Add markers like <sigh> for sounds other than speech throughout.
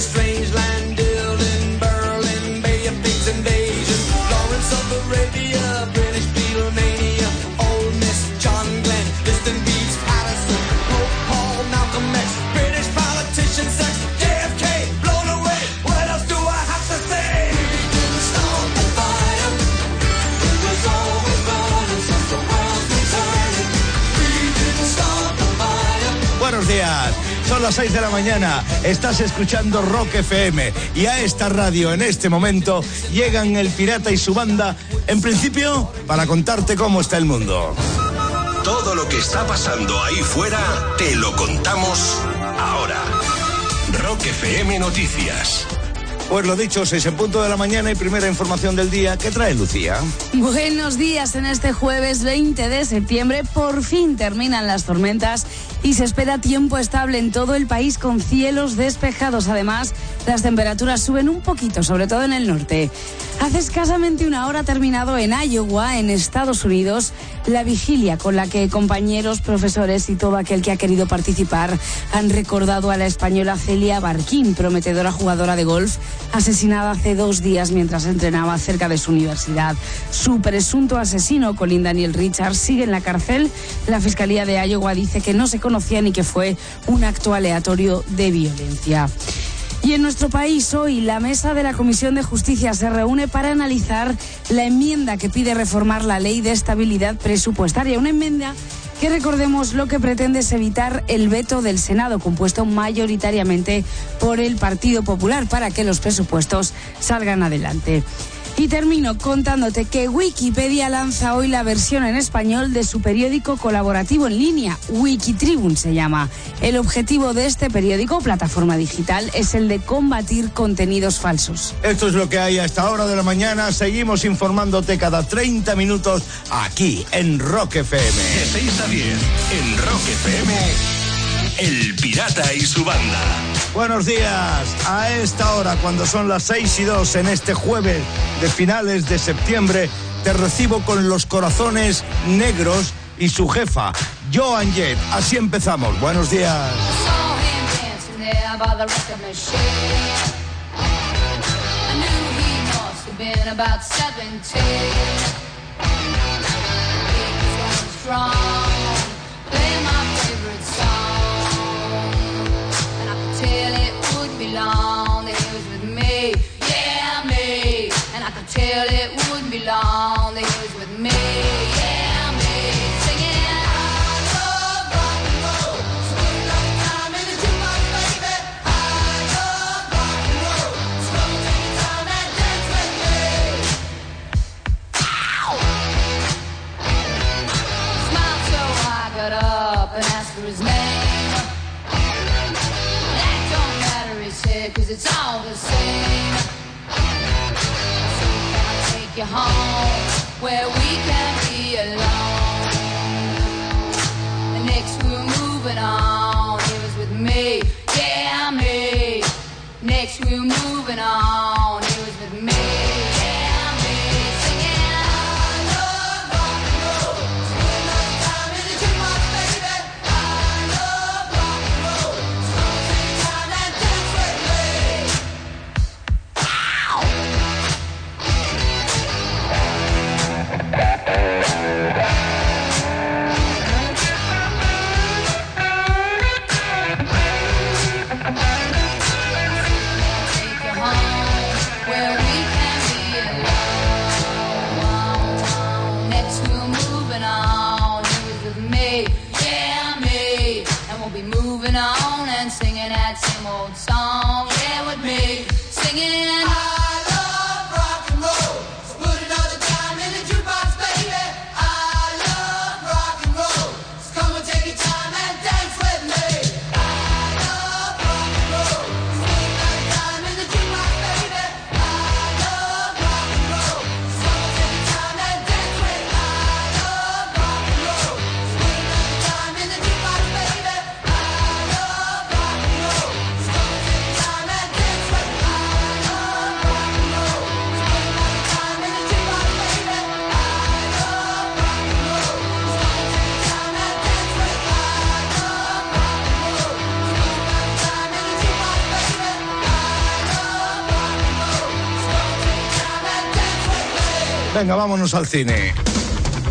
strange land, Son las 6 de la mañana. Estás escuchando Rock FM. Y a esta radio en este momento llegan el pirata y su banda, en principio, para contarte cómo está el mundo. Todo lo que está pasando ahí fuera, te lo contamos ahora. Rock FM Noticias. Pues lo dicho, 6 en punto de la mañana y primera información del día. ¿Qué trae Lucía? Buenos días en este jueves 20 de septiembre. Por fin terminan las tormentas y se espera tiempo estable en todo el país con cielos despejados. Además, las temperaturas suben un poquito, sobre todo en el norte. Hace escasamente una hora ha terminado en Iowa, en Estados Unidos, la vigilia con la que compañeros, profesores y todo aquel que ha querido participar han recordado a la española Celia Barquín, prometedora jugadora de golf, asesinada hace dos días mientras entrenaba cerca de su universidad. Su presunto asesino, Colin Daniel Richards, sigue en la cárcel. La Fiscalía de Iowa dice que no se conocía ni que fue un acto aleatorio de violencia. Y en nuestro país hoy la mesa de la Comisión de Justicia se reúne para analizar la enmienda que pide reformar la ley de estabilidad presupuestaria. Una enmienda que recordemos lo que pretende es evitar el veto del Senado, compuesto mayoritariamente por el Partido Popular, para que los presupuestos salgan adelante. Y termino contándote que Wikipedia lanza hoy la versión en español de su periódico colaborativo en línea, Wikitribune se llama. El objetivo de este periódico, plataforma digital, es el de combatir contenidos falsos. Esto es lo que hay a esta hora de la mañana. Seguimos informándote cada 30 minutos aquí en Rock FM. De 6 a 10 en Rock FM, El Pirata y su banda. Buenos días. A esta hora, cuando son las 6 y 2 en este jueves de finales de septiembre, te recibo con los corazones negros y su jefa, Joan Jett. Así empezamos. Buenos días. he must have been about 17. He was going strong, where we Venga, vámonos al cine.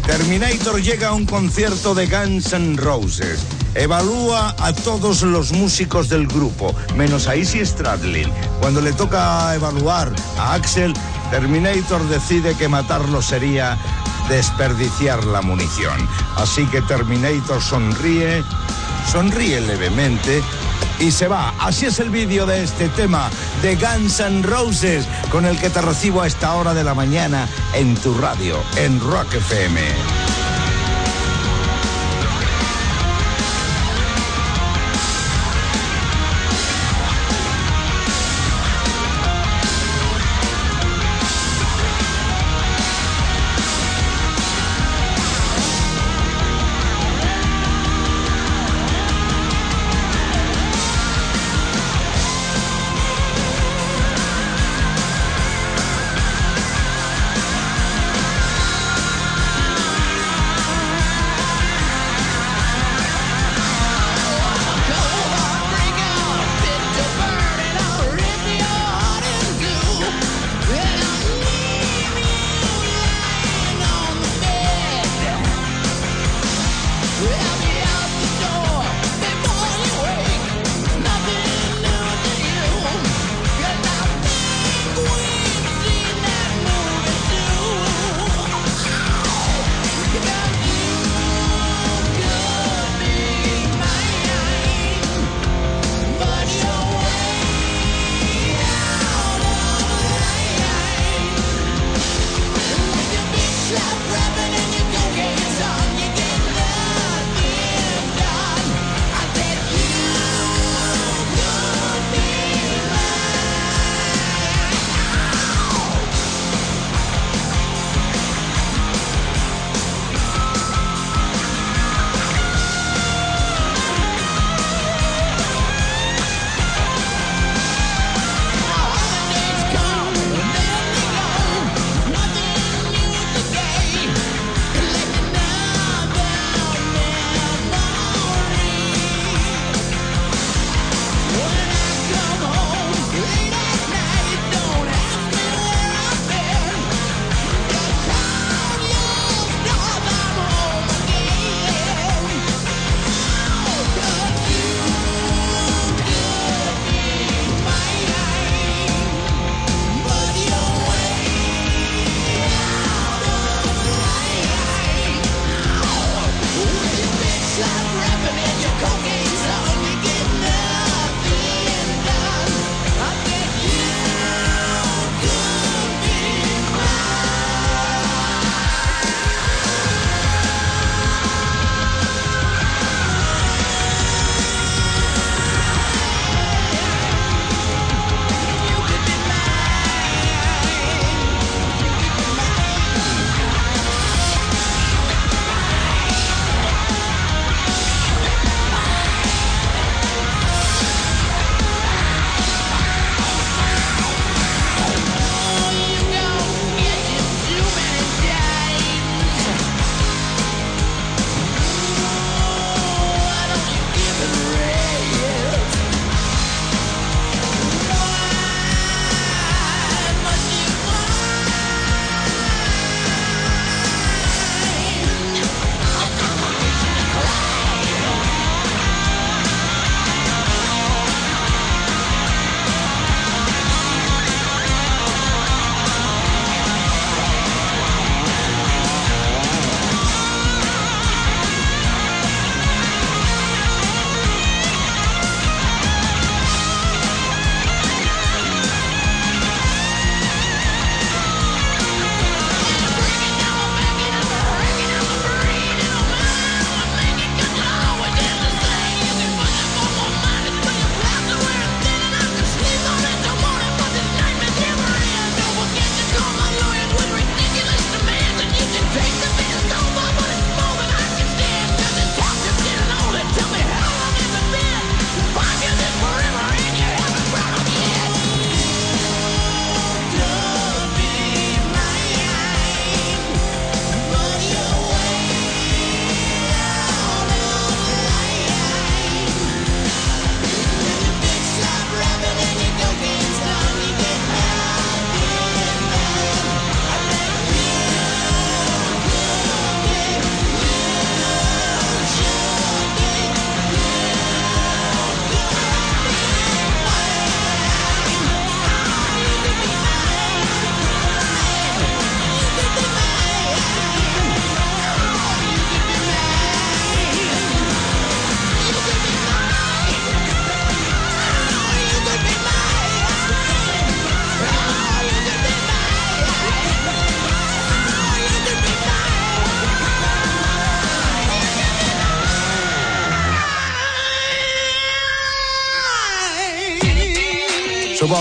Terminator llega a un concierto de Guns N' Roses. Evalúa a todos los músicos del grupo, menos a Izzy Stradlin. Cuando le toca evaluar a Axel, Terminator decide que matarlo sería desperdiciar la munición. Así que Terminator sonríe, sonríe levemente y se va. Así es el vídeo de este tema de Guns N' Roses con el que te recibo a esta hora de la mañana en tu radio, en Rock FM.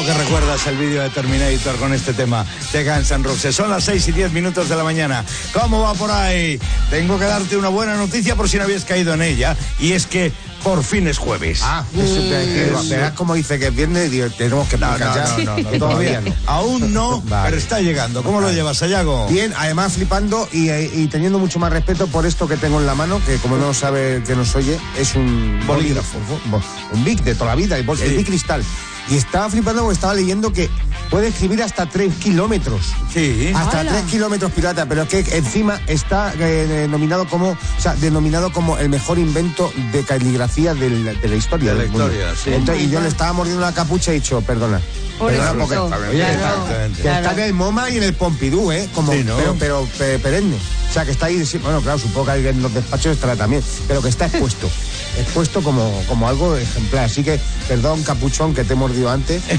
Que recuerdas el vídeo de Terminator con este tema de Guns N' Roses. Son las 6 y 10 minutos de la mañana. ¿Cómo va por ahí? Tengo que darte una buena noticia por si no habías caído en ella. Y es que por fin es jueves. Ah, eso te- verás como dice que es viernes, digo, tenemos que No, no, ya. no, no, no, <laughs> todavía no. Aún no, <laughs> Vale. pero está llegando. ¿Cómo lo llevas, Sayago? Bien, además flipando y, eh, y teniendo mucho más respeto por esto que tengo en la mano, que como no sabe que nos oye, es un Bolígrafo. bo- Un Bic de toda la vida, el, el Sí. Bic cristal. Y estaba flipando porque estaba leyendo que puede escribir hasta 3 kilómetros. Sí. Hasta ¡Hala! 3 kilómetros pirata, pero es que encima está eh, denominado como, o sea, denominado como el mejor invento de caligrafía de la historia. De la del mundo. historia, sí. Entonces, y yo le estaba mordiendo la capucha y he dicho, perdona. Pobrecito. Perdona porque oye, Claro, está- que claro. está en el MoMA y en el Pompidou, ¿eh? Como, Sí, ¿no? pero, pero pe- perenne. O sea, que está ahí, bueno, claro, supongo que ahí en los despachos estará también, pero que está expuesto. <laughs> expuesto como, como algo ejemplar. Así que, perdón, capuchón, que te he mordido antes. <laughs>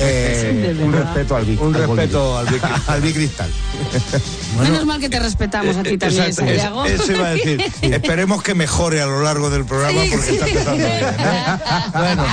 Eh, un respeto al Vic. Un al respeto al Vic <laughs> Cristal. al Vic Cristal. <laughs> Menos mal que te respetamos a ti también, Exacto, es- Santiago. Eso iba a decir. <laughs> Esperemos que mejore a lo largo del programa Sí, porque sí. está empezando bien. ¿eh? <laughs> Bueno,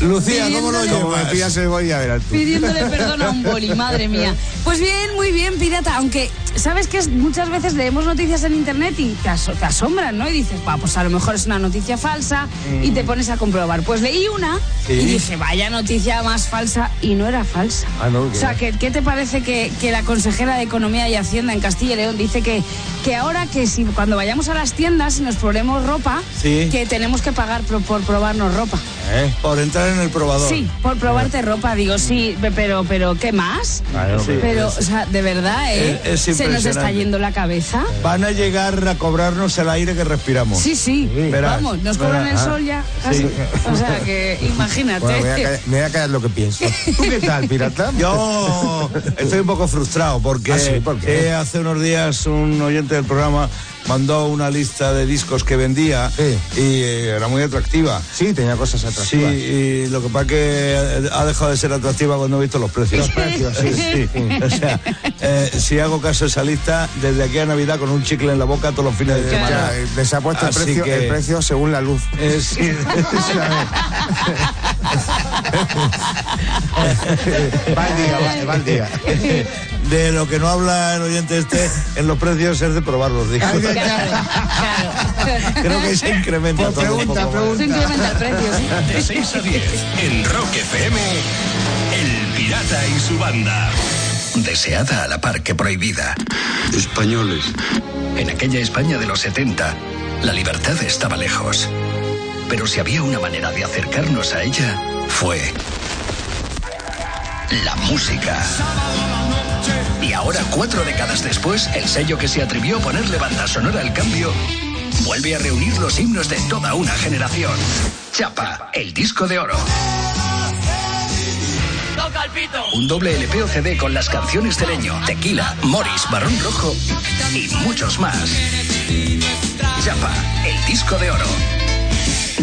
Lucía, ¿cómo lo Como llevas? pillas el boli, a ver tú. Pidiéndole perdón a un boli, madre mía. Pues bien, muy bien, pirata. Aunque, ¿sabes que Muchas veces leemos noticias en internet y te, te asombran, ¿no? Y dices, va, pues a lo mejor es una noticia falsa y te pones a comprobar. Pues leí una Sí. y dije, vaya noticia más falsa y no era falsa. Ah, no, o ¿qué sea? ¿qué, qué te parece que, que la consejera de Economía y Hacienda en Castilla y León dice que, que ahora que si cuando vayamos a las tiendas y nos probemos ropa, Sí. que tenemos que pagar por, por probarnos ropa? ¿Eh? Por entrar en el probador. Sí, por probarte ropa, digo, sí, pe- pero, pero ¿qué más? Claro, Sí. Pero, o sea, de verdad, ¿eh? Es- es Se nos está yendo la cabeza. Van a llegar a cobrarnos el aire que respiramos. Sí, sí, verás, vamos, nos cobran el verás. sol ya, casi. Sí. O sea, que imagínate. Bueno, me voy, a callar, me voy a callar lo que pienso. ¿Tú qué tal, pirata? Yo estoy un poco frustrado porque Ah, sí, eh, hace unos días un oyente del programa mandó una lista de discos que vendía Sí. y eh, era muy atractiva. Sí, tenía cosas Sí, atractivas. y lo que pasa que ha dejado de ser atractiva cuando he visto los precios. Los precios, sí. <laughs> Sí, O sea, eh, si hago caso a esa lista, desde aquí a Navidad con un chicle en la boca todos los fines de semana. Ya, les ha puesto el precio, que- el precio según la luz. Eh, sí, Va el día, va, va el día. <laughs> de lo que no habla el oyente este en los precios es de probar los discos. Claro, claro. <laughs> Creo que se incrementa Pues todo un pregunta, poco más. Se incrementa el precio, sí. <laughs> De 6 a 10 en Rock FM, El Pirata y su banda. Deseada a la par que prohibida. Españoles. En aquella España de los 70, la libertad estaba lejos. Pero si había una manera de acercarnos a ella, fue la música. Y ahora, cuatro décadas después, el sello que se atrevió a ponerle banda sonora al cambio vuelve a reunir los himnos de toda una generación. Chapa, el disco de oro. Un doble LP o CD con las canciones de Leño, Tequila, Morris, Barrón Rojo y muchos más. Chapa, el disco de oro.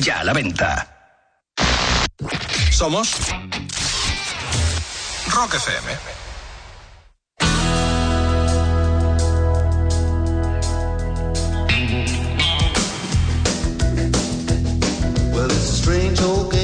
Ya a la venta. Somos Rock FM. Well, it's a strange old game.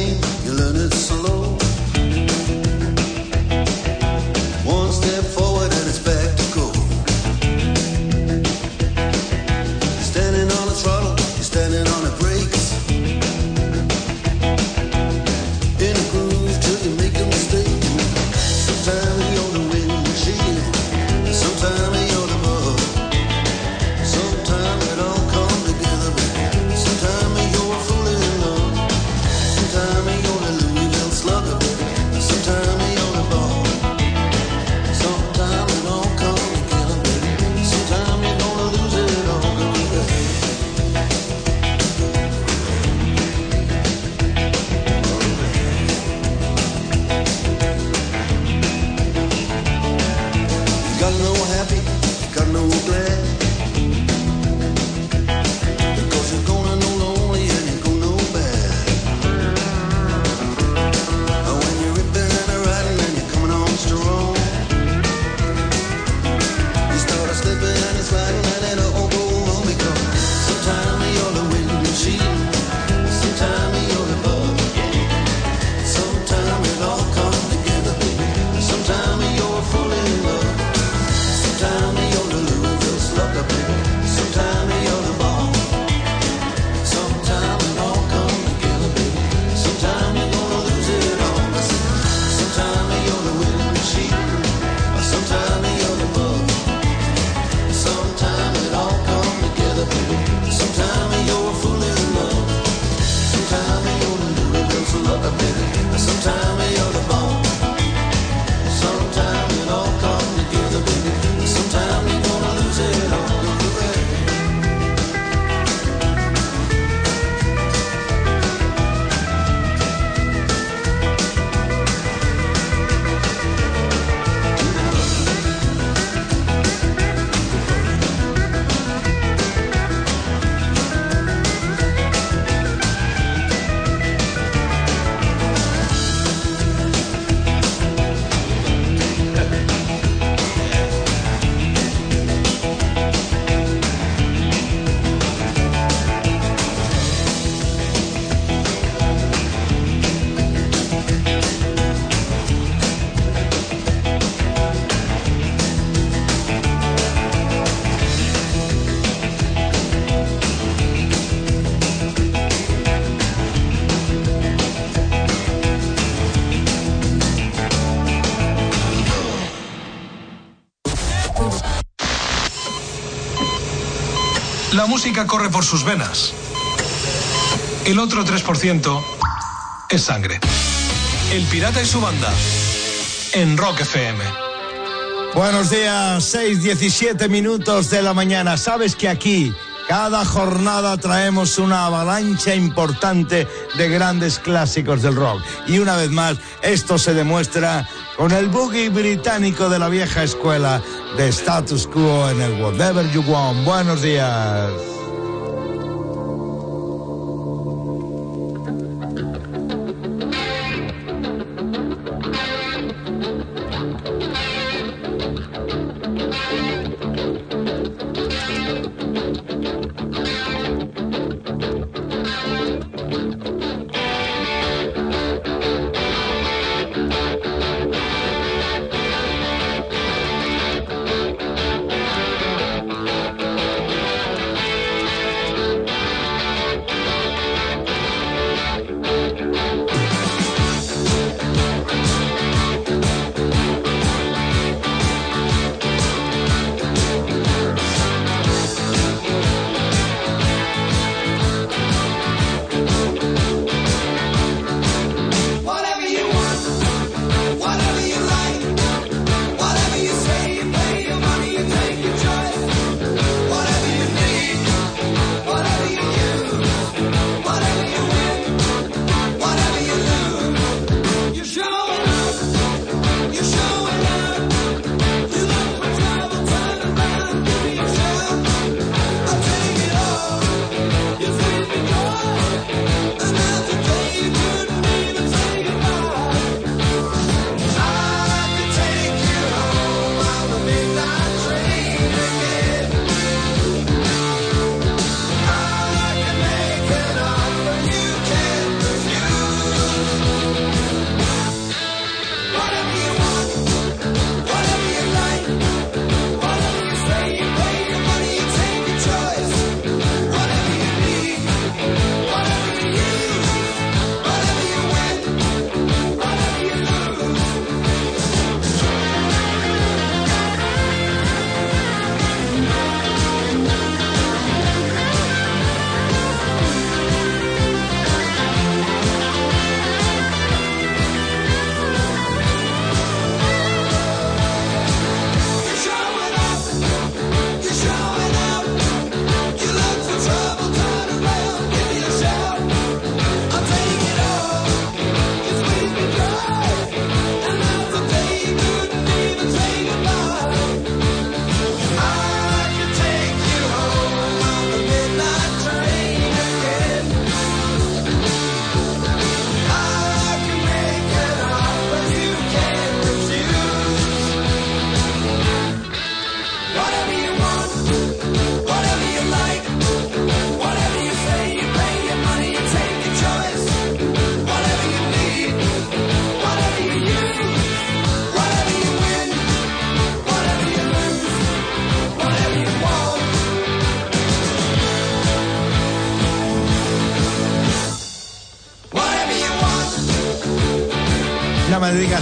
Música corre por sus venas. El otro 3% es sangre. El Pirata y su banda. En Rock FM. Buenos días, 6, 17 minutos de la mañana. Sabes que aquí cada jornada traemos una avalancha importante de grandes clásicos del rock. Y una vez más, esto se demuestra con el boogie británico de la vieja escuela de status quo en el Whatever You Want. Buenos días.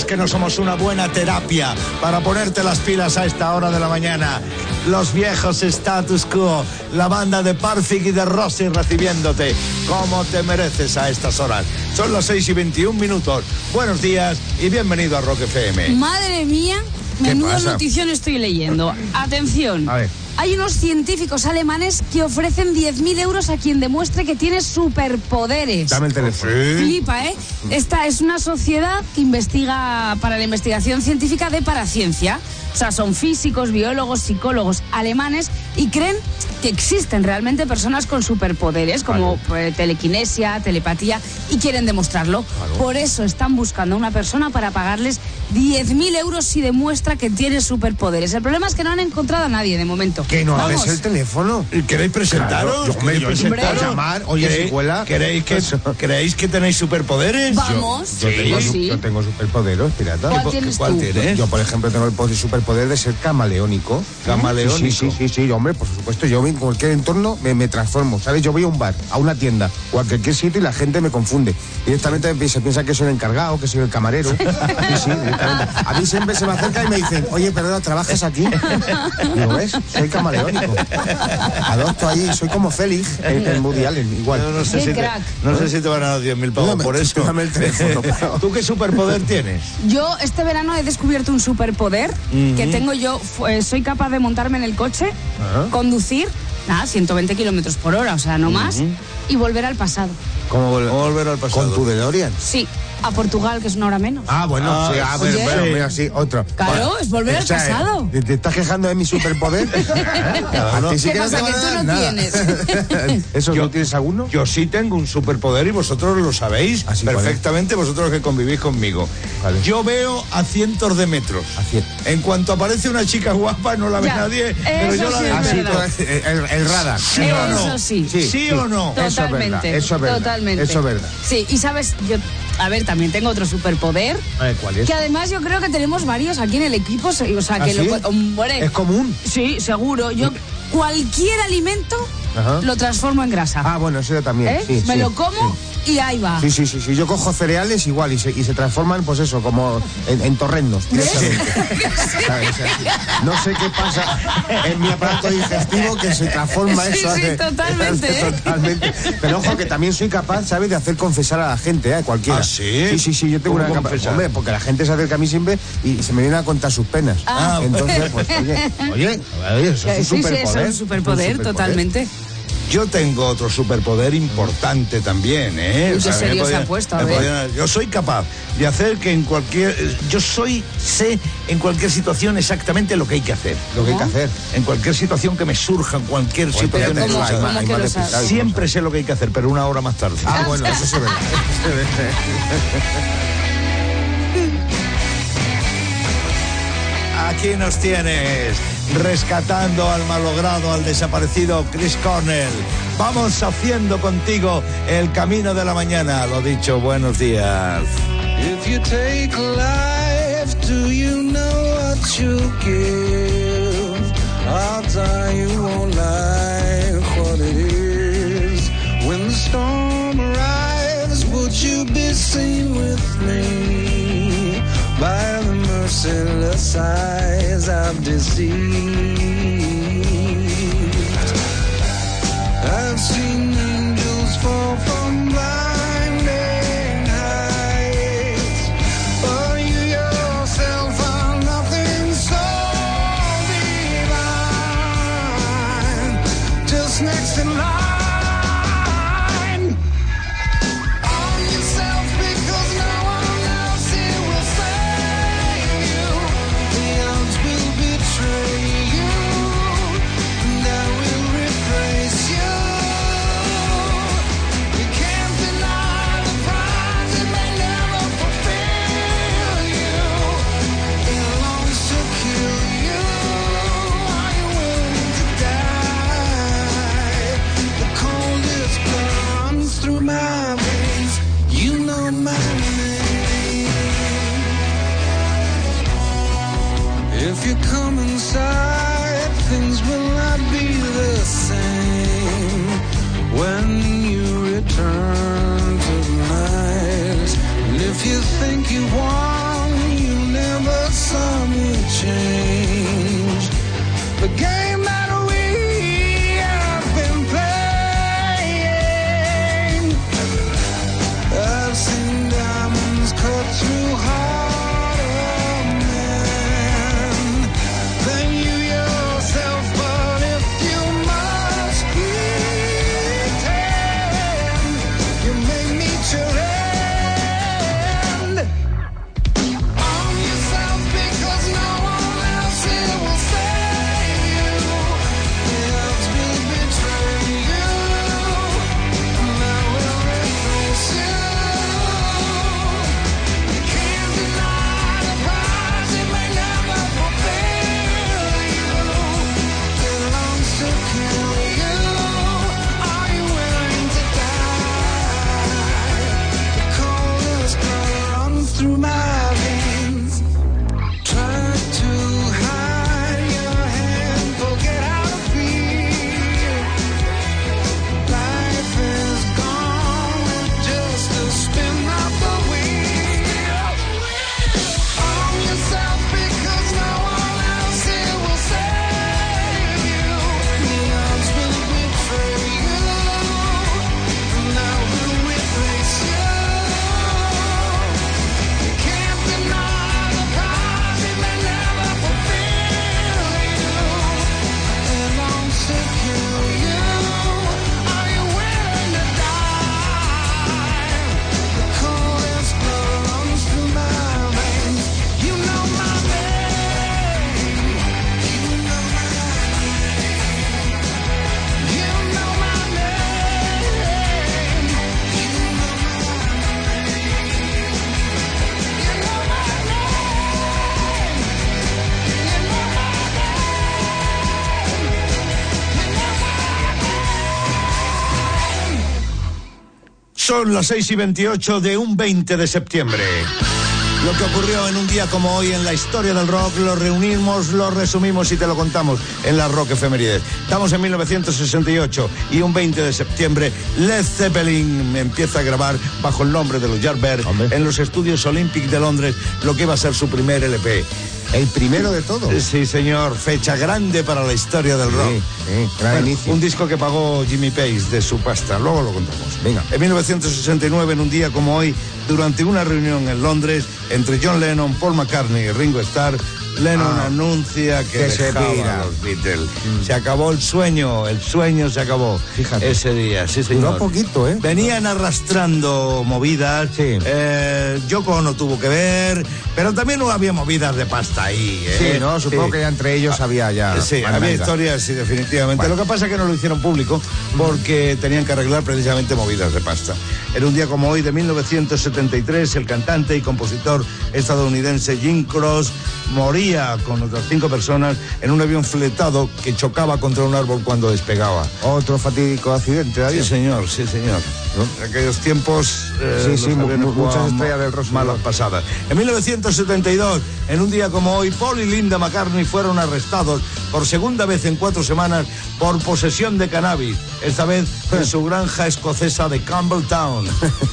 Que no somos una buena terapia para ponerte las pilas a esta hora de la mañana. Los viejos status quo, la banda de Parfig y de Rossi recibiéndote como te mereces a estas horas. Son las 6 y 21 minutos. Buenos días y bienvenido a Rock FM. Madre mía, menuda notición estoy leyendo. Atención. A ver. Hay unos científicos alemanes que ofrecen 10.000 euros a quien demuestre que tiene superpoderes. Dame el teléfono. Flipa, ¿eh? Esta es una sociedad que investiga para la investigación científica de paraciencia. O sea, son físicos, biólogos, psicólogos alemanes y creen que existen realmente personas con superpoderes como pues, telequinesia, telepatía y quieren demostrarlo. Por eso están buscando a una persona para pagarles 10.000 euros si demuestra que tiene superpoderes. El problema es que no han encontrado a nadie de momento. Que no haces el teléfono. ¿Queréis presentaros? Claro, yo, ¿Queréis yo presentaros? llamar, oye, ¿Queréis-. ¿Queréis que, ¿Creéis que tenéis superpoderes? Vamos. Yo, tengo, su- Sí. yo tengo superpoderes, pirata. ¿Cuál tienes ¿Cuál tú? tienes? Yo, por ejemplo, tengo el po- superpoder de ser camaleónico. Camaleónico. Sí, sí, sí, sí, sí, hombre, por supuesto. Yo en cualquier entorno me, me transformo, ¿sabes? Yo voy a un bar, a una tienda o a cualquier sitio y la gente me confunde. Directamente se piensa que soy el encargado, que soy el camarero. Sí, directamente. A mí siempre se me acerca y me dicen, oye, perdona, ¿trabajas aquí? Digo, ¿ves? Soy camaleónico. Adopto ahí, soy como Félix en, en Woody Allen, igual. No, no sé si te, no sé si te van a dar 10.000 pavos por eso. dame el teléfono, pero- ¿Tú qué superpoder tienes? Yo este verano he descubierto un superpoder que tengo yo. eh, soy capaz de montarme en el coche, conducir, nada, 120 kilómetros por hora, o sea, no más, y volver al pasado. ¿Cómo volver al pasado. Con tu DeLorean. Sí, a Portugal, que es una hora menos. Ah, bueno, Ah, sí, a ver, oye. bueno, mira, sí, otro. Claro, Bueno, es volver al pasado. ¿Te, te estás quejando de mi superpoder? <laughs> sí ¿Qué que pasa, que tú no nada. tienes? <laughs> ¿Eso Yo- no tienes alguno? Yo sí tengo un superpoder y vosotros lo sabéis Ah, perfectamente, vosotros que convivís conmigo. Yo veo a cientos de metros. A En cuanto aparece una chica guapa, no la ve Ya, nadie, pero yo la sí veo. Ah, sí, verdad. tú- el, el radar. ¿Sí o no? Eso sí. ¿Sí o no? Eso es verdad, Totalmente. eso es verdad, Totalmente. eso es verdad. Sí, y sabes, yo, a ver, también tengo otro superpoder. Ver, ¿cuál es? Que además yo creo que tenemos varios aquí en el equipo, o sea, ¿Ah, que sí? lo, hombre, ¿Es común? Sí, seguro. Yo cualquier alimento Ajá. lo transformo en grasa. Ah, bueno, eso yo también. ¿Eh? sí, Me sí, lo como y ahí va. Sí, sí, sí, sí. Yo cojo cereales igual y se, y se transforman, pues eso, como en, en torrendos directamente. ¿Sabes? O sea, no sé qué pasa en mi aparato digestivo que se transforma Sí, eso. sí, hace- totalmente, ¿eh? <laughs> totalmente. Pero ojo que también soy capaz, ¿sabes?, de hacer confesar a la gente, ¿eh? Cualquiera. ¿Ah, sí? Sí, sí, sí. Yo tengo ¿Cómo una capa- confesar? Hombre, porque la gente se acerca a mí siempre y se me viene a contar sus penas. Ah. Entonces, pues, oye, oye, oye, eso es sí, un sí, superpoder. eso es un superpoder, totalmente. Yo tengo otro superpoder importante también, ¿eh? Se yo soy capaz de hacer que en cualquier... Yo soy, sé en cualquier situación exactamente lo que hay que hacer. Lo que hay que hacer. En cualquier situación que me surja, en cualquier situación pero ¿cómo- necesaria. cómo que lo sabes? Siempre sé lo que hay que hacer, pero una hora más tarde. Ah, bueno, eso es verdad. <laughs> Aquí nos tienes, rescatando al malogrado, al desaparecido Chris Cornell. Vamos haciendo contigo el camino de la mañana. Lo dicho, buenos días. If you take life, do you know what you give? Odds are you won't like what it is. When the storm arrives, would you be seen with me? Merciless eyes I've. I've seen come inside. Son las 6 y 28 de un 20 de septiembre. Lo que ocurrió en un día como hoy en la historia del rock, lo reunimos, lo resumimos y te lo contamos en la Rock Efemérides. Estamos en 1968 y un 20 de septiembre, Led Zeppelin empieza a grabar bajo el nombre de los Hombre. en los estudios Olympic de Londres lo que iba a ser su primer LP. El primero de todos. Sí, señor, fecha grande para la historia del rock. Sí, Bueno, un disco que pagó Jimmy Page de su pasta, luego lo contamos. Venga. En 1969, en un día como hoy, durante una reunión en Londres entre John Lennon, Paul McCartney y Ringo Starr, Lennon Ah, anuncia que, que se pira. los Beatles. Se acabó el sueño, el sueño se acabó. Fíjate. Ese día, sí, señor. Duró poquito, ¿eh? Venían arrastrando movidas. Sí. Eh, Yoko no tuvo que ver, pero también no había movidas de pasta ahí. ¿eh? Sí, ¿no? Supongo Sí. que ya entre ellos había ya. Sí, mandanga. había historias, sí, definitivamente. Bueno. Lo que pasa es que no lo hicieron público porque tenían que arreglar precisamente movidas de pasta. Era un día como hoy de 1973, el cantante y compositor estadounidense Jim Cross moría con otras cinco personas en un avión fletado que chocaba contra un árbol cuando despegaba. Otro fatídico accidente, Sí, David. señor, sí, señor. En aquellos tiempos. eh, Sí, sí, muchas estrellas del rock. Malas pasadas. En 1972, en un día como hoy, Paul y Linda McCartney fueron arrestados por segunda vez en cuatro semanas por posesión de cannabis. Esta vez en su granja escocesa de Campbelltown.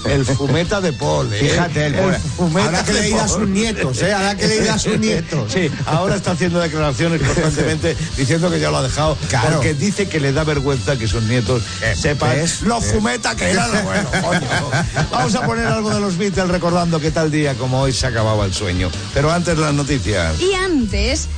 El fumeta de Paul. ¿eh? Fíjate, el pobre. fumeta Habrá que de le a sus nietos, ¿eh? Habrá que le a sus <laughs> nietos. Sí, ahora está haciendo declaraciones constantemente diciendo que ya lo ha dejado Claro. porque dice que le da vergüenza que sus nietos sepan ¿ves? lo fumeta que era lo bueno. coño. Vamos a poner algo de los Beatles recordando que tal día como hoy se acababa el sueño. Pero antes las noticias. Y antes,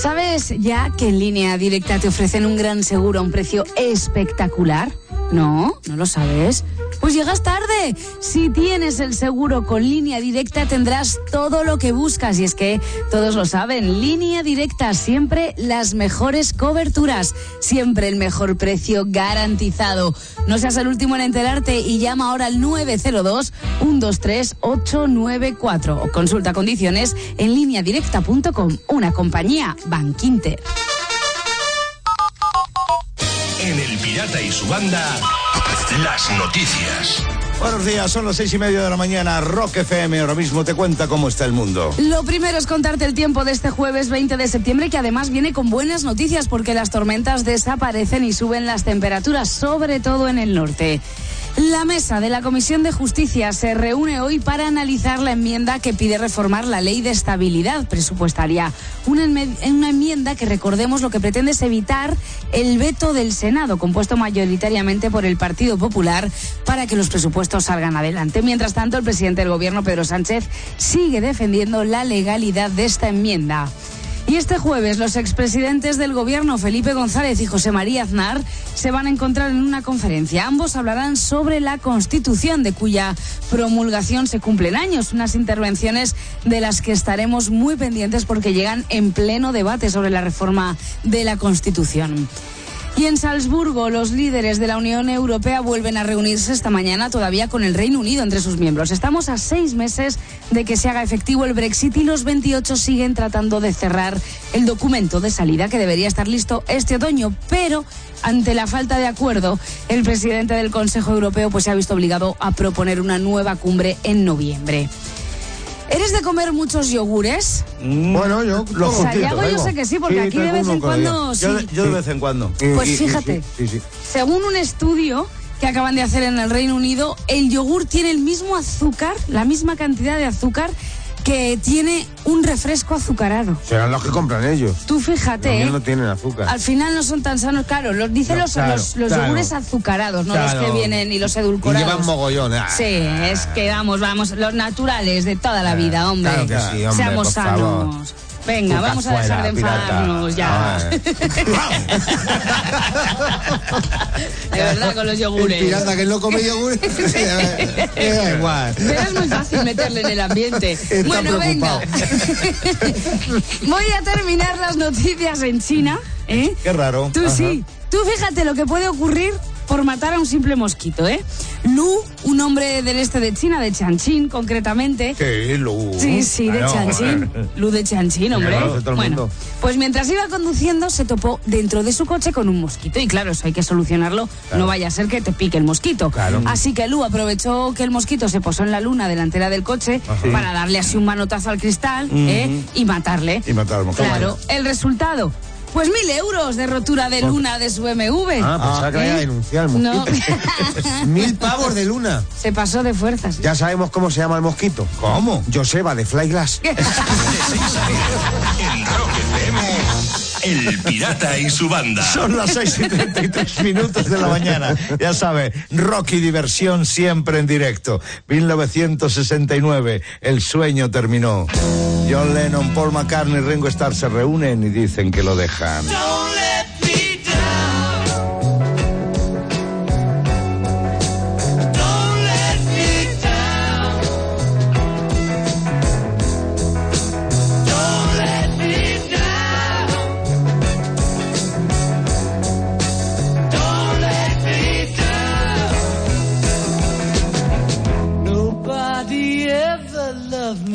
¿sabes ya que en línea directa te ofrecen un gran seguro a un precio espectacular? ¿No? ¿No lo sabes? Pues llegas tarde. Si tienes el seguro con línea directa tendrás todo lo que buscas. Y es que todos lo saben, línea directa, siempre las mejores coberturas, siempre el mejor precio garantizado. No seas el último en enterarte y llama ahora al 902-123-894 o consulta condiciones en lineadirecta.com, una compañía Bankinter. En El Pirata y su banda, las noticias. Buenos días, son las seis y media de la mañana. Rock FM ahora mismo te cuenta cómo está el mundo. Lo primero es contarte el tiempo de este jueves 20 de septiembre, que además viene con buenas noticias porque las tormentas desaparecen y suben las temperaturas, sobre todo en el norte. La mesa de la Comisión de Justicia se reúne hoy para analizar la enmienda que pide reformar la ley de estabilidad presupuestaria. Una, una enmienda que, recordemos, lo que pretende es evitar el veto del Senado, compuesto mayoritariamente por el Partido Popular, para que los presupuestos salgan adelante. Mientras tanto, el presidente del Gobierno, Pedro Sánchez, sigue defendiendo la legalidad de esta enmienda. Y este jueves los expresidentes del gobierno Felipe González y José María Aznar se van a encontrar en una conferencia. Ambos hablarán sobre la Constitución, de cuya promulgación se cumplen años. Unas intervenciones de las que estaremos muy pendientes porque llegan en pleno debate sobre la reforma de la Constitución. Y en Salzburgo, los líderes de la Unión Europea vuelven a reunirse esta mañana todavía con el Reino Unido entre sus miembros. Estamos a seis meses de que se haga efectivo el Brexit y los 28 siguen tratando de cerrar el documento de salida que debería estar listo este otoño, pero ante la falta de acuerdo, el presidente del Consejo Europeo pues se ha visto obligado a proponer una nueva cumbre en noviembre. ¿Eres de comer muchos yogures? Bueno, yo. Lo O sea, juntito, Yago yo sé que sí, porque Sí, aquí de vez en cuando Yo, sí. yo de vez en cuando. Y- Pues y- y- fíjate. Sí, sí. Según un estudio que acaban de hacer en el Reino Unido, el yogur tiene el mismo azúcar, la misma cantidad de azúcar que tiene un refresco azucarado. Serán los que compran ellos. Tú fíjate, Los ¿eh? no tienen azúcar. Al final no son tan sanos, claro, los dicen No, los, claro, los, los claro. yogures azucarados, no los que vienen y los Y edulcorados. llevan mogollón. ah. Sí, es que vamos, vamos, los naturales de toda la vida, hombre. Que sí, hombre, Seamos favor. Venga, vamos a dejar de enfadarnos ya. <laughs> De verdad, con los El yogures. pirata que no come yogur. Me da igual. Pero es muy fácil meterle en el ambiente. <laughs> Está bueno, venga. <laughs> Voy a terminar las noticias en China. ¿eh? Qué raro. Tú Ajá. sí. Tú fíjate lo que puede ocurrir por matar a un simple mosquito, ¿eh? Lu, un hombre del este de China, de Chanchín concretamente. Que lo. Sí, sí, de Chanchín. <laughs> Lu de Chanchín, hombre. Bueno, pues mientras iba conduciendo se topó dentro de su coche con un mosquito y claro, eso hay que solucionarlo, no vaya a ser que te pique el mosquito. Claro. Así que Lu aprovechó que el mosquito se posó en la luna delantera del coche para darle así un manotazo al cristal ¿eh? y matarle. Y matar al mosquito. Claro, el resultado, pues mil euros de rotura de luna de su BMW. Ah, pensaba que la iba a ¿Eh? denunciar. No. <laughs> Mil pavos de luna. se pasó de fuerzas. Ya sabemos cómo se llama el mosquito. ¿Cómo? Joseba de Flyglass. <laughs> <laughs> El Pirata y su banda. Son las 6 y 33 minutos de la mañana. Ya sabe, rock y diversión siempre en directo. 1969, el sueño terminó. John Lennon, Paul McCartney y Ringo Starr se reúnen y dicen que lo dejan.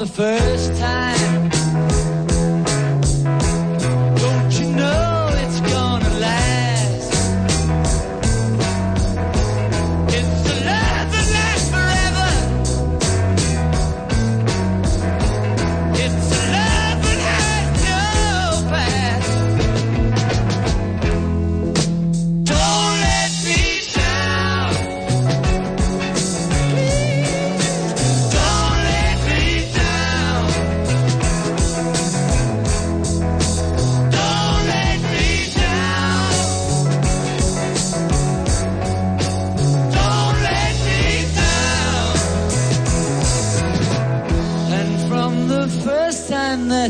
The first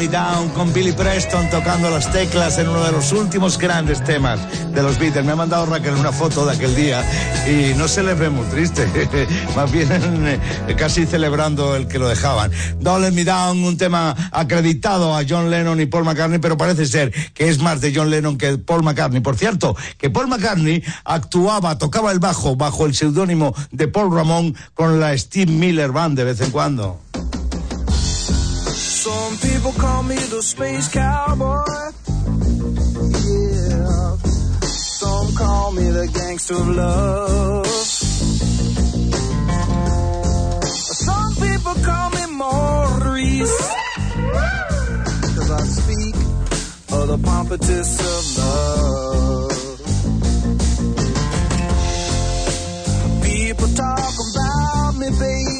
Me Down con Billy Preston tocando las teclas en uno de los últimos grandes temas de los Beatles. Me ha mandado Raquel una foto de aquel día y no se les ve muy triste, <laughs> más bien eh, casi celebrando el que lo dejaban. Don't Me Down, un tema acreditado a John Lennon y Paul McCartney, pero parece ser que es más de John Lennon que Paul McCartney. Por cierto, que Paul McCartney actuaba, tocaba el bajo bajo el seudónimo de Paul Ramón con la Steve Miller Band de vez en cuando. Some people call me the space cowboy. Yeah. Some call me the gangster of love. Some people call me Maurice. Cause I speak of the pompatus of love. People talk about me, baby.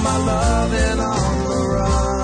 I get my loving on the run.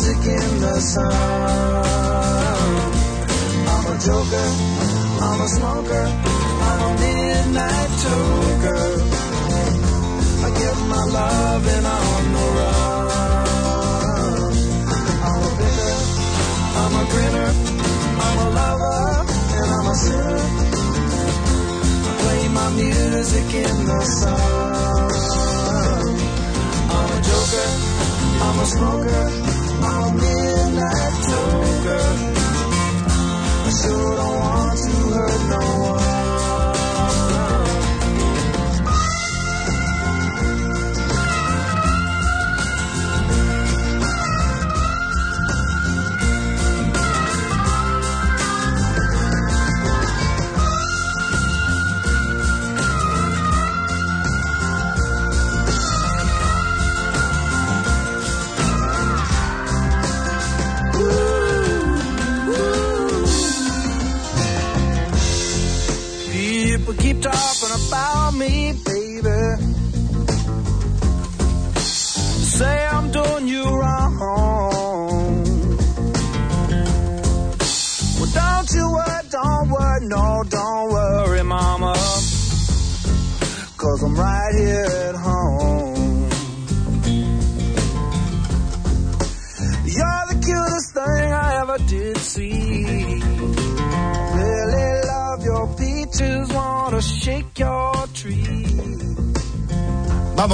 Music in the sun. I'm a joker, I'm a smoker, I'm a midnight toker. I get my loving on the run. I'm a picker, I'm a grinner, I'm a lover, and I'm a sinner. I play my music in the sun. I'm a joker. I'm a smoker, Midnight toker. I sure don't want to hurt no one.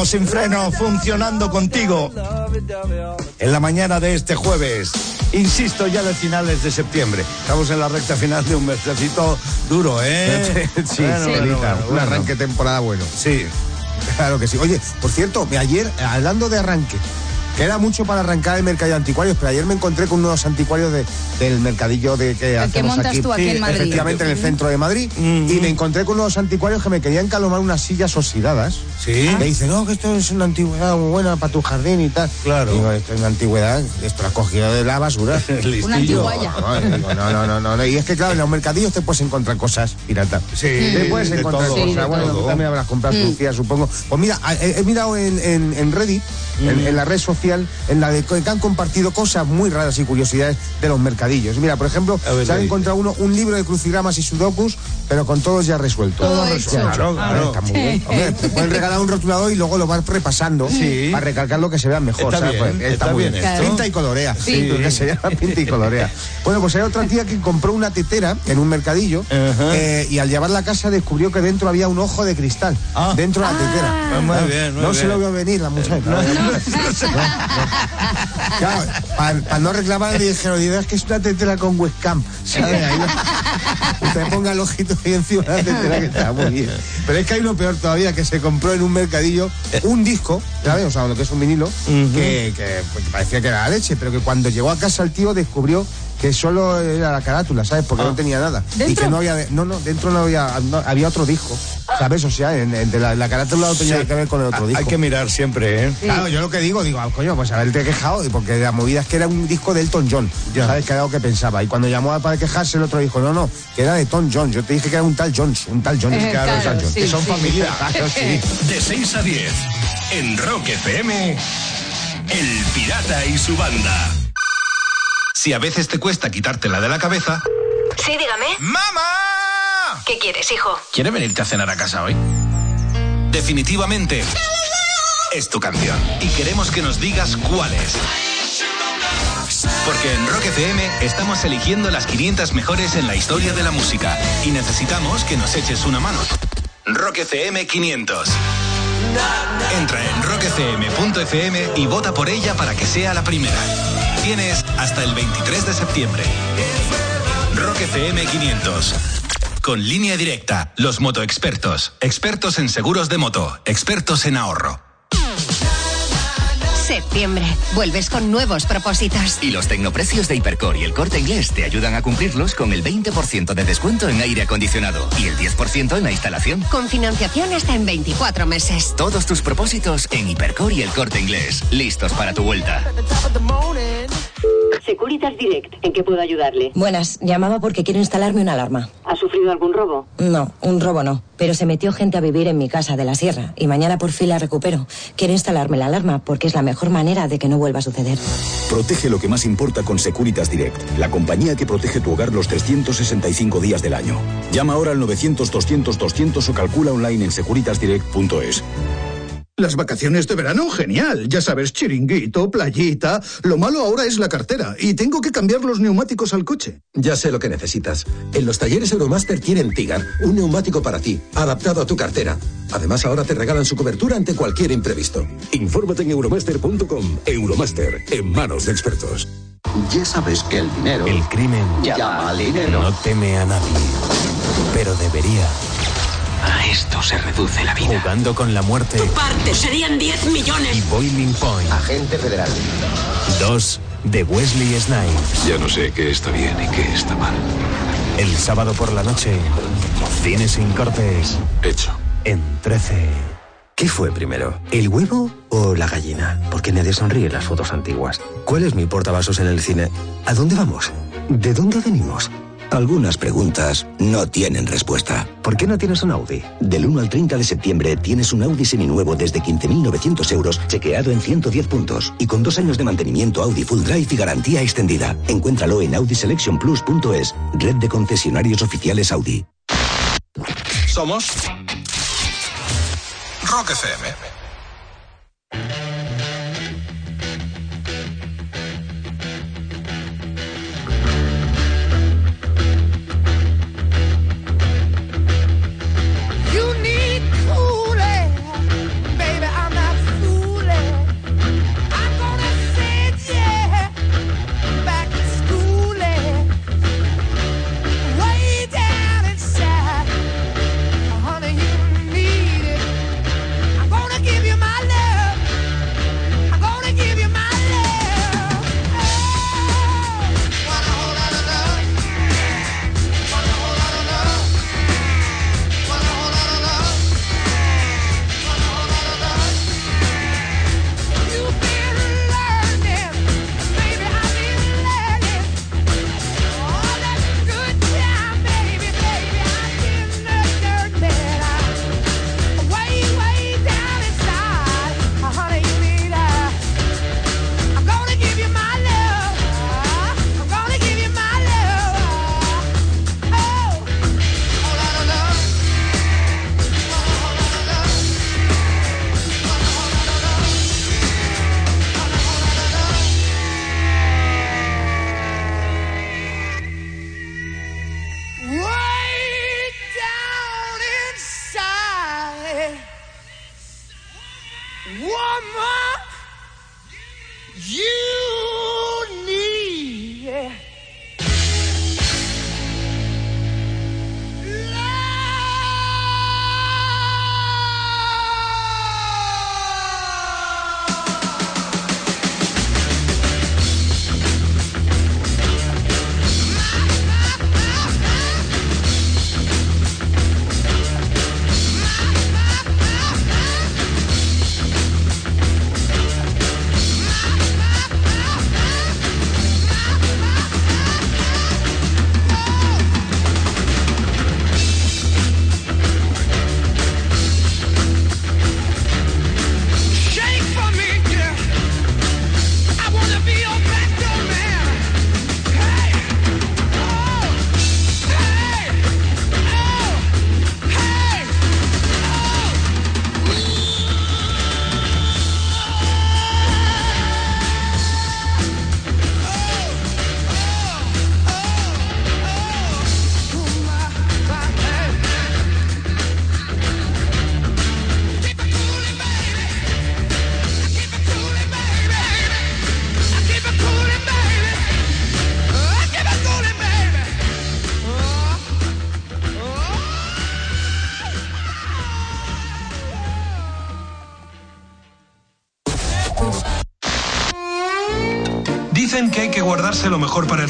Sin freno, funcionando contigo en la mañana de este jueves. Insisto, ya de finales de septiembre. Estamos en la recta final de un mesecito duro, ¿eh? <laughs> sí, Bueno, Celita, bueno, bueno, un arranque de temporada bueno. Sí. Claro que sí. Oye, por cierto, me- ayer, hablando de arranque, queda mucho para arrancar el mercadillo de anticuarios, pero ayer me encontré con unos anticuarios de- del mercadillo de que El que montas aquí. tú aquí Sí, en Madrid. Efectivamente, en el centro de Madrid. Y me encontré con unos anticuarios que me querían calomar unas sillas oxidadas. Sí. Me dice, no, que esto es una antigüedad muy buena para tu jardín y tal. Claro. Digo, esto es una antigüedad, esto lo has cogido de la basura. <laughs> Una. No, no, no, no, no, no. Y es que, claro, en los mercadillos te puedes encontrar cosas pirata. Sí, Te puedes de encontrar todo, cosas. Sí, de bueno, también habrás comprado tu tía, supongo. Pues mira, he, he mirado en, en, en En, en la red social, en la de que han compartido cosas muy raras y curiosidades de los mercadillos. Mira, por ejemplo, ver, se ha encontrado uno, un libro de crucigramas y sudokus, pero con todos ya resueltos. Todo. Claro, claro. Está muy bien. Hombre, te pueden regalar un rotulador y luego lo vas repasando Sí. para recalcar lo que se vea mejor. Está ¿sabes? bien, Pues está muy bien esto. Pinta y colorea. Sí. Lo que se llama pinta y colorea. Bueno, pues hay otra tía que compró una tetera en un mercadillo eh, y al llevarla a casa descubrió que dentro había un ojo de cristal. Ah. Dentro de la tetera. Ah, muy bien, muy no se lo vio venir la muchacha. Claro, para no reclamar dijeron, "Dirás que es una tetera con webcam. ¿sabes? Ahí lo- usted ponga el ojito ahí encima de la tetera que está muy bien. Pero es que hay uno peor todavía, que se compró en un mercadillo un disco, ¿sabes? O sea, lo que es un vinilo, que, que, pues, que parecía que era la leche, pero que cuando llegó a casa el tío descubrió que solo era la carátula, ¿sabes? Porque no tenía nada. Y ¿Dentro? que no había, no, no, dentro no había, no- había otro disco, ¿sabes? O sea, en, en de la, la carátula no tenía Sí. que ver con el otro disco. Hay que mirar siempre, ¿eh? Claro, yo lo que digo, digo, ah, coño, pues haberte quejado, y porque la movida es que era un disco de Elton John, Ya. ¿sabes? Que era lo que pensaba. Y cuando llamó para quejarse, el otro dijo, no, no, que era de Elton John. Yo te dije que era un tal Jones, un tal Jones. Eh, claro, tal sí, que son sí. familia. <laughs> Claro, sí. De 6 a 10, en Rock FM, El Pirata y su banda. Si a veces te cuesta quitártela de la cabeza. Sí, dígame. ¡Mamá! ¿Qué quieres, hijo? ¿Quieres venirte a cenar a casa hoy? Definitivamente es tu canción. Y queremos que nos digas cuál es. Porque en Rock FM estamos eligiendo las 500 mejores en la historia de la música. Y necesitamos que nos eches una mano. Rock FM 500. Entra en rockfm.fm y vota por ella para que sea la primera. Tienes hasta el 23 de septiembre. Rock FM 500. Con línea directa, los motoexpertos. Expertos en seguros de moto. Expertos en ahorro. Septiembre. Vuelves con nuevos propósitos. Y los tecnoprecios de Hipercor y el corte inglés te ayudan a cumplirlos con el 20% de descuento en aire acondicionado y el 10% en la instalación. Con financiación hasta en 24 meses. Todos tus propósitos en Hipercor y el corte inglés. Listos para tu vuelta. Securitas Direct, ¿en qué puedo ayudarle? Buenas, llamaba porque quiero instalarme una alarma. ¿Ha sufrido algún robo? No, un robo no, pero se metió gente a vivir en mi casa de la sierra y mañana por fin la recupero. Quiero instalarme la alarma porque es la mejor manera de que no vuelva a suceder. Protege lo que más importa con Securitas Direct, la compañía que protege tu hogar los 365 días del año. Llama ahora al 900-200-200 o calcula online en securitasdirect.es. Las vacaciones de verano, genial. Ya sabes, chiringuito, playita. Lo malo ahora es la cartera y tengo que cambiar los neumáticos al coche. Ya sé lo que necesitas. En los talleres Euromaster tienen Tigar, un neumático para ti, adaptado a tu cartera. Además, ahora te regalan su cobertura ante cualquier imprevisto. Infórmate en euromaster.com. Euromaster, en manos de expertos. Ya sabes que el dinero. El crimen llama al dinero. no teme a nadie, pero debería. A esto se reduce la vida. Jugando con la muerte Parte serían 10 millones. y Boiling Point. Agente federal. 2 de Wesley Snipes. Ya no sé qué está bien y qué está mal. El sábado por la noche, cine sin cortes Hecho. en 13. ¿Qué fue primero? ¿El huevo o la gallina? Porque nadie sonríe en las fotos antiguas. ¿Cuál es mi portavasos en el cine? ¿A dónde vamos? ¿De dónde venimos? Algunas preguntas no tienen respuesta. ¿Por qué no tienes un Audi? Del 1 al 30 de septiembre tienes un Audi seminuevo desde 15.900 euros, chequeado en 110 puntos y con dos años de mantenimiento Audi Full Drive y garantía extendida. Encuéntralo en audiselectionplus.es, red de concesionarios oficiales Audi. Somos Rock FM.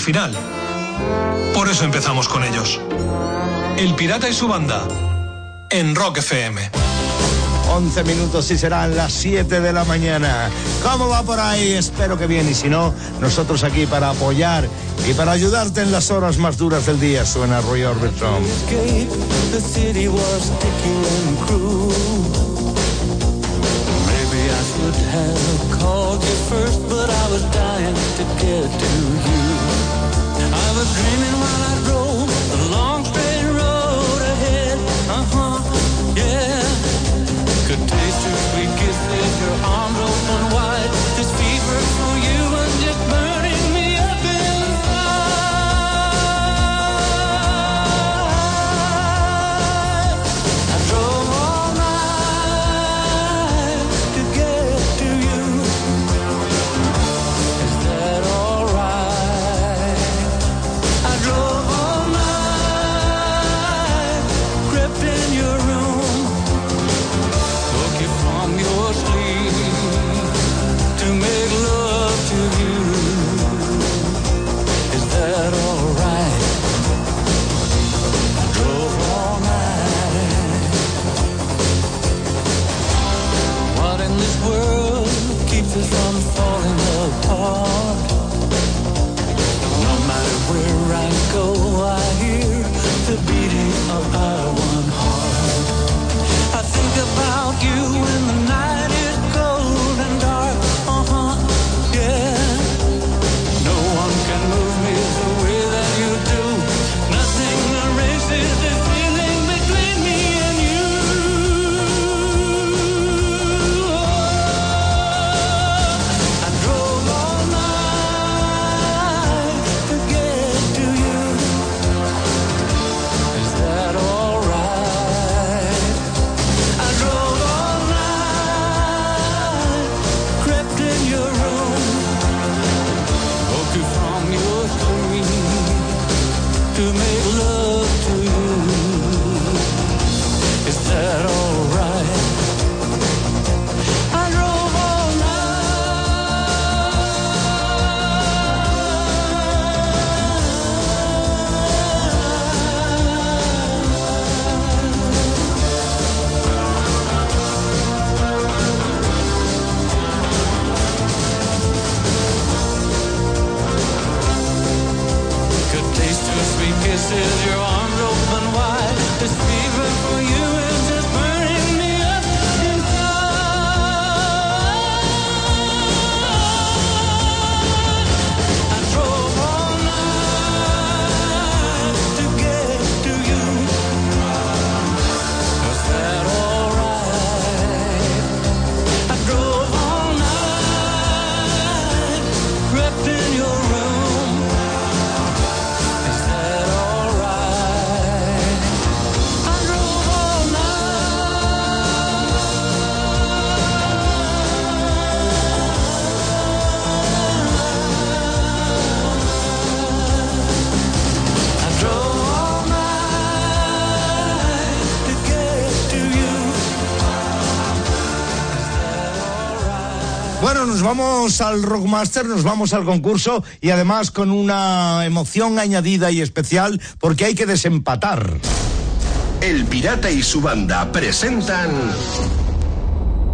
Final. Por eso empezamos con ellos. El Pirata y su banda. En Rock FM. 11 minutos y serán las 7 de la mañana. ¿Cómo va por ahí? Espero que bien y si no, nosotros aquí para apoyar y para ayudarte en las horas más duras del día. Suena Roy Orbison. escape. The city was ticking and cruel. Maybe I should have called you first, but I was dying to get to you. This fever vamos al Rockmaster, nos vamos al concurso y además con una emoción añadida y especial porque hay que desempatar. El Pirata y su banda presentan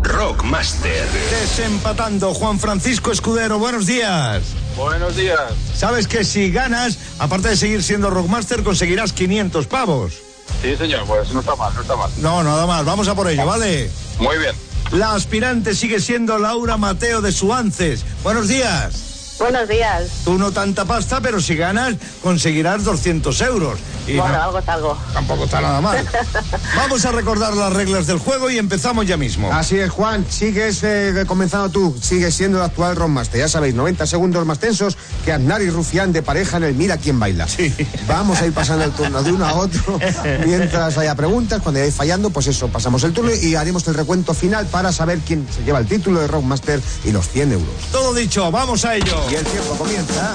Rockmaster. Desempatando, Juan Francisco Escudero, buenos días. Buenos días. Sabes que si ganas, aparte de seguir siendo Rockmaster, conseguirás 500 pavos. Sí, señor, pues no está mal, no está mal. No, nada más, vamos a por ello, ¿vale? Muy bien. La aspirante sigue siendo Laura Mateo de Suances. Buenos días. Buenos días. Tú no tanta pasta, pero si ganas, conseguirás 200 euros. Y bueno, no- algo es algo. Tampoco está nada mal. <laughs> Vamos a recordar las reglas del juego y empezamos ya mismo. Así es, Juan. Sigues eh, comenzando tú. Sigues siendo el actual Rockmaster. Ya sabéis, 90 segundos más tensos que Aznar y Rufián de pareja en el Mira quién baila. Vamos a ir pasando el turno de uno a otro <laughs> mientras haya preguntas. Cuando vayáis fallando, pues eso, pasamos el turno y haremos el recuento final para saber quién se lleva el título de Rockmaster y los 100 euros. Todo dicho, vamos a ello. Y el tiempo comienza.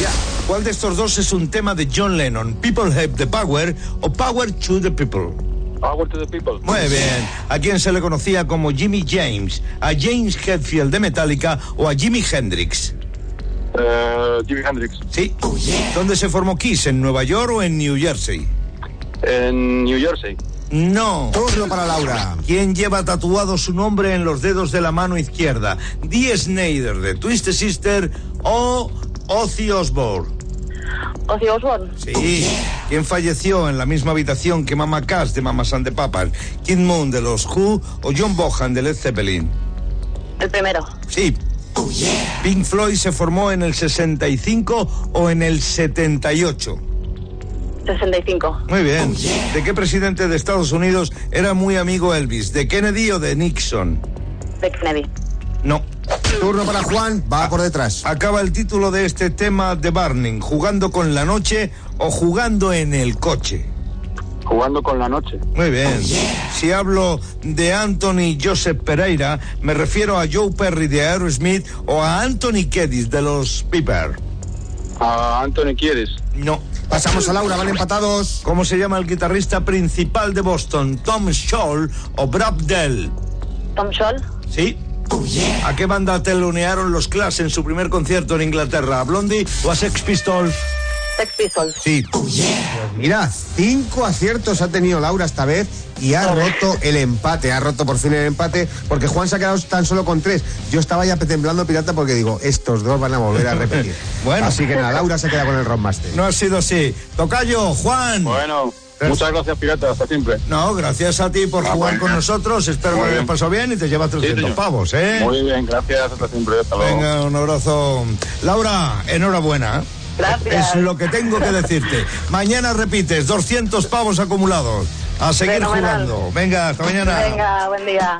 Ya. ¿Cuál de estos dos es un tema de John Lennon? ¿People Have the Power o Power to the People? Power to the people. Muy bien. ¿A quién se le conocía como Jimmy James? ¿A James Hetfield de Metallica o a Jimi Hendrix? Eh, Jimi Hendrix. Sí. ¿Dónde se formó Kiss? ¿En Nueva York o en New Jersey? En New Jersey. No. Turno para Laura. ¿Quién lleva tatuado su nombre en los dedos de la mano izquierda? Dee Snyder de Twisted Sister o Ozzy Osbourne. Ozzy Osbourne. Sí. ¿Quién falleció en la misma habitación que Mama Cass de Mamas and the Papas? Kid Moon de los Who o John Bohan de Led Zeppelin? El primero. Sí. Pink Floyd se formó en el 65 o en el 78. 65. Muy bien. ¿De qué presidente de Estados Unidos era muy amigo Elvis? ¿De Kennedy o de Nixon? De Kennedy. No. Turno para Juan, va por detrás. Acaba el título de este tema de Barning, jugando con la noche o jugando en el coche. Jugando con la noche. Muy bien. Si hablo de Anthony Joseph Pereira, me refiero a Joe Perry de Aerosmith o a Anthony Kiedis de los Piper. A Anthony Kiedis. No. Pasamos a Laura, van empatados. ¿Cómo se llama el guitarrista principal de Boston? ¿Tom Scholl o Brad Dell? Tom Scholl. Sí. ¿A qué banda telonearon los Clash en su primer concierto en Inglaterra? ¿A Blondie o a Sex Pistols? Sex Pistols. Sí. Mira, cinco aciertos ha tenido Laura esta vez y ha roto el empate. Ha roto por fin el empate porque Juan se ha quedado tan solo con tres. Yo estaba ya temblando pirata porque digo, estos dos van a volver a repetir. <laughs> Bueno. Así que nada, Laura se queda con el Rockmaster. No ha sido así. Tocayo, Juan. Bueno, muchas gracias, Pirata. Hasta siempre. No, gracias a ti por Ah, jugar bueno. con nosotros. Espero Muy que lo hayas bien. pasado bien y te llevas 300 señor. pavos, ¿eh? Muy bien, gracias. Hasta siempre. Hasta luego. Venga, un abrazo. Laura, enhorabuena. Gracias. Es lo que tengo que decirte. Mañana repites, 200 pavos acumulados. A seguir Fenomenal. jugando. Venga, hasta mañana. Venga, buen día.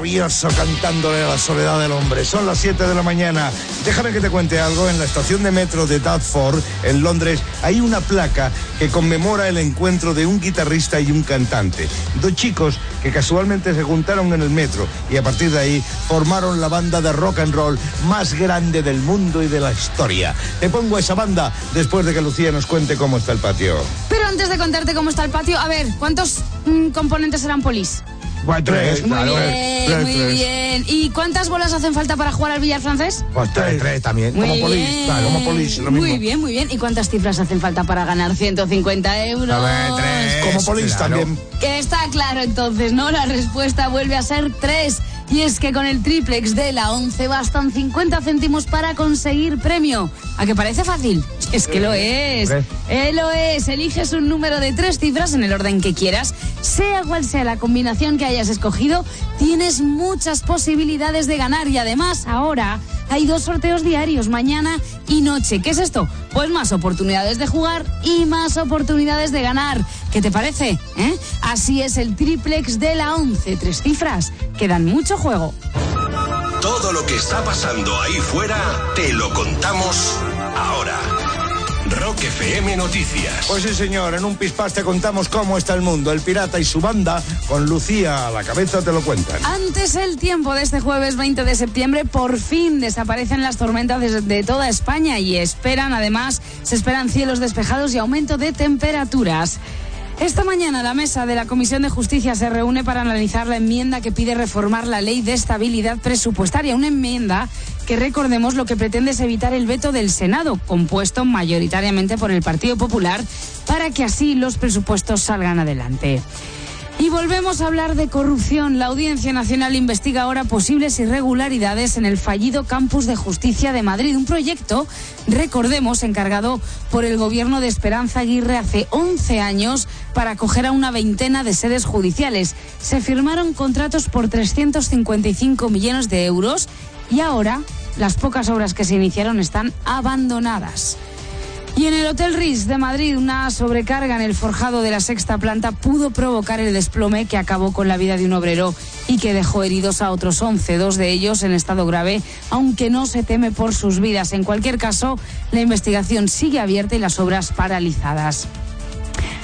Rabioso cantándole a la soledad del hombre. Son las 7 de la mañana. Déjame que te cuente algo. En la estación de metro de Dartford, en Londres, hay una placa que conmemora el encuentro de un guitarrista y un cantante. Dos chicos que casualmente se juntaron en el metro y a partir de ahí formaron la banda de rock and roll más grande del mundo y de la historia. Te pongo esa banda después de que Lucía nos cuente cómo está el patio. Pero antes de contarte cómo está el patio, a ver, ¿cuántos mm, componentes serán polis? Pues tres, Muy claro, bien, tres, muy tres. bien. ¿Y cuántas bolas hacen falta para jugar al billar francés? Pues tres, tres también. Muy como polis, claro, como polis, lo mismo. Muy bien, muy bien. ¿Y cuántas cifras hacen falta para ganar 150 euros? A ver, tres. Como polis claro. también. Que está claro entonces, ¿no? La respuesta vuelve a ser 3. Y es que con el triplex de la 11 bastan 50 céntimos para conseguir premio. ¿A que parece fácil? Es que lo es. Tres. Eh, lo es. Eliges un número de tres cifras en el orden que quieras. Sea cual sea la combinación que hayas escogido, tienes muchas posibilidades de ganar. Y además, ahora hay dos sorteos diarios, mañana y noche. ¿Qué es esto? Pues más oportunidades de jugar y más oportunidades de ganar. ¿Qué te parece? eh? Así es el triplex de la 11. Tres cifras que dan mucho juego. Todo lo que está pasando ahí fuera te lo contamos ahora. Rock FM Noticias. Pues sí, señor, en un pispás te contamos cómo está el mundo. El pirata y su banda, con Lucía a la cabeza, te lo cuentan. Antes el tiempo de este jueves 20 de septiembre, por fin desaparecen las tormentas de, de toda España y esperan, además, se esperan cielos despejados y aumento de temperaturas. Esta mañana la mesa de la Comisión de Justicia se reúne para analizar la enmienda que pide reformar la ley de estabilidad presupuestaria, una enmienda que recordemos lo que pretende es evitar el veto del Senado, compuesto mayoritariamente por el Partido Popular, para que así los presupuestos salgan adelante. Y volvemos a hablar de corrupción. La Audiencia Nacional investiga ahora posibles irregularidades en el fallido Campus de Justicia de Madrid, un proyecto, recordemos, encargado por el gobierno de Esperanza Aguirre hace 11 años para acoger a una veintena de sedes judiciales. Se firmaron contratos por 355 millones de euros y ahora las pocas obras que se iniciaron están abandonadas. Y en el Hotel Ritz de Madrid, una sobrecarga en el forjado de la sexta planta pudo provocar el desplome que acabó con la vida de un obrero y que dejó heridos a otros 11, dos de ellos en estado grave, aunque no se teme por sus vidas. En cualquier caso, la investigación sigue abierta y las obras paralizadas.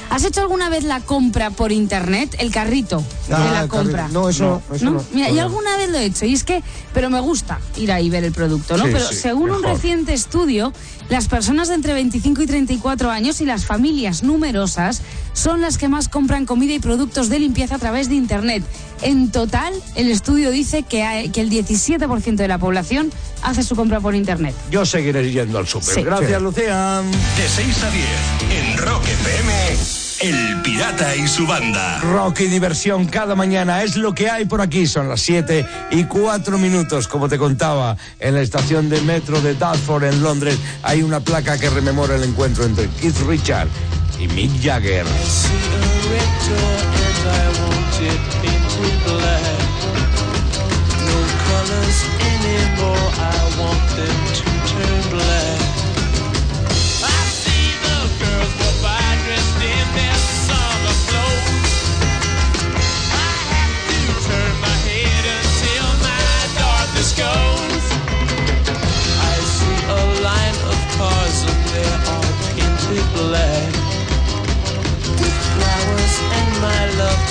¿Has hecho alguna vez la compra por internet? El carrito de Ah, la compra. No, eso no, eso no. Mira, yo alguna vez lo he hecho y es que, pero me gusta ir ahí y ver el producto, ¿no? Sí, pero sí, según un reciente estudio, las personas de entre 25 y 34 años y las familias numerosas son las que más compran comida y productos de limpieza a través de internet. En total, el estudio dice que, hay- que el 17% de la población hace su compra por internet. Yo seguiré yendo al súper. Sí. Gracias, Sí. Lucía. De 6 a 10 en Rock FM, El Pirata y su banda. Rock y diversión cada mañana es lo que hay por aquí. Son las 7 y 4 minutos, como te contaba, en la estación de metro de Dartford en Londres hay una placa que rememora el encuentro entre Keith Richard y Mick Jagger.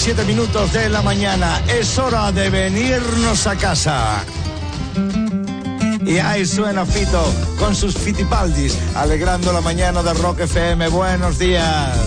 7 y 7 minutos de la mañana. Es hora de venirnos a casa. Y ahí suena Fito con sus Fitipaldis, alegrando la mañana de Rock FM. Buenos días.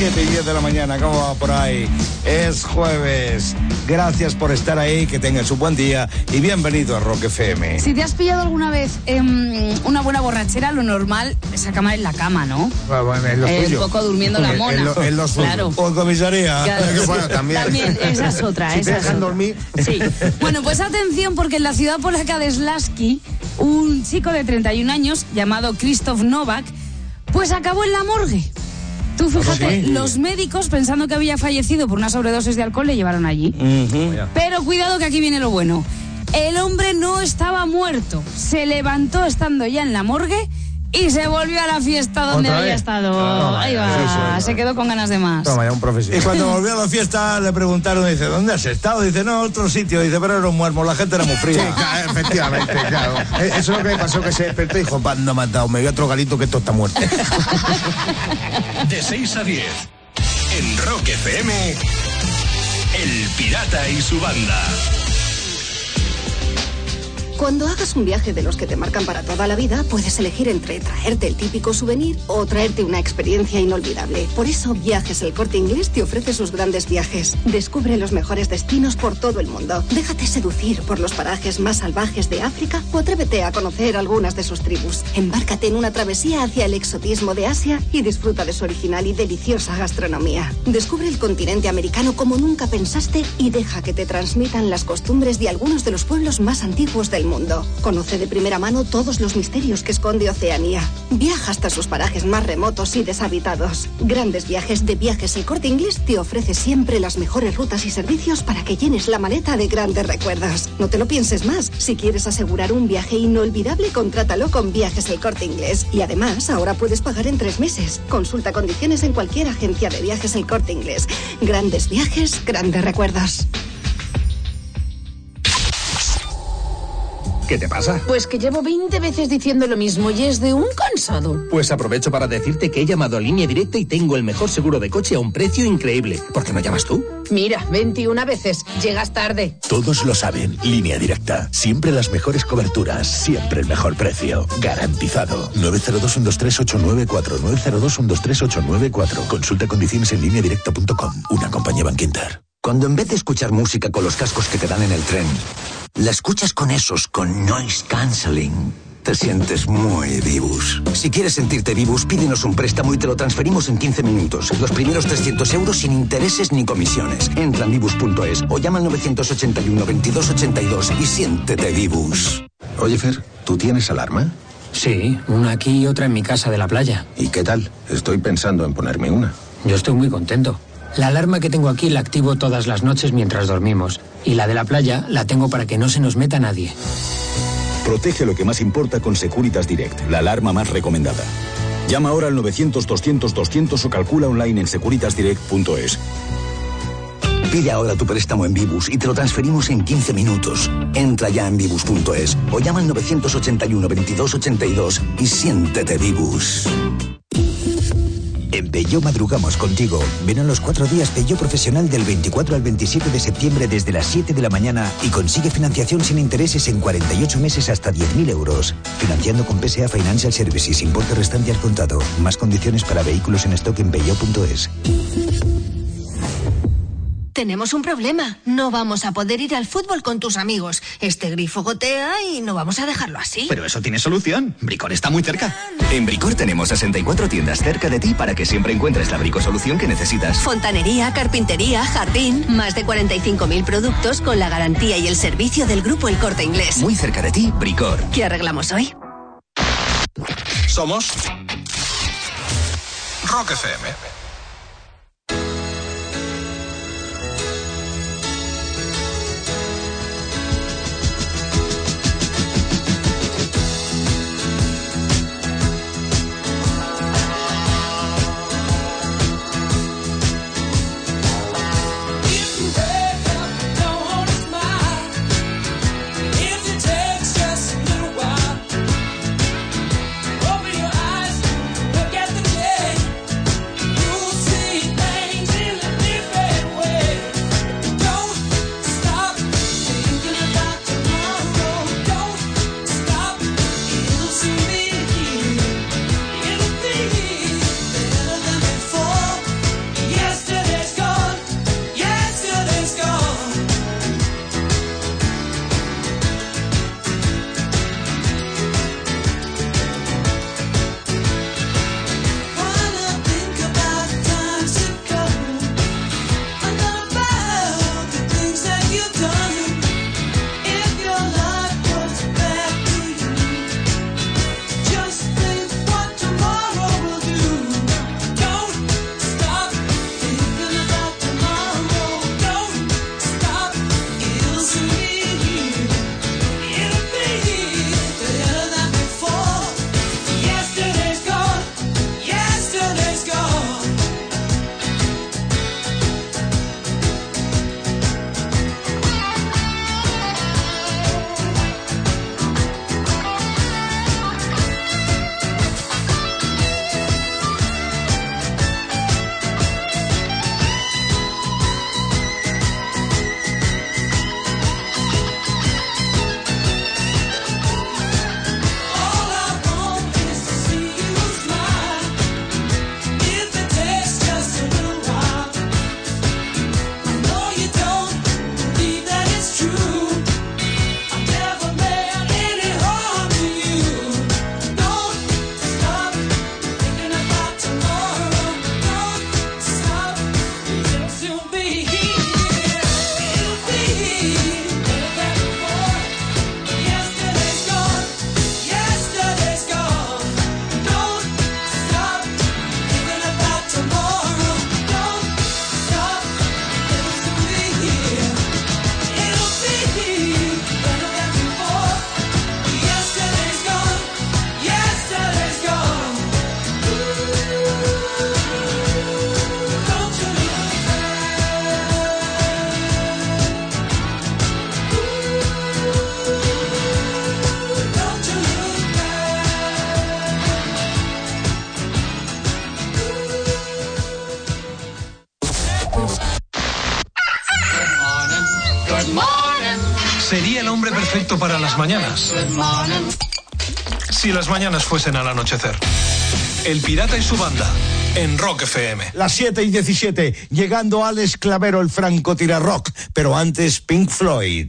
7 y 10 de la mañana. ¿Cómo va por ahí? Es jueves. Gracias por estar ahí, que tengas un buen día y bienvenido a Rock FM. Si te has pillado alguna vez em, una buena borrachera, lo normal es acabar en la cama, ¿no? Eh, un poco durmiendo la mona. En lo- en lo suyo. Claro. O en comisaría. Claro. Bueno, también. También, esa es otra. Si esa te es dejan otra. dormir. Sí. Bueno, pues atención, porque en la ciudad polaca de Slaski, un chico de 31 años llamado Krzysztof Novak, pues acabó en la morgue. Tú fíjate, sí? los médicos, pensando que había fallecido por una sobredosis de alcohol, le llevaron allí. Pero cuidado que aquí viene lo bueno. El hombre no estaba muerto. Se levantó estando ya en la morgue y se volvió a la fiesta donde ¿Otra había vez? estado. Toma Ahí va, sí, sí, se quedó con ganas de más. Toma ya un Y cuando volvió a la fiesta le preguntaron, dice, ¿dónde has estado? Dice, no, otro sitio. Dice, pero era un muermo, la gente era muy Sí, fría. claro, efectivamente, claro. Eh, Eso es lo que me pasó, que se despertó y dijo, "Pa, no me dado, me voy a otro galito que esto está muerto. De 6 a 10. En Rock FM. El Pirata y su banda. Cuando hagas un viaje de los que te marcan para toda la vida, puedes elegir entre traerte el típico souvenir o traerte una experiencia inolvidable. Por eso, Viajes El Corte Inglés te ofrece sus grandes viajes. Descubre los mejores destinos por todo el mundo. Déjate seducir por los parajes más salvajes de África o atrévete a conocer algunas de sus tribus. Embárcate en una travesía hacia el exotismo de Asia y disfruta de su original y deliciosa gastronomía. Descubre el continente americano como nunca pensaste y deja que te transmitan las costumbres de algunos de los pueblos más antiguos del mundo. Conoce de primera mano todos los misterios que esconde Oceanía. Viaja hasta sus parajes más remotos y deshabitados. Grandes viajes de viajes El Corte Inglés te ofrece siempre las mejores rutas y servicios para que llenes la maleta de grandes recuerdos. No te lo pienses más. Si quieres asegurar un viaje inolvidable, contrátalo con Viajes El Corte Inglés. Y además, ahora puedes pagar en tres meses. Consulta condiciones en cualquier agencia de viajes El Corte Inglés. Grandes viajes, grandes recuerdos. ¿Qué te pasa? Pues que llevo 20 veces diciendo lo mismo y es de un cansado. Pues aprovecho para decirte que he llamado a línea directa y tengo el mejor seguro de coche a un precio increíble. ¿Por qué no llamas tú? Mira, 21 veces. Llegas tarde. Todos lo saben. Línea directa. Siempre las mejores coberturas. Siempre el mejor precio. Garantizado. 902-123-894. 902-123-894. Consulta condiciones en línea directa.com. Una compañía Banquinter. Cuando en vez de escuchar música con los cascos que te dan en el tren, la escuchas con esos, con noise cancelling. Te sientes muy vivus. Si quieres sentirte vivus, pídenos un préstamo y te lo transferimos en 15 minutos. Los primeros 300 euros sin intereses ni comisiones. Entra en vivus.es o llama al 981 2282 y siéntete vivus. Oye, Fer, ¿tú tienes alarma? Sí, una aquí y otra en mi casa de la playa. ¿Y qué tal? Estoy pensando en ponerme una. Yo estoy muy contento. La alarma que tengo aquí la activo todas las noches mientras dormimos. Y la de la playa la tengo para que no se nos meta nadie. Protege lo que más importa con Securitas Direct, la alarma más recomendada. Llama ahora al 900-200-200 o calcula online en securitasdirect.es. Pide ahora tu préstamo en Vivus y te lo transferimos en 15 minutos. Entra ya en vivus.es o llama al 981 2282 y siéntete Vivus. En Peugeot madrugamos contigo. Ven a los cuatro días Peugeot Profesional del 24 al 27 de septiembre desde las 7 de la mañana y consigue financiación sin intereses en 48 meses hasta 10.000 euros. Financiando con PSA Financial Services, importe restante al contado. Más condiciones para vehículos en stock en peugeot.es. Tenemos un problema. No vamos a poder ir al fútbol con tus amigos. Este grifo gotea y no vamos a dejarlo así. Pero eso tiene solución. Bricor está muy cerca. En Bricor tenemos 64 tiendas cerca de ti para que siempre encuentres la bricosolución que necesitas. Fontanería, carpintería, jardín, más de 45.000 productos con la garantía y el servicio del grupo El Corte Inglés. Muy cerca de ti, Bricor. ¿Qué arreglamos hoy? Somos Rock FM. Mañanas. Si las mañanas fuesen al anochecer. El Pirata y su banda, en Rock FM. Las 7 y 17, llegando Alex Clavero, el franco tira rock, pero antes Pink Floyd.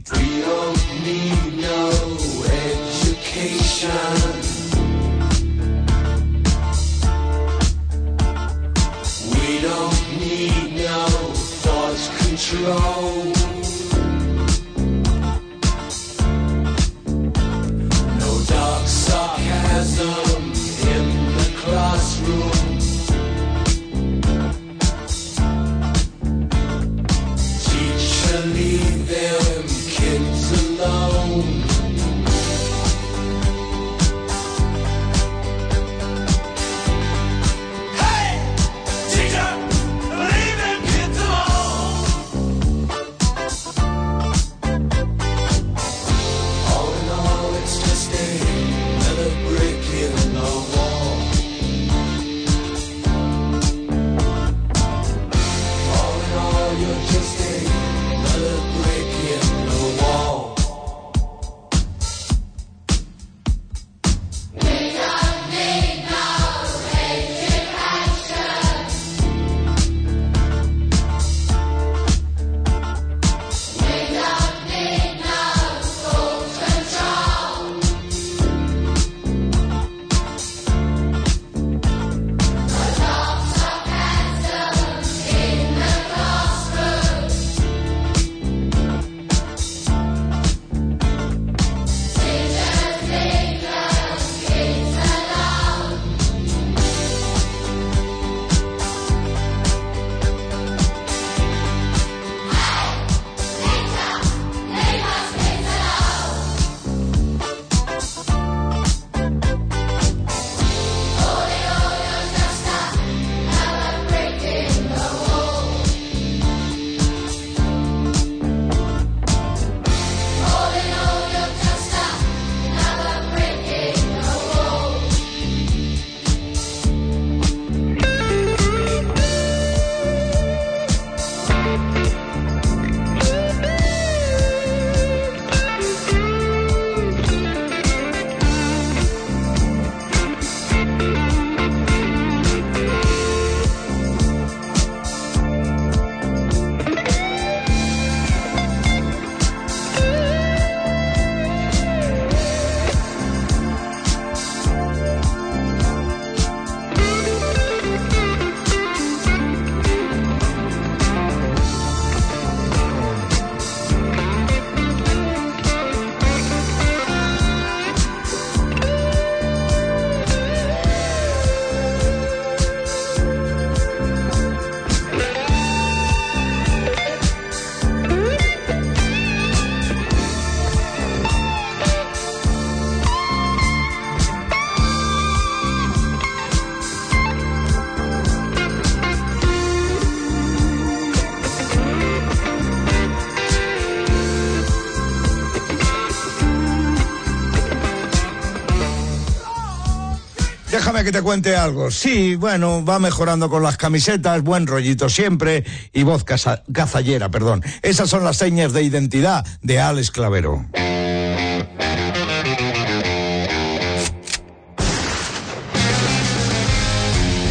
Déjame que te cuente algo. Sí, bueno, va mejorando con las camisetas, buen rollito siempre y voz cazallera, perdón. Esas son las señas de identidad de Alex Clavero.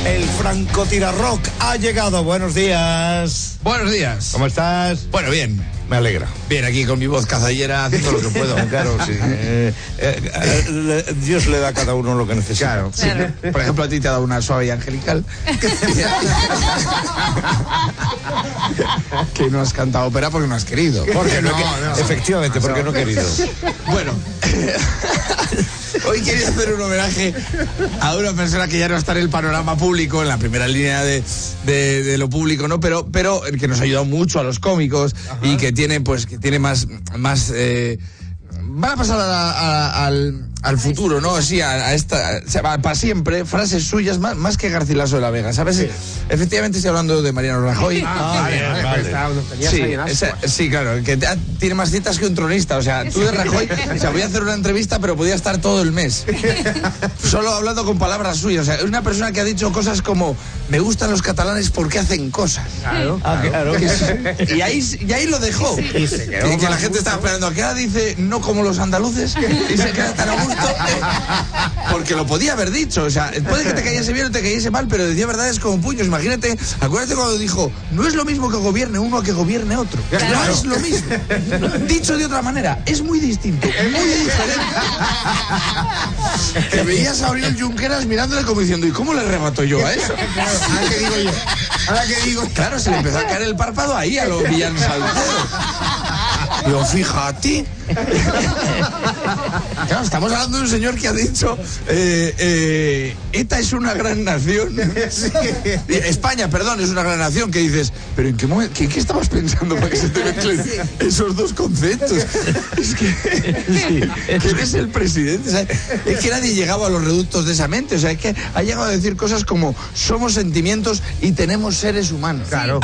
El franco rock ha llegado. Buenos días. Buenos días. ¿Cómo estás? Bueno, bien. Me alegra. Bien, aquí con mi voz cazallera haciendo lo que puedo. <laughs> Claro, sí. Eh, eh, eh, Dios le da a cada uno lo que necesita. Claro, sí. Por ejemplo, a ti te ha dado una suave y angelical. <laughs> que no has cantado ópera porque no has querido. Porque no, No, que- no. Efectivamente, porque no he querido. Bueno, <laughs> hoy quería hacer un homenaje a una persona que ya no está en el panorama público, en la primera línea de, de- de lo público, ¿no? Pero, pero que nos ha ayudado mucho a los cómicos y que tiene, pues, que tiene más, más. eh, van a pasar a la- a- al, al futuro, ¿no? Sí, a, a esta, para siempre, frases suyas más, más que Garcilaso de la Vega, ¿sabes? Efectivamente estoy hablando de Mariano Rajoy. Ah, vale, vale, vale. Está- Sí, esa- sí, claro, que te- ah, tiene más citas que un tronista. O sea, tú de Rajoy, o sea, voy a hacer una entrevista, pero podía estar todo el mes. <laughs> Solo hablando con palabras suyas. O sea, es una persona que ha dicho cosas como: Me gustan los catalanes porque hacen cosas. Claro, Ah, claro. Y, ahí, y ahí lo dejó. Y se quedó que, que la gente estaba esperando a que ahora dice no como los andaluces y se queda tan a gusto. eh, porque lo podía haber dicho. O sea, puede que te cayese bien o te cayese mal, pero decía verdades como puños. Imagínate, acuérdate cuando dijo, no es lo mismo que gobierne uno a que gobierne otro. No es lo mismo. <laughs> Dicho de otra manera, es muy distinto, muy diferente. <laughs> <laughs> que veías a Oriol Junqueras mirándole como diciendo, ¿y cómo le rebato yo a eso? <laughs> Ahora que digo yo. Ahora que digo. Claro, se le empezó a caer el párpado ahí a los Villan Salcedo. Yo, fíjate. Claro, estamos hablando de un señor que ha dicho, eh, eh, ETA es una gran nación. Eh, España, perdón, es una gran nación. Que dices, pero ¿en qué momento, qué, qué estabas pensando para que se te mezclen esos dos conceptos? Es que, que eres el presidente. o sea, es que nadie llegaba a los reductos de esa mente. O sea, es que ha llegado a decir cosas como somos sentimientos y tenemos seres humanos. Claro.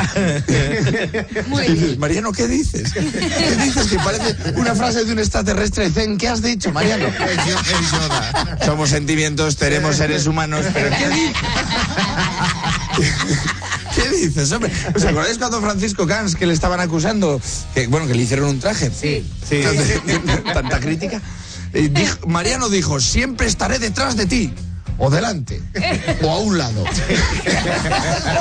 Y dices, Mariano, ¿qué dices? ¿Qué dices? Que parece una frase de un extraterrestre zen. ¿Qué has dicho, Mariano? <laughs> Somos sentimientos, tenemos seres humanos, pero ¿qué dices? <laughs> ¿Qué dices, hombre? ¿Os acordáis cuando Francisco Cans, que le estaban acusando, que bueno, que le hicieron un traje? Sí, sí. <laughs> Tanta crítica. Dijo- Mariano dijo, siempre estaré detrás de ti. O delante. O a un lado.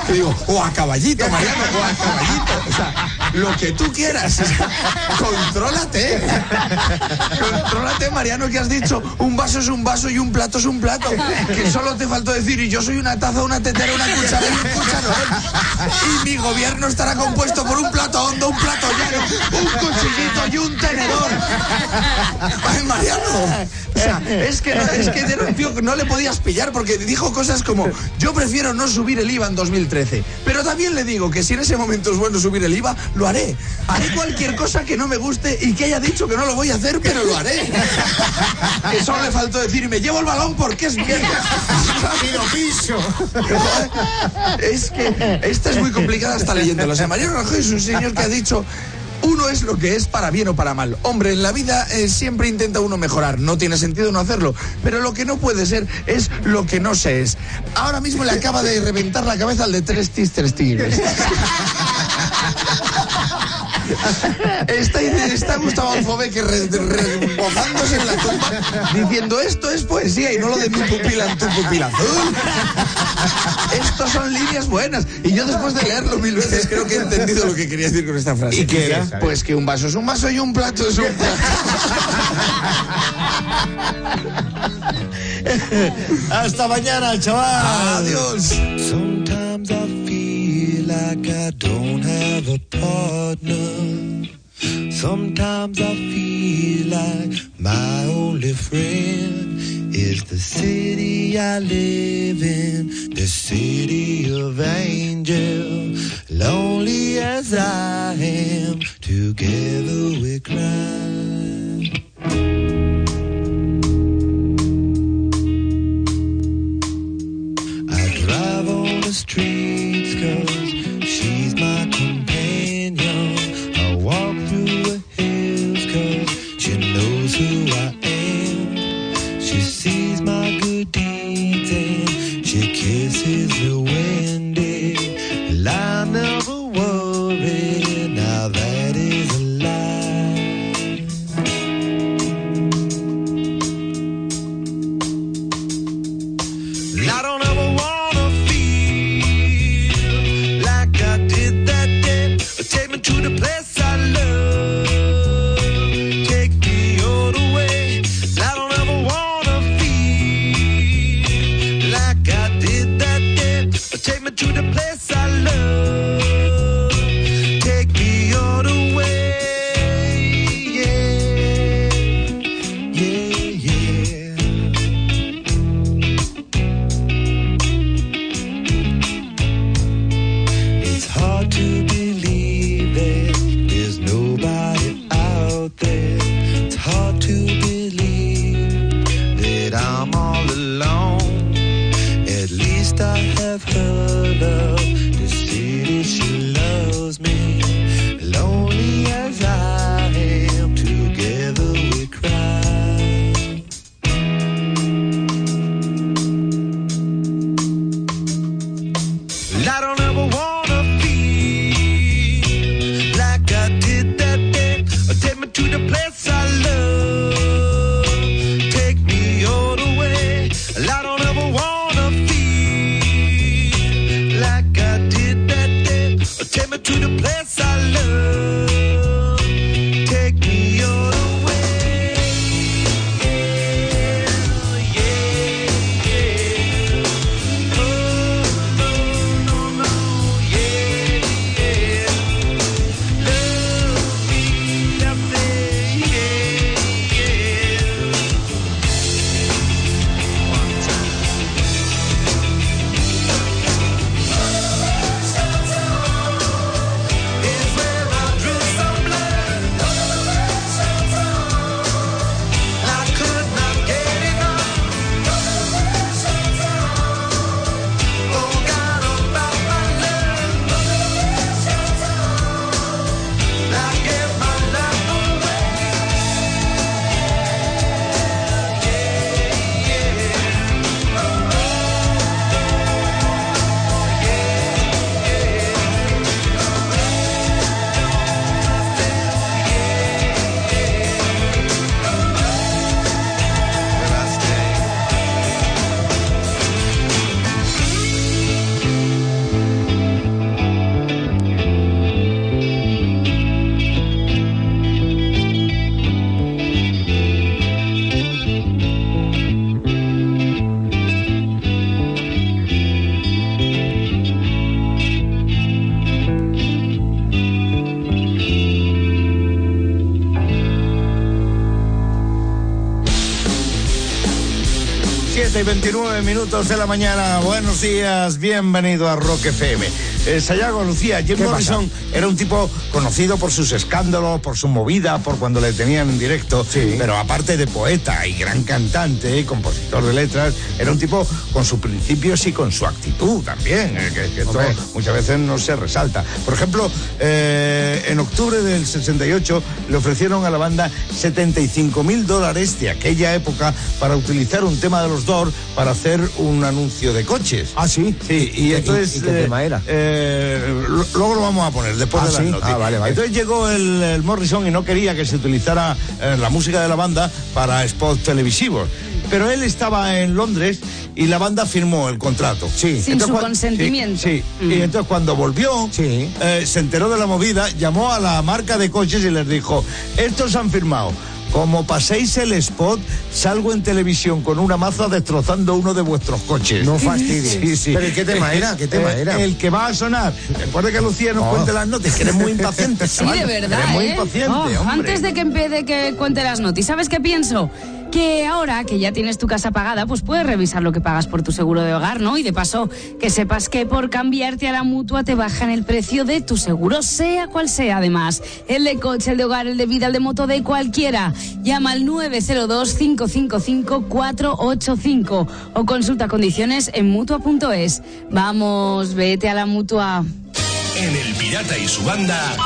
<laughs> Digo, o a caballito, Mariano, o a caballito. O sea, lo que tú quieras. O <laughs> sea, contrólate. Contrólate, Mariano, que has dicho, un vaso es un vaso y un plato es un plato. Que solo te faltó decir, y yo soy una taza, una tetera, una cuchara y un cucharón. Y mi gobierno estará compuesto por un plato hondo, un plato llano, un cuchillito y un tenedor. Ay, Mariano. O sea, es que, no, es que no le podías pillar porque dijo cosas como, yo prefiero no subir el IVA en 2013. Pero también le digo que si en ese momento es bueno subir el IVA, lo haré. Haré cualquier cosa que no me guste y que haya dicho que no lo voy a hacer, pero lo haré. <laughs> Que solo le faltó decir, me llevo el balón porque es piso. Es que esta es muy complicada hasta leyéndolo. O sea, Mariano Rajoy es un señor que ha dicho. Uno es lo que es para bien o para mal. Hombre, en la vida eh, siempre intenta uno mejorar. No tiene sentido no hacerlo. Pero lo que no puede ser es lo que no se es. Ahora mismo le acaba de reventar la cabeza al de tres Tister Tigres. <laughs> Está, está Gustavo Alfove que re- remojándose en la tumba diciendo esto es poesía y no lo de mi pupila en tu pupila azul. Estos son líneas buenas. Y yo después de leerlo mil veces creo que he entendido lo que quería decir con esta frase. ¿Y qué era? Pues que un vaso es un vaso y un plato es un plato. <laughs> Hasta mañana, chaval. Adiós. Like I don't have a partner. Sometimes I feel like my only friend is the city I live in, the city of angels. Lonely as I am, together we cry. I minutos de la mañana. Buenos días, bienvenido a Rock FM. Eh, Sayago Lucía, Jim ¿Qué Morrison era un tipo conocido por sus escándalos, por su movida, por cuando le tenían en directo. Pero aparte de poeta y gran cantante y compositor de letras, era un tipo con sus principios y con su actitud también, eh, que, que esto muchas veces no se resalta. Por ejemplo, eh, en octubre del 68 le ofrecieron a la banda 75 mil dólares de aquella época para utilizar un tema de los Doors para hacer un anuncio de coches. Ah, sí. Sí, y, ¿Y qué- entonces. y- qué tema era? eh, luego lo vamos a poner, después Ah, de las sí. noticias. Ah, vale, vale. Entonces llegó el, el Morrison y no quería que se utilizara eh, la música de la banda para spots televisivos. Pero él estaba en Londres y la banda firmó el contrato. Sí. Sin su consentimiento. Sí. sí. Y entonces cuando volvió, eh, se enteró de la movida, llamó a la marca de coches y les dijo, estos han firmado. Como paséis el spot, salgo en televisión con una maza destrozando uno de vuestros coches. No fastidies. Sí, sí. ¿Pero qué tema era? ¿Qué tema Eh, era? El que va a sonar. Después de que Lucía nos Oh. cuente las notas, que eres muy impaciente. Sí, chaval. de verdad. Eres muy ¿eh? impaciente, Oh, hombre. antes de que empiece que cuente las noticias, ¿sabes qué pienso? Que ahora que ya tienes tu casa pagada, pues puedes revisar lo que pagas por tu seguro de hogar, ¿no? Y de paso, que sepas que por cambiarte a la mutua te bajan el precio de tu seguro, sea cual sea, además. El de coche, el de hogar, el de vida, el de moto, de cualquiera. Llama al 902-555-485 o consulta condiciones en mutua.es. Vamos, vete a la mutua. En El Pirata y su banda,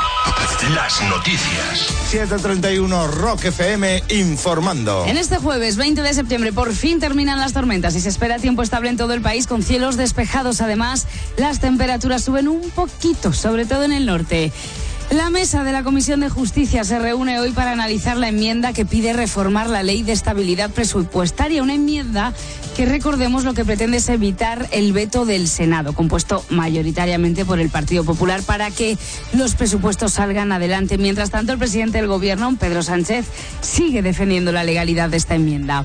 las noticias. 731 Rock FM informando. En este jueves 20 de septiembre por fin terminan las tormentas y se espera tiempo estable en todo el país con cielos despejados. Además, las temperaturas suben un poquito, sobre todo en el norte. La mesa de la Comisión de Justicia se reúne hoy para analizar la enmienda que pide reformar la ley de estabilidad presupuestaria, una enmienda que recordemos lo que pretende es evitar el veto del Senado, compuesto mayoritariamente por el Partido Popular, para que los presupuestos salgan adelante. Mientras tanto, el presidente del Gobierno, Pedro Sánchez, sigue defendiendo la legalidad de esta enmienda.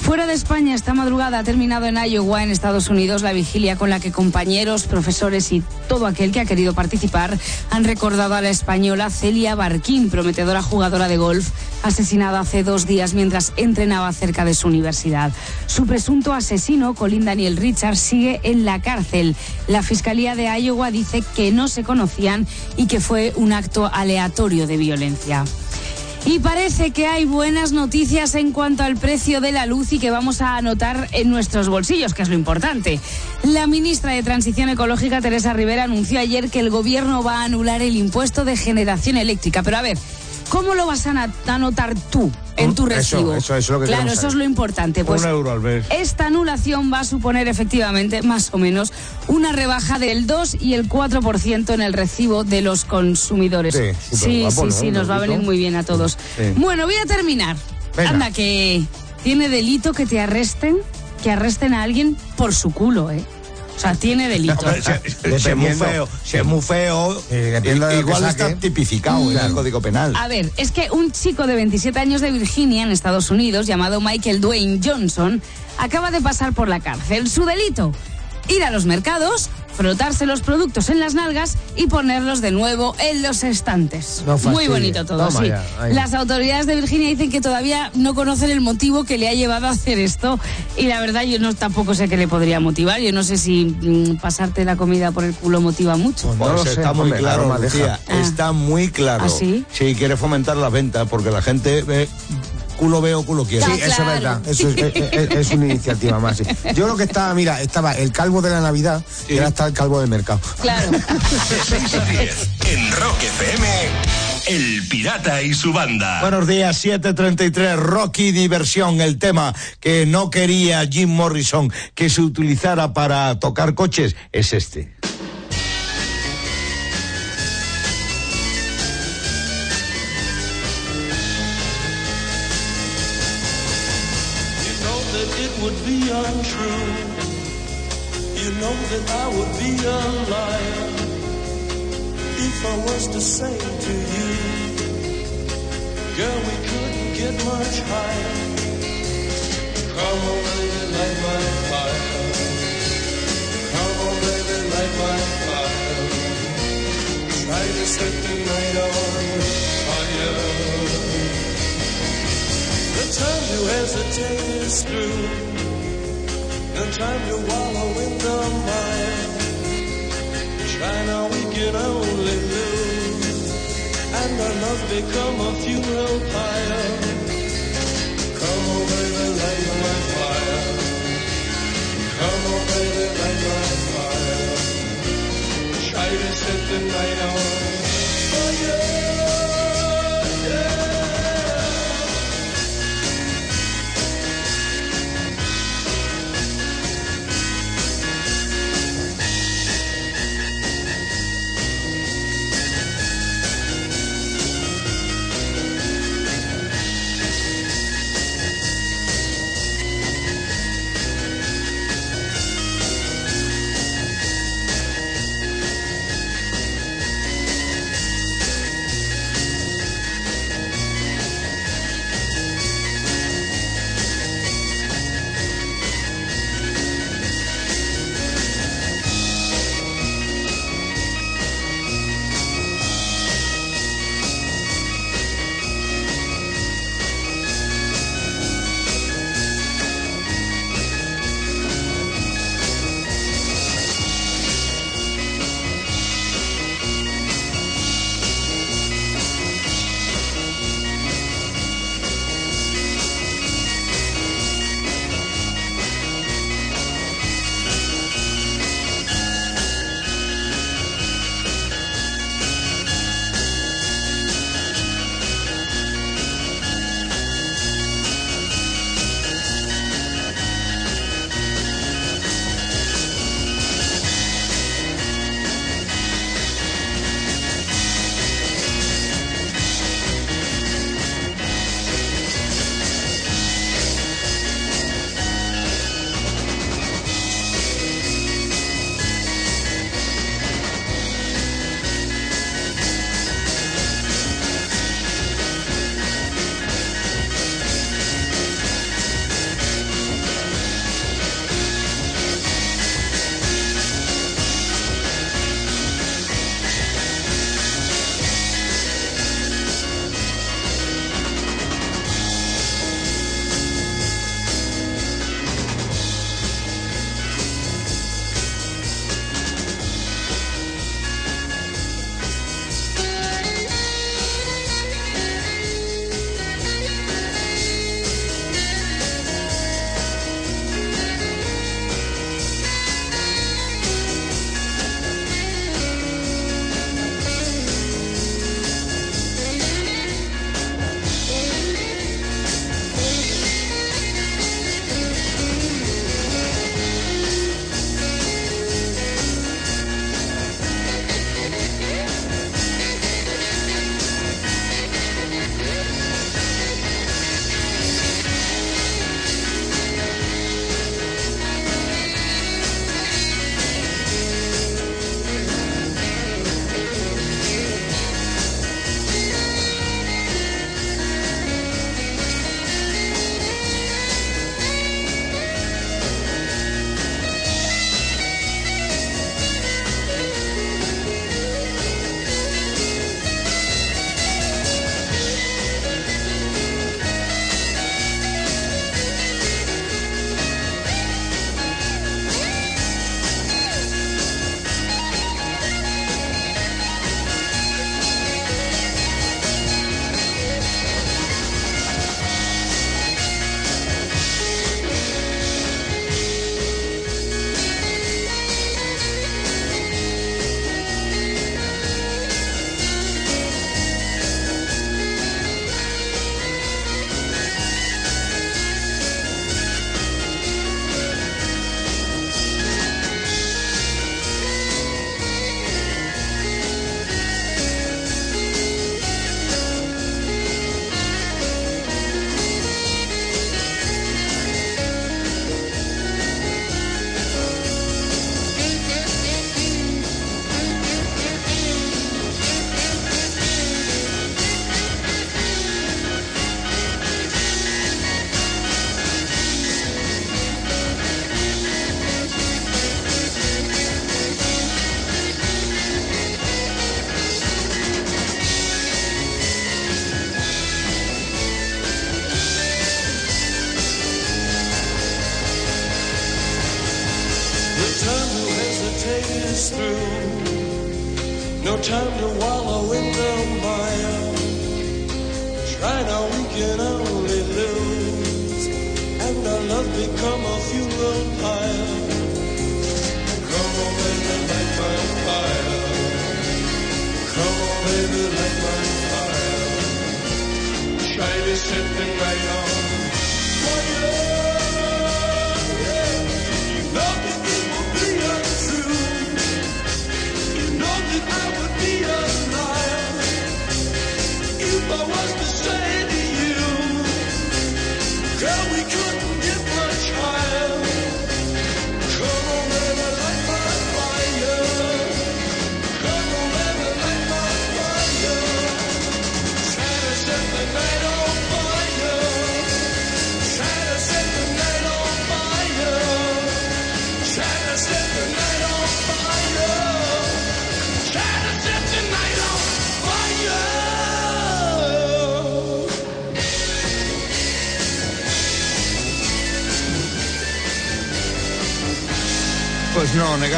Fuera de España, esta madrugada ha terminado en Iowa, en Estados Unidos, la vigilia con la que compañeros, profesores y todo aquel que ha querido participar han recordado a la española Celia Barquín, prometedora jugadora de golf, asesinada hace dos días mientras entrenaba cerca de su universidad. Su presunto asesino, Colin Daniel Richards, sigue en la cárcel. La Fiscalía de Iowa dice que no se conocían y que fue un acto aleatorio de violencia. Y parece que hay buenas noticias en cuanto al precio de la luz y que vamos a anotar en nuestros bolsillos, que es lo importante. La ministra de Transición Ecológica, Teresa Rivera, anunció ayer que el gobierno va a anular el impuesto de generación eléctrica. Pero a ver, ¿cómo lo vas a anotar tú en tu Eso, recibo? eso, eso es lo que Claro, eso es lo importante. Pues Un euro al mes. esta anulación va a suponer efectivamente, más o menos, una rebaja del 2 y el 4% en el recibo de los consumidores. Sí, sí, sí, ¿no? sí, nos va a venir muy bien a todos. Sí. Bueno, voy a terminar. Venga. Anda, que tiene delito que te arresten, que arresten a alguien por su culo, ¿eh? O sea, tiene delito. Hombre, si- si es muy feo, si es muy feo, igual está tipificado en el Código Penal. A ver, es que un chico de 27 años de Virginia, en Estados Unidos, llamado Michael Dwayne Johnson, acaba de pasar por la cárcel. Su delito, ir a los mercados, frotarse los productos en las nalgas y ponerlos de nuevo en los estantes. No Muy bonito todo, sí. ya. Las autoridades de Virginia dicen que todavía no conocen el motivo que le ha llevado a hacer esto y la verdad yo no tampoco sé qué le podría motivar. Yo no sé si mm, pasarte la comida por el culo motiva mucho. Pues lo sé, está muy claro, Lucía. Está muy claro. ¿Ah, sí? quiere fomentar la venta porque la gente ve culo veo, culo quiero. Sí, eso es verdad. <laughs> Eso es, es- es- es una iniciativa más. sí. Yo lo que estaba, mira, estaba el calvo de la Navidad y ahora está el calvo del mercado. Claro. <laughs> De 6 a 10, en Rock FM, El Pirata y su banda. Buenos días, 733, Rocky Diversión, el tema que no quería Jim Morrison que se utilizara para tocar coches es este. A liar if I was to say to you, girl, we couldn't get much higher. Come on, baby, light my fire. Come on, baby, light my fire. Try to set the night on fire. The time to hesitate is through. No time to wallow in the mire. Try now, we can only lose. And our love become a funeral pyre. Come on, baby, light my fire. Come on, baby, light my fire. Try to set the night on fire.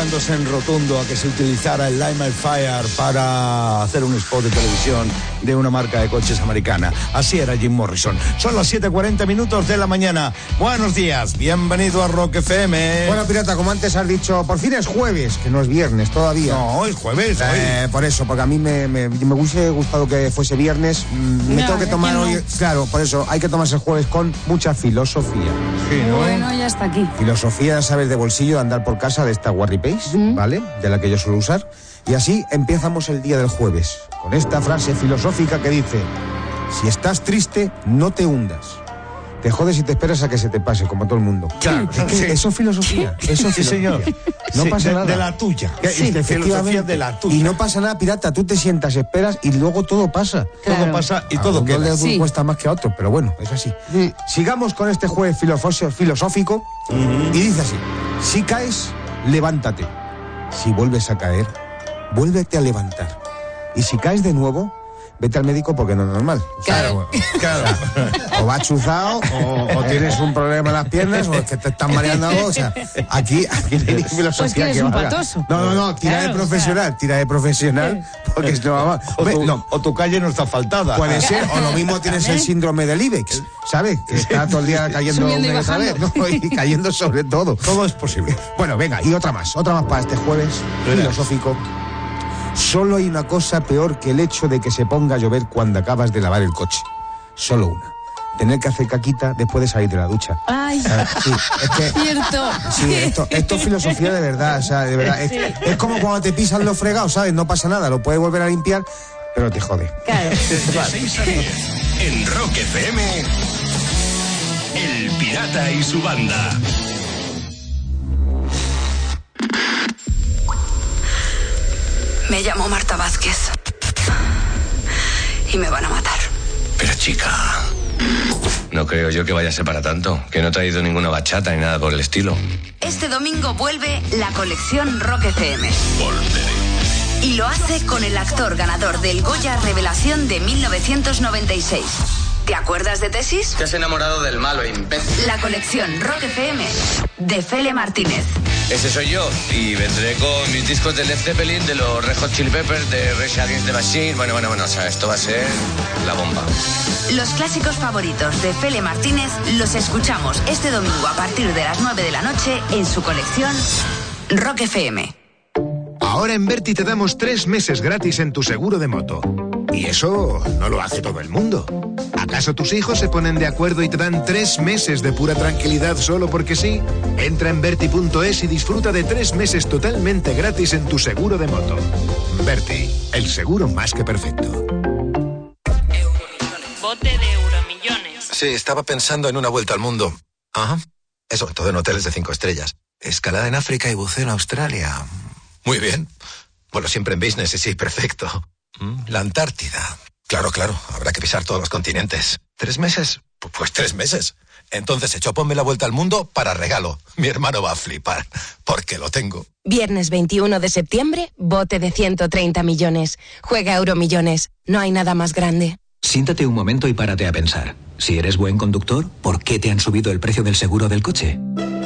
En rotundo a que se utilizara el Lime Fire para hacer un spot de televisión de una marca de coches americana. Así era Jim Morrison. Son las 7.40 minutos de la mañana. Buenos días, bienvenido a Rock FM. Bueno, pirata, como antes has dicho, por fin es jueves, que no es viernes todavía. No, es jueves. Eh, por eso, porque a mí me, me, me hubiese gustado que fuese viernes. Mm, Me No, tengo que tomar no. hoy. Claro, por eso hay que tomarse el jueves con mucha filosofía. Bueno, ya está aquí. Filosofía, sabes, de bolsillo, de andar por casa, de esta Warry Pace, ¿vale? De la que yo suelo usar. Y así empezamos el día del jueves, con esta frase filosófica que dice, si estás triste, no te hundas. Te jodes y te esperas a que se te pase, como todo el mundo. Claro, Es que sí. eso es filosofía. Eso es Sí, filosofía. señor. No Sí, pasa de- nada. de la tuya. Sí, efectivamente. filosofía de la tuya. Y no pasa nada, pirata. Tú te sientas, esperas y luego todo pasa. Todo pasa y A todo queda. Sí. cuesta más que a otros, pero bueno, es así. Sigamos con este jueves filosofo- filosófico y dice así: si caes, levántate. Si vuelves a caer, vuélvete a levantar. Y si caes de nuevo, vete al médico porque no es normal. Claro, claro. <laughs> O vas chuzado, o, o tienes un problema en las piernas, o es que te están mareando algo. O sea, aquí, aquí no hay filosofía Pues que eres que un valga. patoso. No, no, no, tira Claro, de profesional, tira de profesional, <laughs> porque si no, vamos- O Ve, tu, no, o tu calle no está faltada. Puede ser, o lo mismo tienes el síndrome del IBEX, ¿sabes? Que está todo el día <laughs> cayendo y una vez, bajando. ¿no? y cayendo sobre todo. Todo es posible. Bueno, venga, y otra más, otra más para este jueves Verás. filosófico. Solo hay una cosa peor que el hecho de que se ponga a llover cuando acabas de lavar el coche. Solo una. Tener que hacer caquita después de salir de la ducha. Ay. Sí, es que cierto. Sí, esto, esto es filosofía de verdad, o sea, de verdad. Es, Sí. es como cuando te pisan los fregados, ¿sabes? No pasa nada, lo puedes volver a limpiar, pero te jode. Claro. <laughs> De 6 a 10, en Rock FM, El Pirata y su banda. Me llamo Marta Vázquez. Y me van a matar. Pero chica, no creo yo que vaya a ser para tanto. Que no he traído ninguna bachata ni nada por el estilo. Este domingo vuelve la colección Rock FM. Y lo hace con el actor ganador del Goya Revelación de 1996. ¿Te acuerdas de Tesis? Te has enamorado del malo, imbécil. La colección Rock FM de Fele Martínez. Ese soy yo. Y vendré con mis discos de Led Zeppelin, de los Red Hot Chili Peppers, de Rage Against the Machine. Bueno, bueno, bueno. O sea, esto va a ser la bomba. Los clásicos favoritos de Fele Martínez los escuchamos este domingo a partir de las 9 de la noche en su colección Rock FM. Ahora en Berti te damos tres meses gratis en tu seguro de moto. Y eso no lo hace todo el mundo. ¿Acaso tus hijos se ponen de acuerdo y te dan tres meses de pura tranquilidad solo porque sí? Entra en Berti.es y disfruta de tres meses totalmente gratis en tu seguro de moto. Berti, el seguro más que perfecto. Bote de euromillones. Sí, estaba pensando en una vuelta al mundo. Ajá. Eso, todo en hoteles de cinco estrellas. Escalada en África y buceo en Australia. Muy bien. Bueno, siempre en business, y sí, perfecto. Mm, La Antártida. Claro, claro, habrá que pisar todos los continentes. ¿Tres meses? Pu- Pues tres meses. Entonces, hecho, ponme la vuelta al mundo para regalo. Mi hermano va a flipar, porque lo tengo. Viernes 21 de septiembre, bote de 130 millones. Juega Euromillones. No hay nada más grande. Siéntate un momento y párate a pensar. Si eres buen conductor, ¿por qué te han subido el precio del seguro del coche?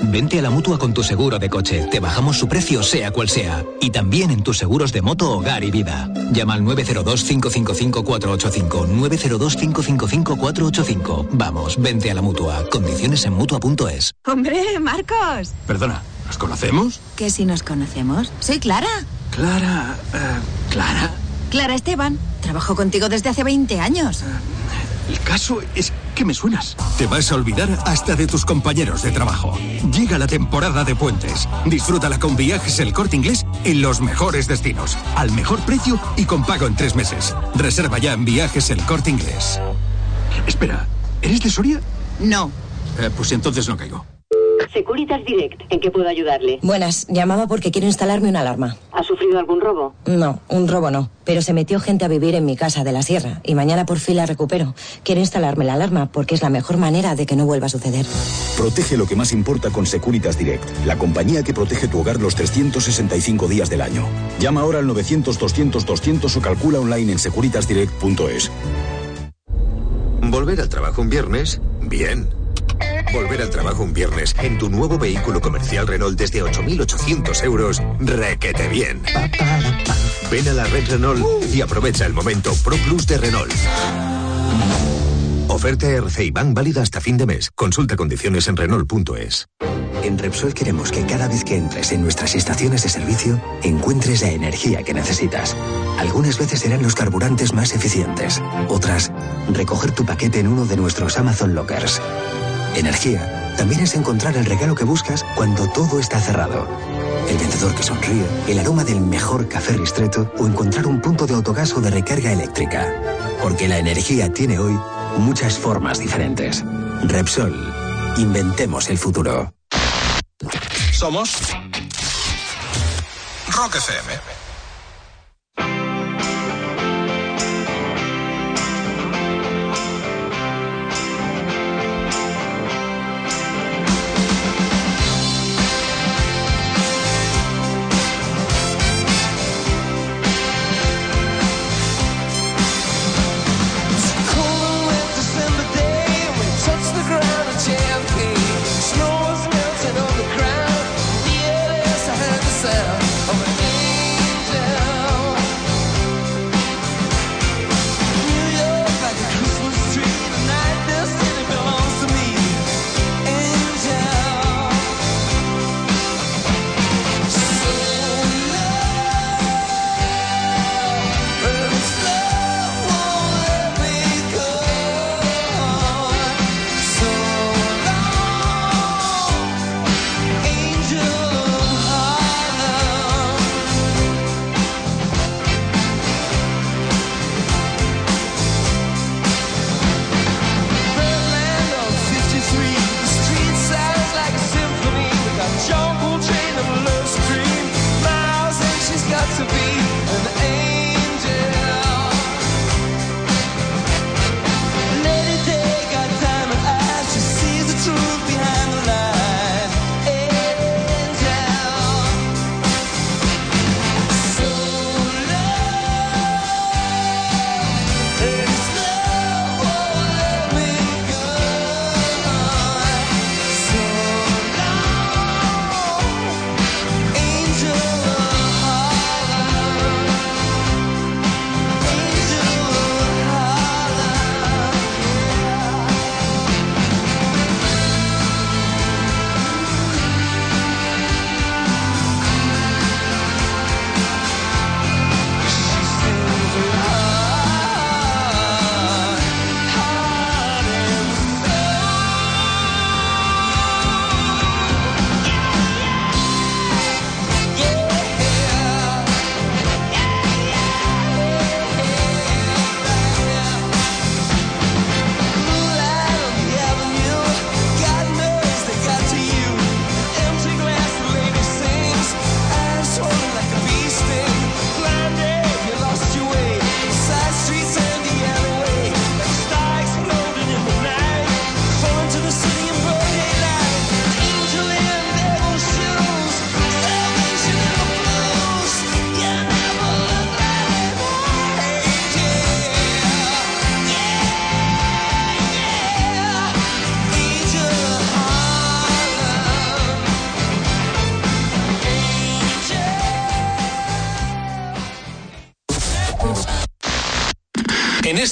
Vente a la mutua con tu seguro de coche. Te bajamos su precio, sea cual sea. Y también en tus seguros de moto, hogar y vida. Llama al 902-555-485. 902-555-485. Vamos, vente a la mutua. Condiciones en mutua.es. Hombre, Marcos. Perdona, ¿nos conocemos? ¿Que si nos conocemos? Soy Clara. Clara. eh, Clara. Clara Esteban. Trabajo contigo desde hace 20 años. El caso es que me suenas. Te vas a olvidar hasta de tus compañeros de trabajo. Llega la temporada de puentes. Disfrútala con viajes el corte inglés en los mejores destinos, al mejor precio y con pago en tres meses. Reserva ya en viajes el corte inglés. Espera, ¿eres de Soria? No. Eh, pues entonces no caigo. Securitas Direct, ¿en qué puedo ayudarle? Buenas, llamaba porque quiero instalarme una alarma. ¿Ha sufrido algún robo? No, un robo no, pero se metió gente a vivir en mi casa de la sierra y mañana por fin la recupero. Quiero instalarme la alarma porque es la mejor manera de que no vuelva a suceder. Protege lo que más importa con Securitas Direct, la compañía que protege tu hogar los 365 días del año. Llama ahora al 900-200-200 o calcula online en securitasdirect.es. Volver al trabajo un viernes, bien. Volver al trabajo un viernes en tu nuevo vehículo comercial Renault desde 8.800 euros, requete bien. Ven a la red Renault y aprovecha el momento Pro Plus de Renault. Oferta RC Bank válida hasta fin de mes. Consulta condiciones en Renault.es. En Repsol queremos que cada vez que entres en nuestras estaciones de servicio encuentres la energía que necesitas. Algunas veces serán los carburantes más eficientes, otras, recoger tu paquete en uno de nuestros Amazon Lockers. Energía también es encontrar el regalo que buscas cuando todo está cerrado. El vendedor que sonríe, el aroma del mejor café ristreto o encontrar un punto de autogas o de recarga eléctrica. Porque la energía tiene hoy muchas formas diferentes. Repsol, inventemos el futuro. Somos Rock FM.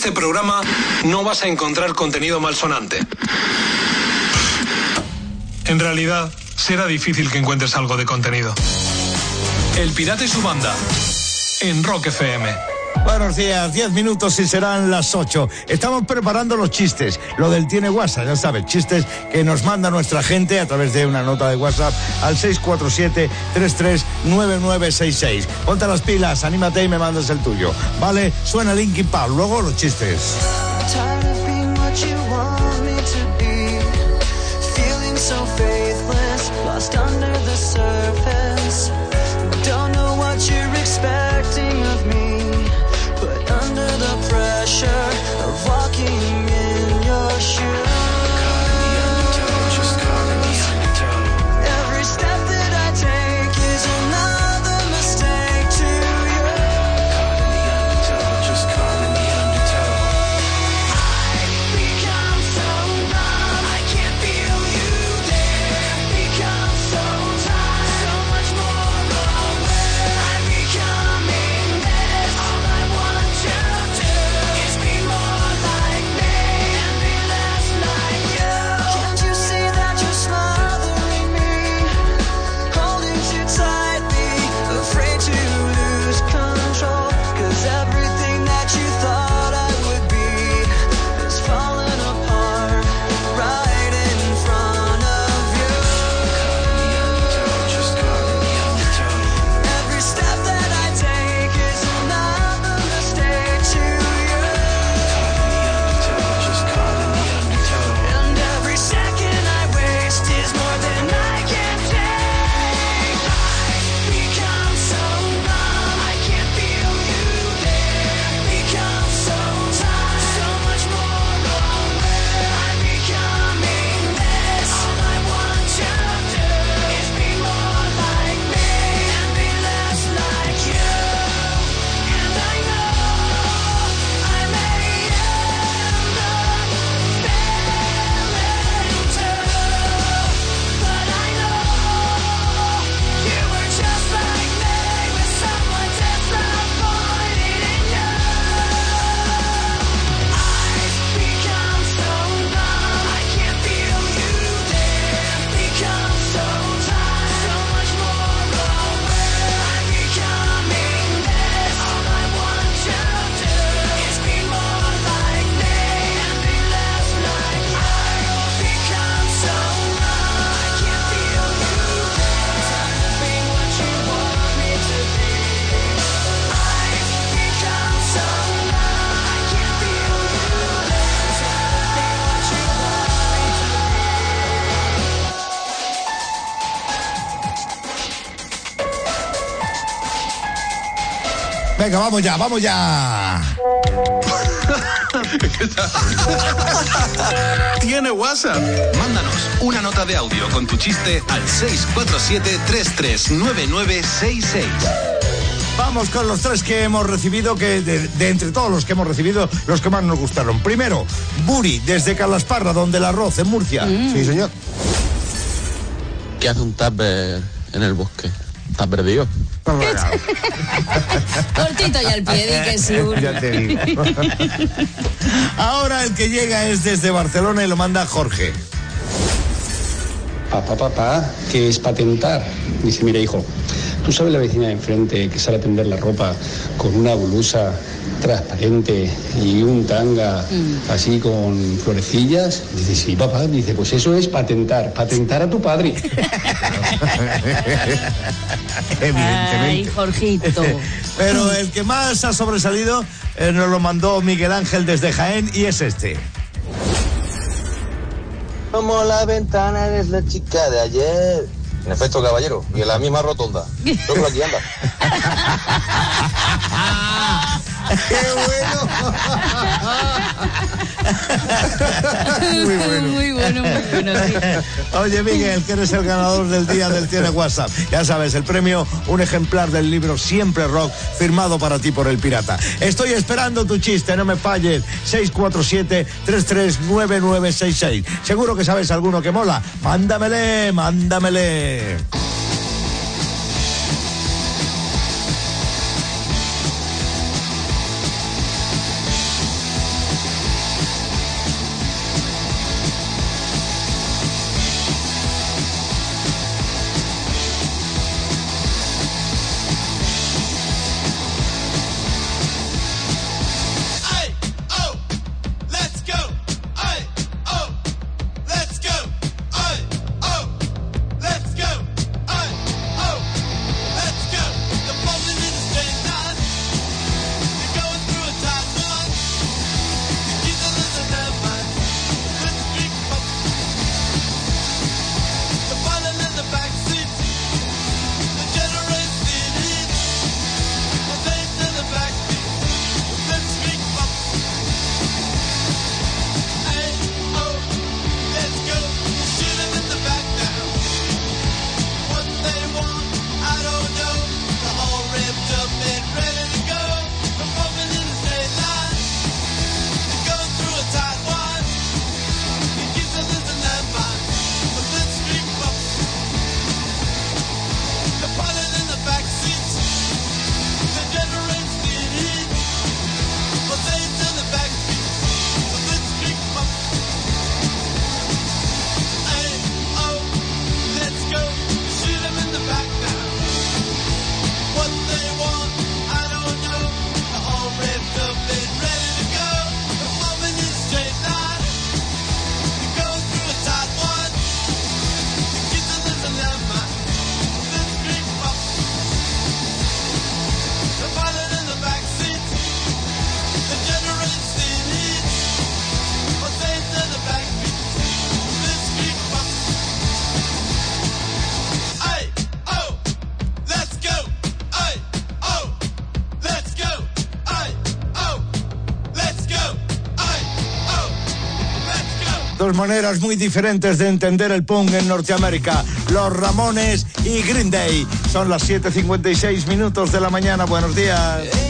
Este programa no vas a encontrar contenido malsonante. En realidad, será difícil que encuentres algo de contenido. El Pirata y su banda. En Rock FM. Buenos días, 10 minutos y serán las 8. Estamos preparando los chistes. Lo del tiene WhatsApp, ya sabes, chistes que nos manda nuestra gente a través de una nota de WhatsApp al 647-339966. Ponte las pilas, anímate y me mandas el tuyo. Vale, suena Linkin Park, luego los chistes. Of being what Venga, vamos ya, vamos ya. <laughs> ¿Tiene WhatsApp? Mándanos una nota de audio con tu chiste al 647-339966. Vamos con los tres que hemos recibido, que de, de entre todos los que hemos recibido, los que más nos gustaron. Primero, Buri, desde Calasparra, donde el arroz, en Murcia. Sí, señor. ¿Qué hace un tupper en el bosque? ¿Está perdido? <laughs> Cortito y al pie, di que sí. Ya te digo. Ahora el que llega es desde Barcelona y lo manda Jorge. Papá, papá, ¿qué es patentar? Dice, mira, hijo, ¿tú sabes la vecina de enfrente que sale a tender la ropa con una blusa transparente y un tanga así con florecillas? Dice, sí, papá. Dice, pues eso es patentar, patentar a tu padre. <laughs> Ay, Jorgito. <laughs> Pero el que más ha sobresalido eh, nos lo mandó Miguel Ángel desde Jaén y es este. Como la ventana eres la chica de ayer. En efecto, caballero, y en la misma rotonda. Yo por aquí anda. <laughs> ¡Qué bueno! <laughs> muy bueno. Muy bueno, muy bueno. sí. Oye, Miguel, que eres el ganador del día del Tiene WhatsApp. Ya sabes, el premio, un ejemplar del libro Siempre Rock, firmado para ti por el pirata. Estoy esperando tu chiste, no me falles. 647-339966. Seguro que sabes alguno que mola. Mándamele, mándamele. Maneras muy diferentes de entender el punk en Norteamérica. Los Ramones y Green Day. Son las 7.56 minutos de la mañana. Buenos días.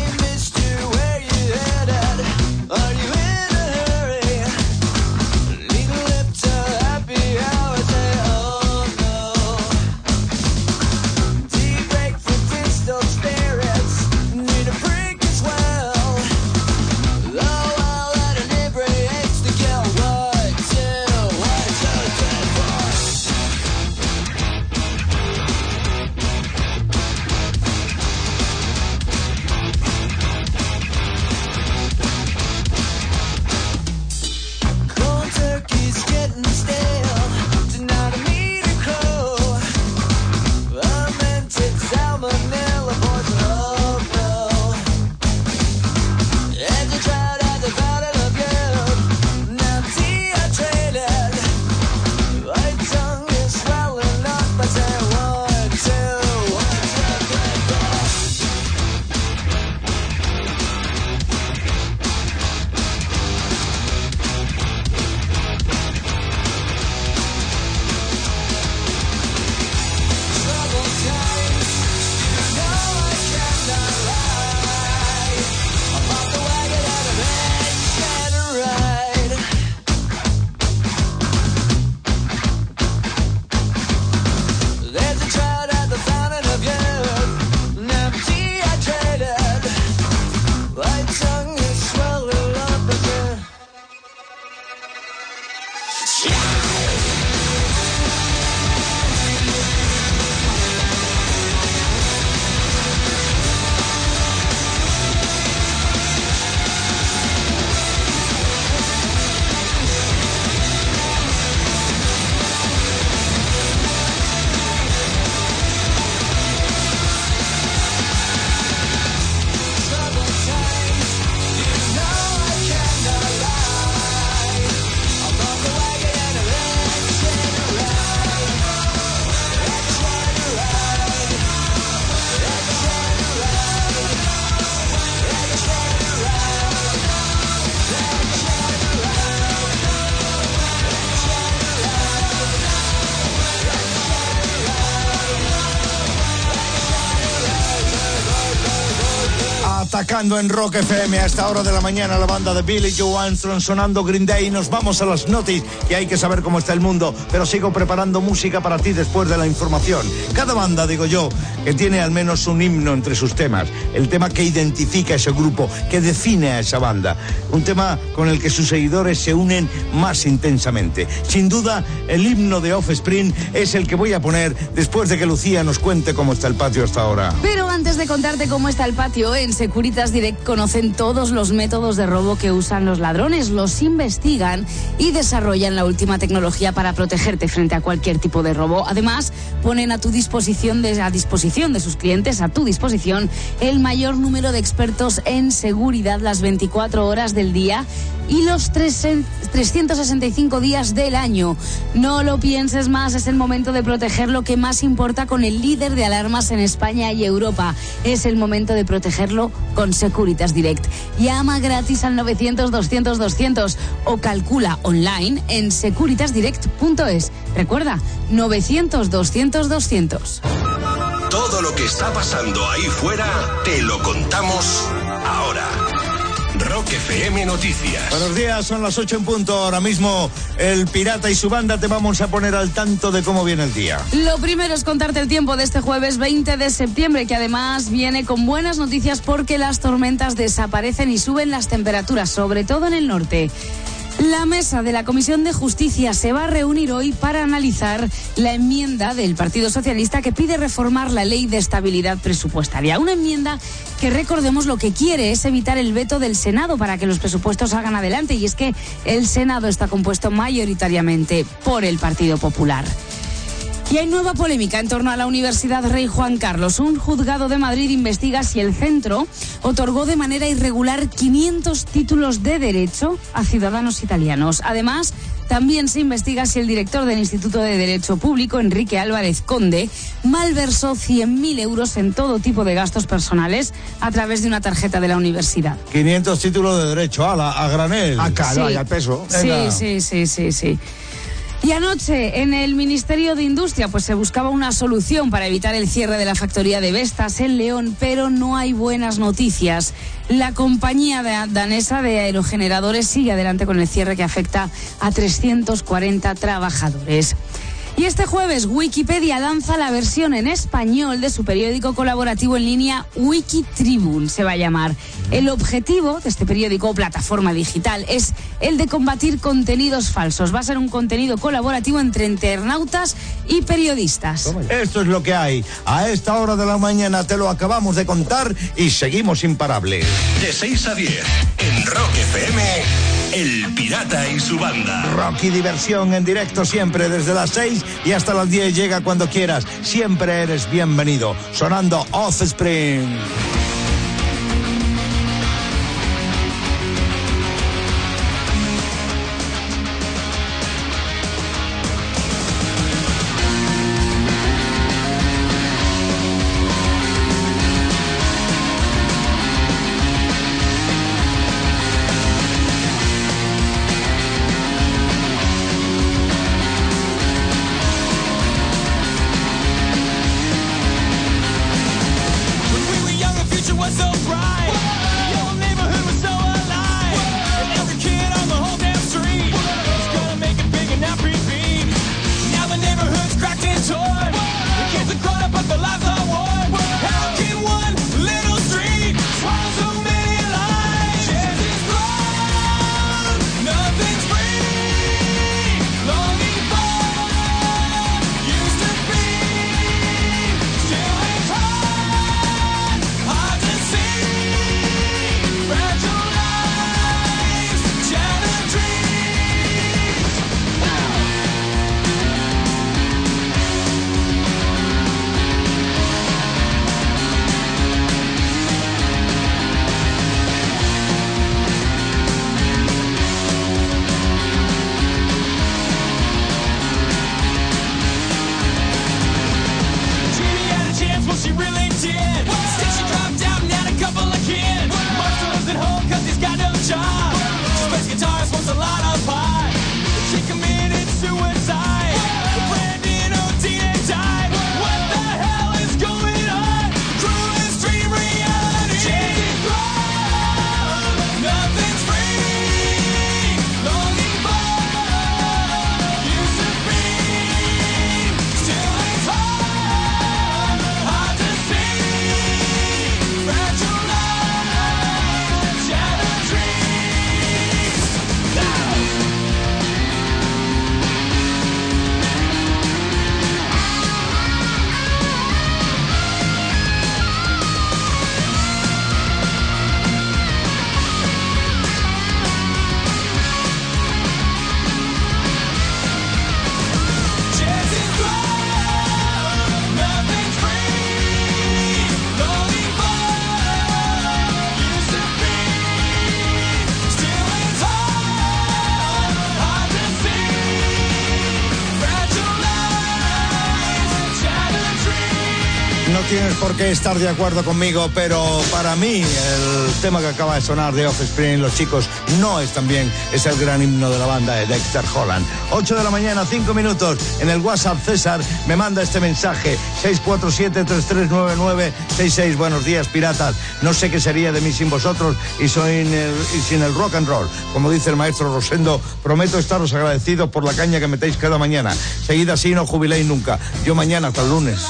En Rock FM a esta hora de la mañana la banda de Billy Joe Armstrong sonando Green Day. Nos vamos a las noticias y hay que saber cómo está el mundo, pero sigo preparando música para ti después de la información. Cada banda, digo yo, que tiene al menos un himno entre sus temas, el tema que identifica a ese grupo, que define a esa banda, un tema con el que sus seguidores se unen más intensamente. Sin duda, el himno de Offspring es el que voy a poner después de que Lucía nos cuente cómo está el patio hasta ahora. Pero antes de contarte cómo está el patio, en Securitas Direct conocen todos los métodos de robo que usan los ladrones, los investigan y desarrollan la última tecnología para protegerte frente a cualquier tipo de robo. Además, ponen a tu disposición, de, a disposición de sus clientes, a tu disposición, el mayor número de expertos en seguridad las 24 horas del día y los tres- 365 días del año. No lo pienses más, es el momento de proteger lo que más importa con el líder de alarmas en España y Europa. Es el momento de protegerlo con Securitas Direct. Llama gratis al 900-200-200 o calcula online en securitasdirect.es. Recuerda, 900-200-200. Todo lo que está pasando ahí fuera, te lo contamos ahora. Rock FM Noticias. Buenos días, son las 8 en punto. Ahora mismo el Pirata y su banda te vamos a poner al tanto de cómo viene el día. Lo primero es contarte el tiempo de este jueves 20 de septiembre, que además viene con buenas noticias porque las tormentas desaparecen y suben las temperaturas, sobre todo en el norte. La mesa de la Comisión de Justicia se va a reunir hoy para analizar la enmienda del Partido Socialista que pide reformar la ley de estabilidad presupuestaria. Una enmienda que recordemos lo que quiere es evitar el veto del Senado para que los presupuestos salgan adelante y es que el Senado está compuesto mayoritariamente por el Partido Popular. Y hay nueva polémica en torno a la Universidad Rey Juan Carlos. Un juzgado de Madrid investiga si el centro otorgó de manera irregular 500 títulos de derecho a ciudadanos italianos. Además, También se investiga si el director del Instituto de Derecho Público, Enrique Álvarez Conde, malversó 100.000 euros en todo tipo de gastos personales a través de una tarjeta de la universidad. 500 títulos de derecho, ala, a granel. Ah, Sí. y al peso. Sí, sí, sí, sí, sí. Y anoche en el Ministerio de Industria pues se buscaba una solución para evitar el cierre de la factoría de Vestas en León, pero no hay buenas noticias. La compañía da- danesa de aerogeneradores sigue adelante con el cierre que afecta a 340 trabajadores. Y este jueves Wikipedia lanza la versión en español de su periódico colaborativo en línea Wikitribune, se va a llamar. El objetivo de este periódico o plataforma digital es el de combatir contenidos falsos. Va a ser un contenido colaborativo entre internautas y periodistas. Esto es lo que hay. A esta hora de la mañana te lo acabamos de contar y seguimos imparables. De 6 a 10, en Rock FM, El Pirata y su banda. Rocky Diversión en directo siempre desde las 6 y hasta las 10 llega cuando quieras. Siempre eres bienvenido. Sonando Offspring. Qué estar de acuerdo conmigo, pero para mí el tema que acaba de sonar de Offspring, los chicos, no es también, es el gran himno de la banda de Dexter Holland. 8 de la mañana, 5 minutos, en el WhatsApp César me manda este mensaje, 647-3399-66, buenos días piratas, no sé qué sería de mí sin vosotros y, soy sin el rock and roll. Como dice el maestro Rosendo, prometo estaros agradecidos por la caña que metéis cada mañana. Seguid así, no jubiléis nunca. Yo mañana hasta el lunes.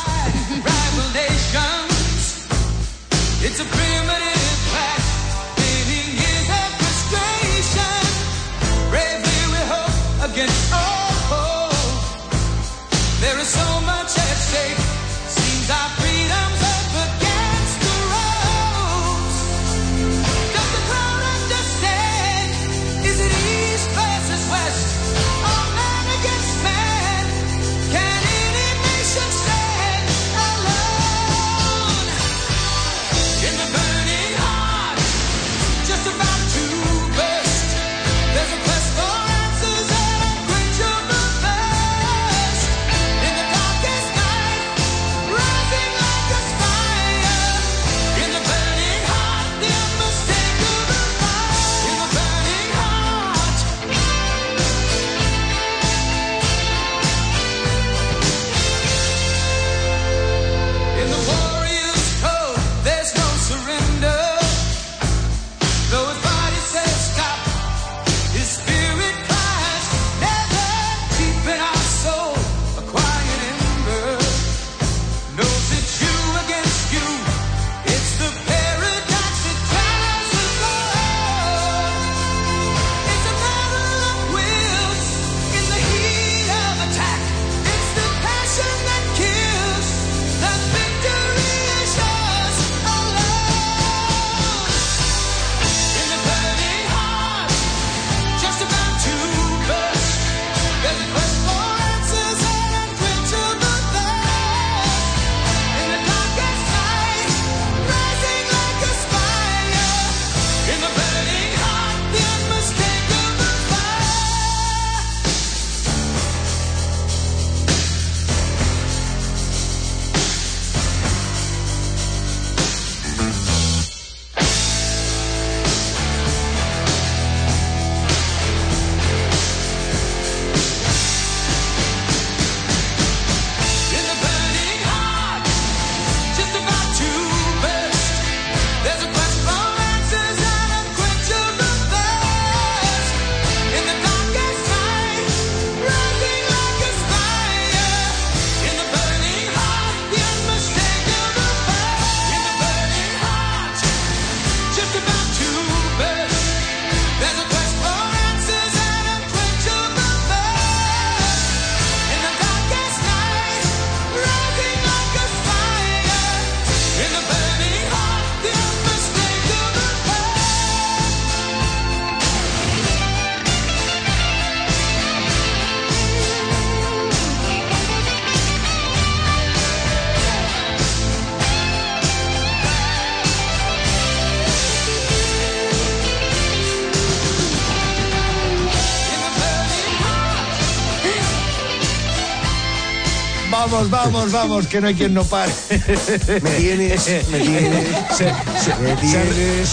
Vamos, vamos, vamos, que no hay quien no pare. Me tienes, me tienes, Se, se- me se- tienes.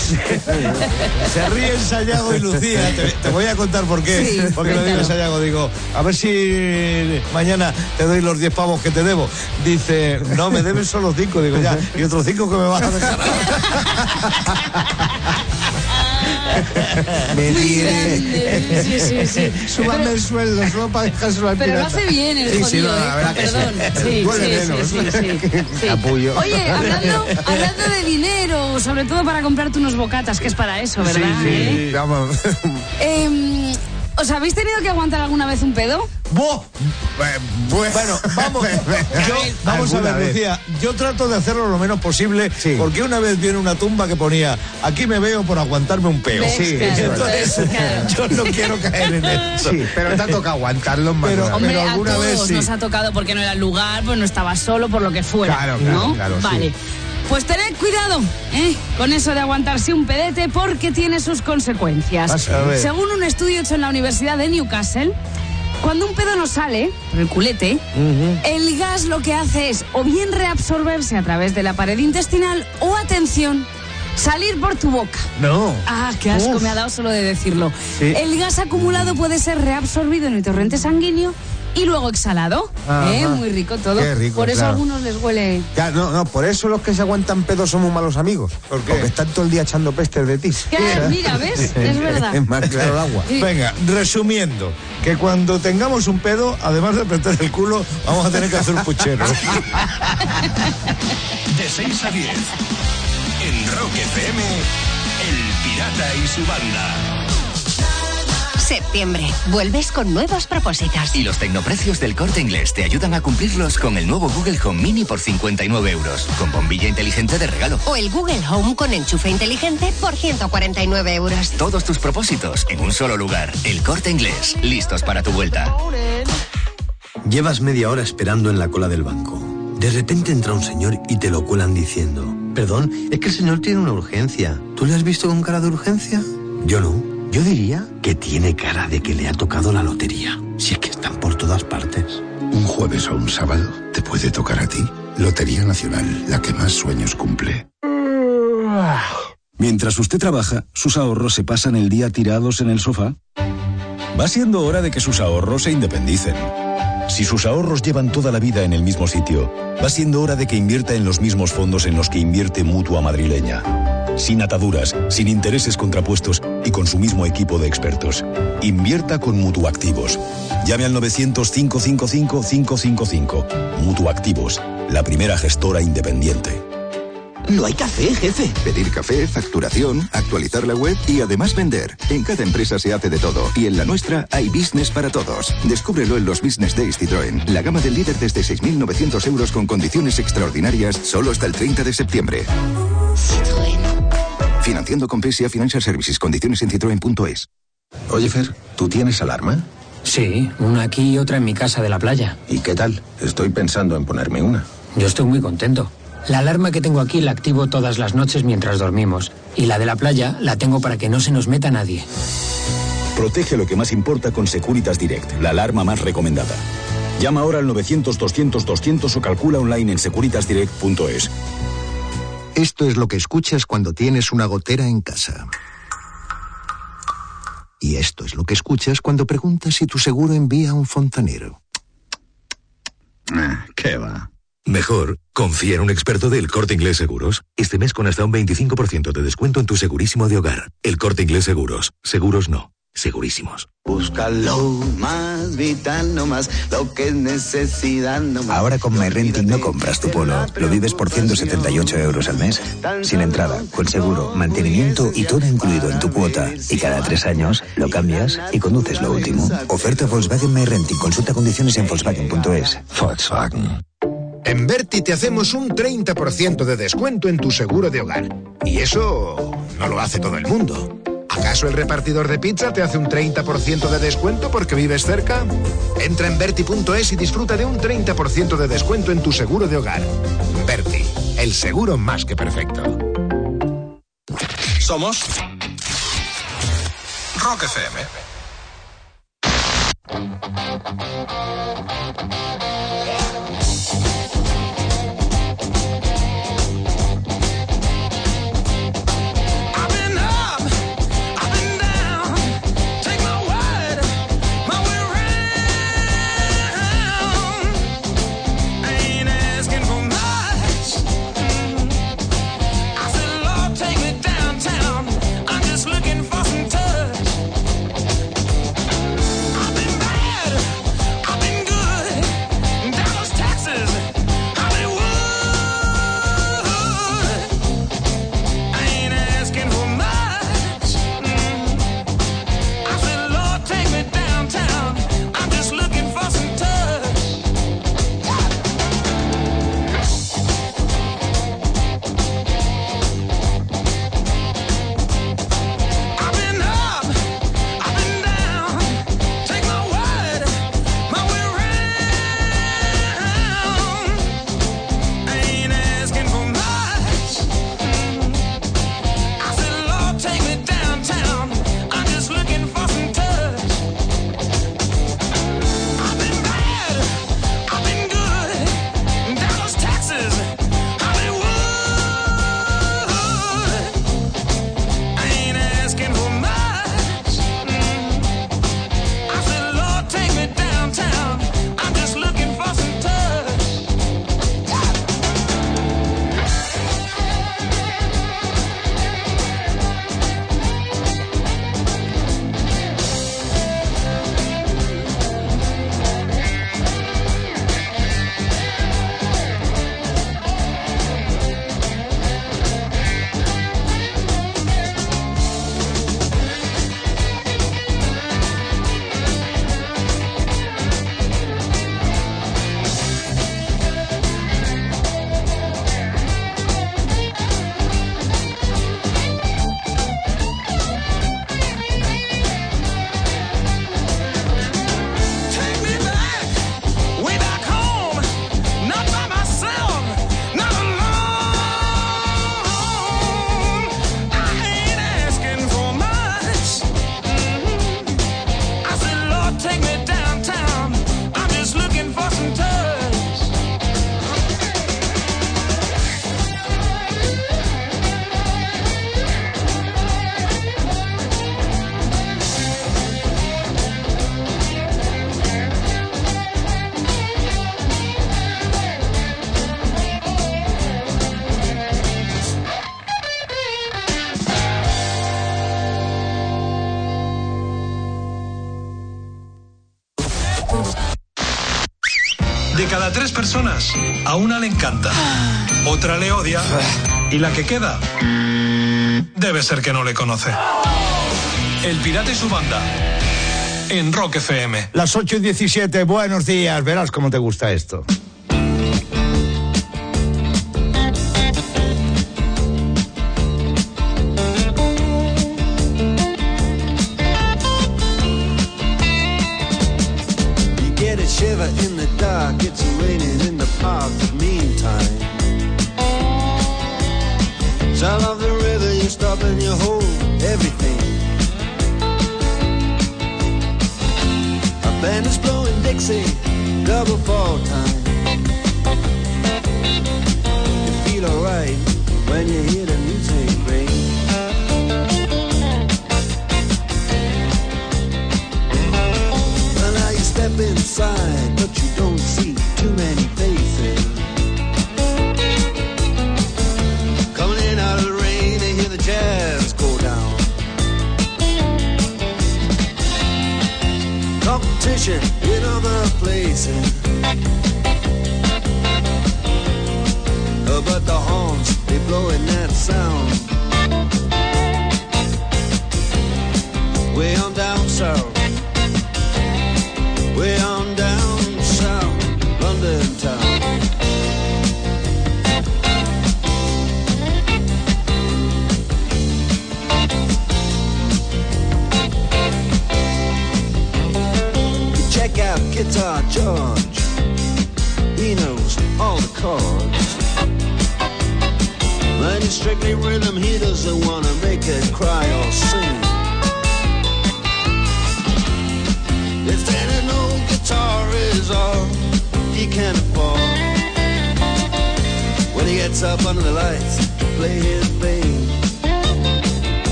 se ríen Sayago y Lucía. Te, te voy a contar por qué. Sí, porque lo digo. Sayago. Digo, a ver si mañana te doy los 10 pavos que te debo. Dice, no, me debes solo 5. Digo, ya. Y otros 5 que me vas a dejar. <laughs> Me grande. Sí, sí, sí. Súbame el sueldo, solo para dejárselo al Pero lo hace bien el Sí, sí, jodido, no, la ¿eh? verdad que sí. Perdón. <laughs> Sí, sí, sí, sí, sí, sí. Capullo. Oye, hablando, hablando de dinero, sobre todo para comprarte unos bocatas, que es para eso, ¿verdad? ¿Eh? Sí, vamos. Em, ¿Os habéis tenido que aguantar alguna vez un pedo? ¡Bo! Bueno, Vamos, <laughs> yo, vamos a ver, vez. Lucía. Yo trato de hacerlo lo menos posible Sí. porque una vez viene una tumba que ponía aquí me veo por aguantarme un peo. Sí, entonces claro. <laughs> yo no quiero caer en eso. Sí, pero te ha tocado aguantarlo más. Pero- Hombre, pero a todos vez sí. nos ha tocado porque no era el lugar, pues no estaba solo, por lo que fuera. Claro, claro, ¿no? claro, sí. Pues tened cuidado ¿eh? con eso de aguantarse un pedete porque tiene sus consecuencias. Según un estudio hecho en la Universidad de Newcastle, cuando un pedo no sale por el culete, el gas lo que hace es o bien reabsorberse a través de la pared intestinal o, atención, salir por tu boca. No. Ah, qué asco Uf. me ha dado solo de decirlo. Sí. El gas acumulado puede ser reabsorbido en el torrente sanguíneo y luego exhalado. ¿Eh? Muy rico todo. Qué rico, Por eso claro. a algunos les huele. Ya, no, no, por eso los que se aguantan pedos somos malos amigos. ¿Por qué? Porque están todo el día echando pestes de ti. Claro, mira, ¿ves? <laughs> Es verdad. Es más claro el agua. Sí. Venga, resumiendo, que cuando tengamos un pedo, además de apretar el culo, vamos a tener que hacer un puchero. <laughs> De 6 a 10. En Rock FM, El Pirata y su banda. Septiembre. Vuelves con nuevos propósitos. Y los tecnoprecios del corte inglés te ayudan a cumplirlos con el nuevo Google Home Mini por 59 euros, con bombilla inteligente de regalo. O el Google Home con enchufe inteligente por 149 euros. Todos tus propósitos en un solo lugar. El corte inglés. Listos para tu vuelta. Llevas media hora esperando en la cola del banco. De repente entra un señor y te lo cuelan diciendo, perdón, es que el señor tiene una urgencia. ¿Tú le has visto con cara de urgencia? Yo no. Yo diría que tiene cara de que le ha tocado la lotería. Si es que están por todas partes. Un jueves o un sábado te puede tocar a ti. Lotería Nacional, la que más sueños cumple. Mientras usted trabaja, sus ahorros se pasan el día tirados en el sofá. Va siendo hora de que sus ahorros se independicen. Si sus ahorros llevan toda la vida en el mismo sitio, va siendo hora de que invierta en los mismos fondos en los que invierte Mutua Madrileña. Sin ataduras, sin intereses contrapuestos y con su mismo equipo de expertos. Invierta con Mutuactivos. Llame al 900-555-555. Mutuactivos, la primera gestora independiente. No hay café, jefe. Pedir café, facturación, actualizar la web y además vender. En cada empresa se hace de todo y en la nuestra hay business para todos. Descúbrelo en los Business Days Citroën. La gama del líder desde 6.900 euros con condiciones extraordinarias solo hasta el 30 de septiembre. Financiando con PSA Financial Services. Condiciones en citroen.es. Oye, Fer, ¿tú tienes alarma? Sí, una aquí y otra en mi casa de la playa. ¿Y qué tal? Estoy pensando en ponerme una. Yo estoy muy contento. La alarma que tengo aquí la activo todas las noches mientras dormimos. Y la de la playa la tengo para que no se nos meta nadie. Protege lo que más importa con Securitas Direct, la alarma más recomendada. Llama ahora al 900-200-200 o calcula online en securitasdirect.es. Esto es lo que escuchas cuando tienes una gotera en casa. Y esto es lo que escuchas cuando preguntas si tu seguro envía a un fontanero. Ah, ¿Qué va? Mejor, confía en un experto del Corte Inglés Seguros. Este mes con hasta un 25% de descuento en tu segurísimo de hogar. El Corte Inglés Seguros. Seguros no. Segurísimos. Búscalo más vital, no más lo que es necesidad, no más. Ahora con MyRenting no compras tu polo, lo vives por 178 euros al mes. Sin entrada, con seguro, mantenimiento y todo incluido en tu cuota. Y cada tres años lo cambias y conduces lo último. Oferta Volkswagen MyRenting. Consulta condiciones en Volkswagen.es. Volkswagen. En Berti te hacemos un 30% de descuento en tu seguro de hogar. Y eso no lo hace todo el mundo. ¿Acaso el repartidor de pizza te hace un 30% de descuento porque vives cerca? Entra en Berti.es y disfruta de un 30% de descuento en tu seguro de hogar. Berti, el seguro más que perfecto. Somos Rock FM. A una le encanta, otra le odia y la que queda debe ser que no le conoce. El pirata y su banda. En Rock FM. Las 8 y 17, buenos días. Verás cómo te gusta esto.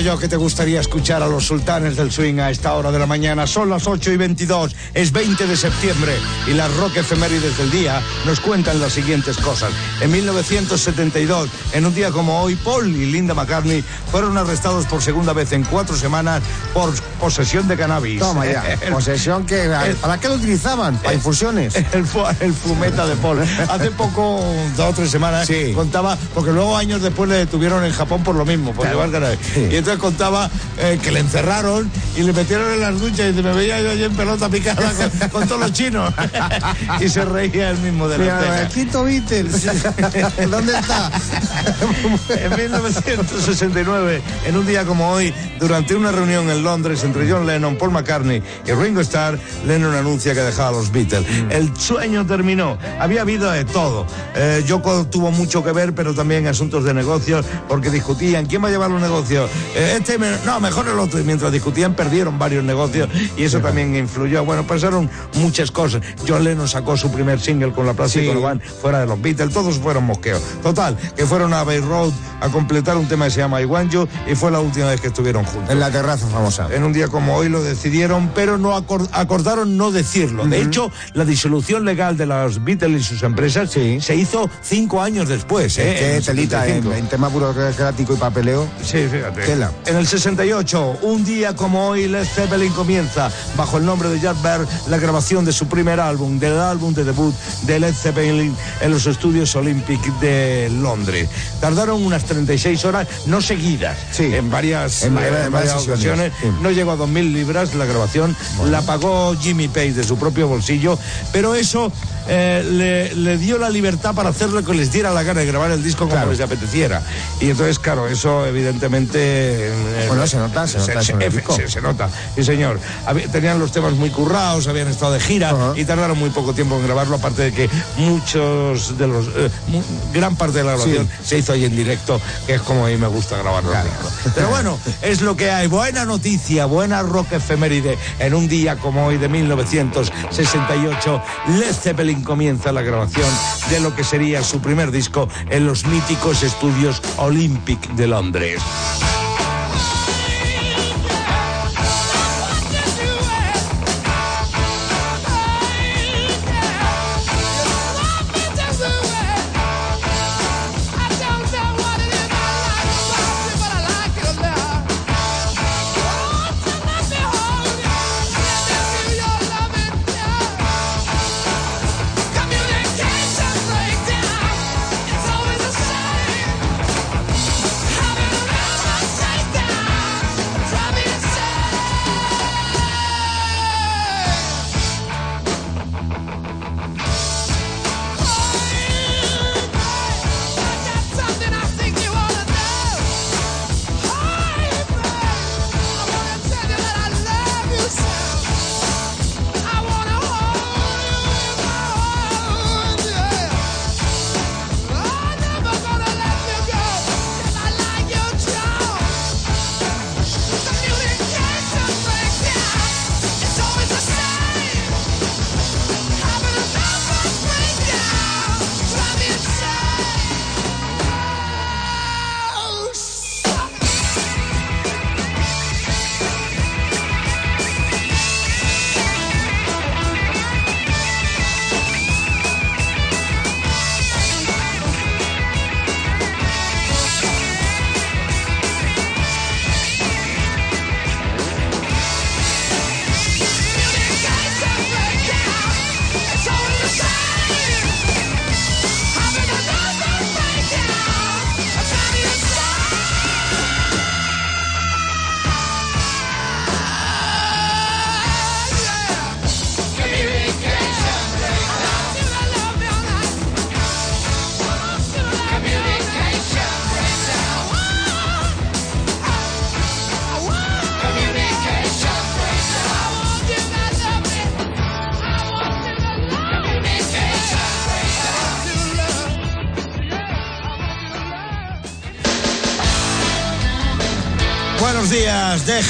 Yo que te gustaría escuchar a los sultanes del swing a esta hora de la mañana. Son las 8 y 22, es 20 de septiembre y las rock efemérides del día nos cuentan las siguientes cosas. En 1972, en un día como hoy, Paul y Linda McCartney fueron arrestados por segunda vez en cuatro semanas posesión de cannabis. Toma ya. <laughs> Posesión que. ¿Para qué lo utilizaban? Para infusiones. <laughs> El, fu- el fumeta de Paul. Hace poco, dos o tres semanas, contaba, porque luego años después le detuvieron en Japón por lo mismo, por llevar cannabis. Y entonces contaba eh, que le encerraron y le metieron en las duchas y me veía yo allí en pelota picada con, con todos los chinos. <laughs> y se reía él mismo de la Mira, el Beatles. ¿Dónde está? En 1969, en un día como hoy, durante una reunión en Londres entre John Lennon, Paul McCartney y Ringo Starr, Lennon anuncia que dejaba a los Beatles. El sueño terminó. Había habido de todo. Eh, Yoko tuvo mucho que ver, pero también asuntos de negocios, porque discutían quién va a llevar los negocios. Eh, este, no, mejor el otro. Y mientras discutían, perdieron varios negocios y eso también influyó. Bueno, pasaron muchas cosas. John Lennon sacó su primer single con la Plastic Sí. Band fuera de los Beatles. Todos fueron mosqueos. Total, que fueron a Bay Road a completar un tema que se llama I Want You y fue la última vez que estuvieron juntos. En la terraza famosa. En un día como hoy lo decidieron, pero no acor- acordaron no decirlo. De hecho, la disolución legal de los Beatles y sus empresas se hizo cinco años después. ¿eh? En telita, en, 75. en tema burocrático y papeleo. Sí, fíjate. Tela. En el 68, un día como hoy, Led Zeppelin comienza, bajo el nombre de Jack Bear, la grabación de su primer álbum, del álbum de debut de Led Zeppelin en los estudios Olympic de Londres. Tardaron unas 36 horas, no seguidas, en varias, En- en en varias ocasiones. sí. No llegó a 2.000 libras la grabación, la pagó Jimmy Page de su propio bolsillo, pero eso eh, le, le dio la libertad para hacer lo que les diera la gana de grabar el disco como les apeteciera. Y entonces, claro, eso evidentemente... eh, Bueno, se nota, se nota se- se- se nota, sí señor. Había- tenían los temas muy currados, habían estado de gira y tardaron muy poco tiempo en grabarlo, aparte de que muchos de los... eh, mu- gran parte de la grabación se hizo ahí en directo, que es como a mí me gusta grabar los discos. Pero bueno, es lo que hay. Buena noticia, buena rock efeméride. En un día como hoy de 1968, Led Zeppelin comienza la grabación de lo que sería su primer disco en los míticos estudios Olympic de Londres.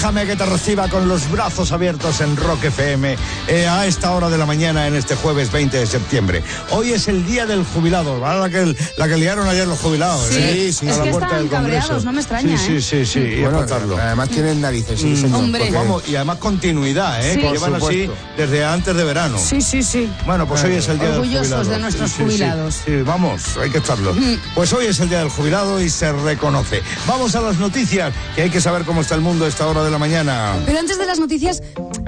Déjame que te reciba con los brazos abiertos en Rock FM eh, a esta hora de la mañana en este jueves 20 de septiembre. Hoy es el día del jubilado, ¿verdad? La que, la que liaron ayer los jubilados. Sí, ¿eh? es a la que puerta del Congreso. cabreados, no me extraña, Sí, ¿eh? sí, sí, sí, y Bueno, además tienen narices, sí, Mm, señor. Hombre. porque- Vamos, y además continuidad, ¿eh? Sí. Que llevan así desde antes de verano. Sí, sí, sí. Bueno, pues hoy es el día Orgullosos del jubilado. de nuestros Sí, sí, sí. jubilados. Sí, vamos, hay que estarlo. Pues hoy es el día del jubilado y se reconoce. Vamos a las noticias, que hay que saber cómo está el mundo a esta hora de la mañana. Pero antes de las noticias,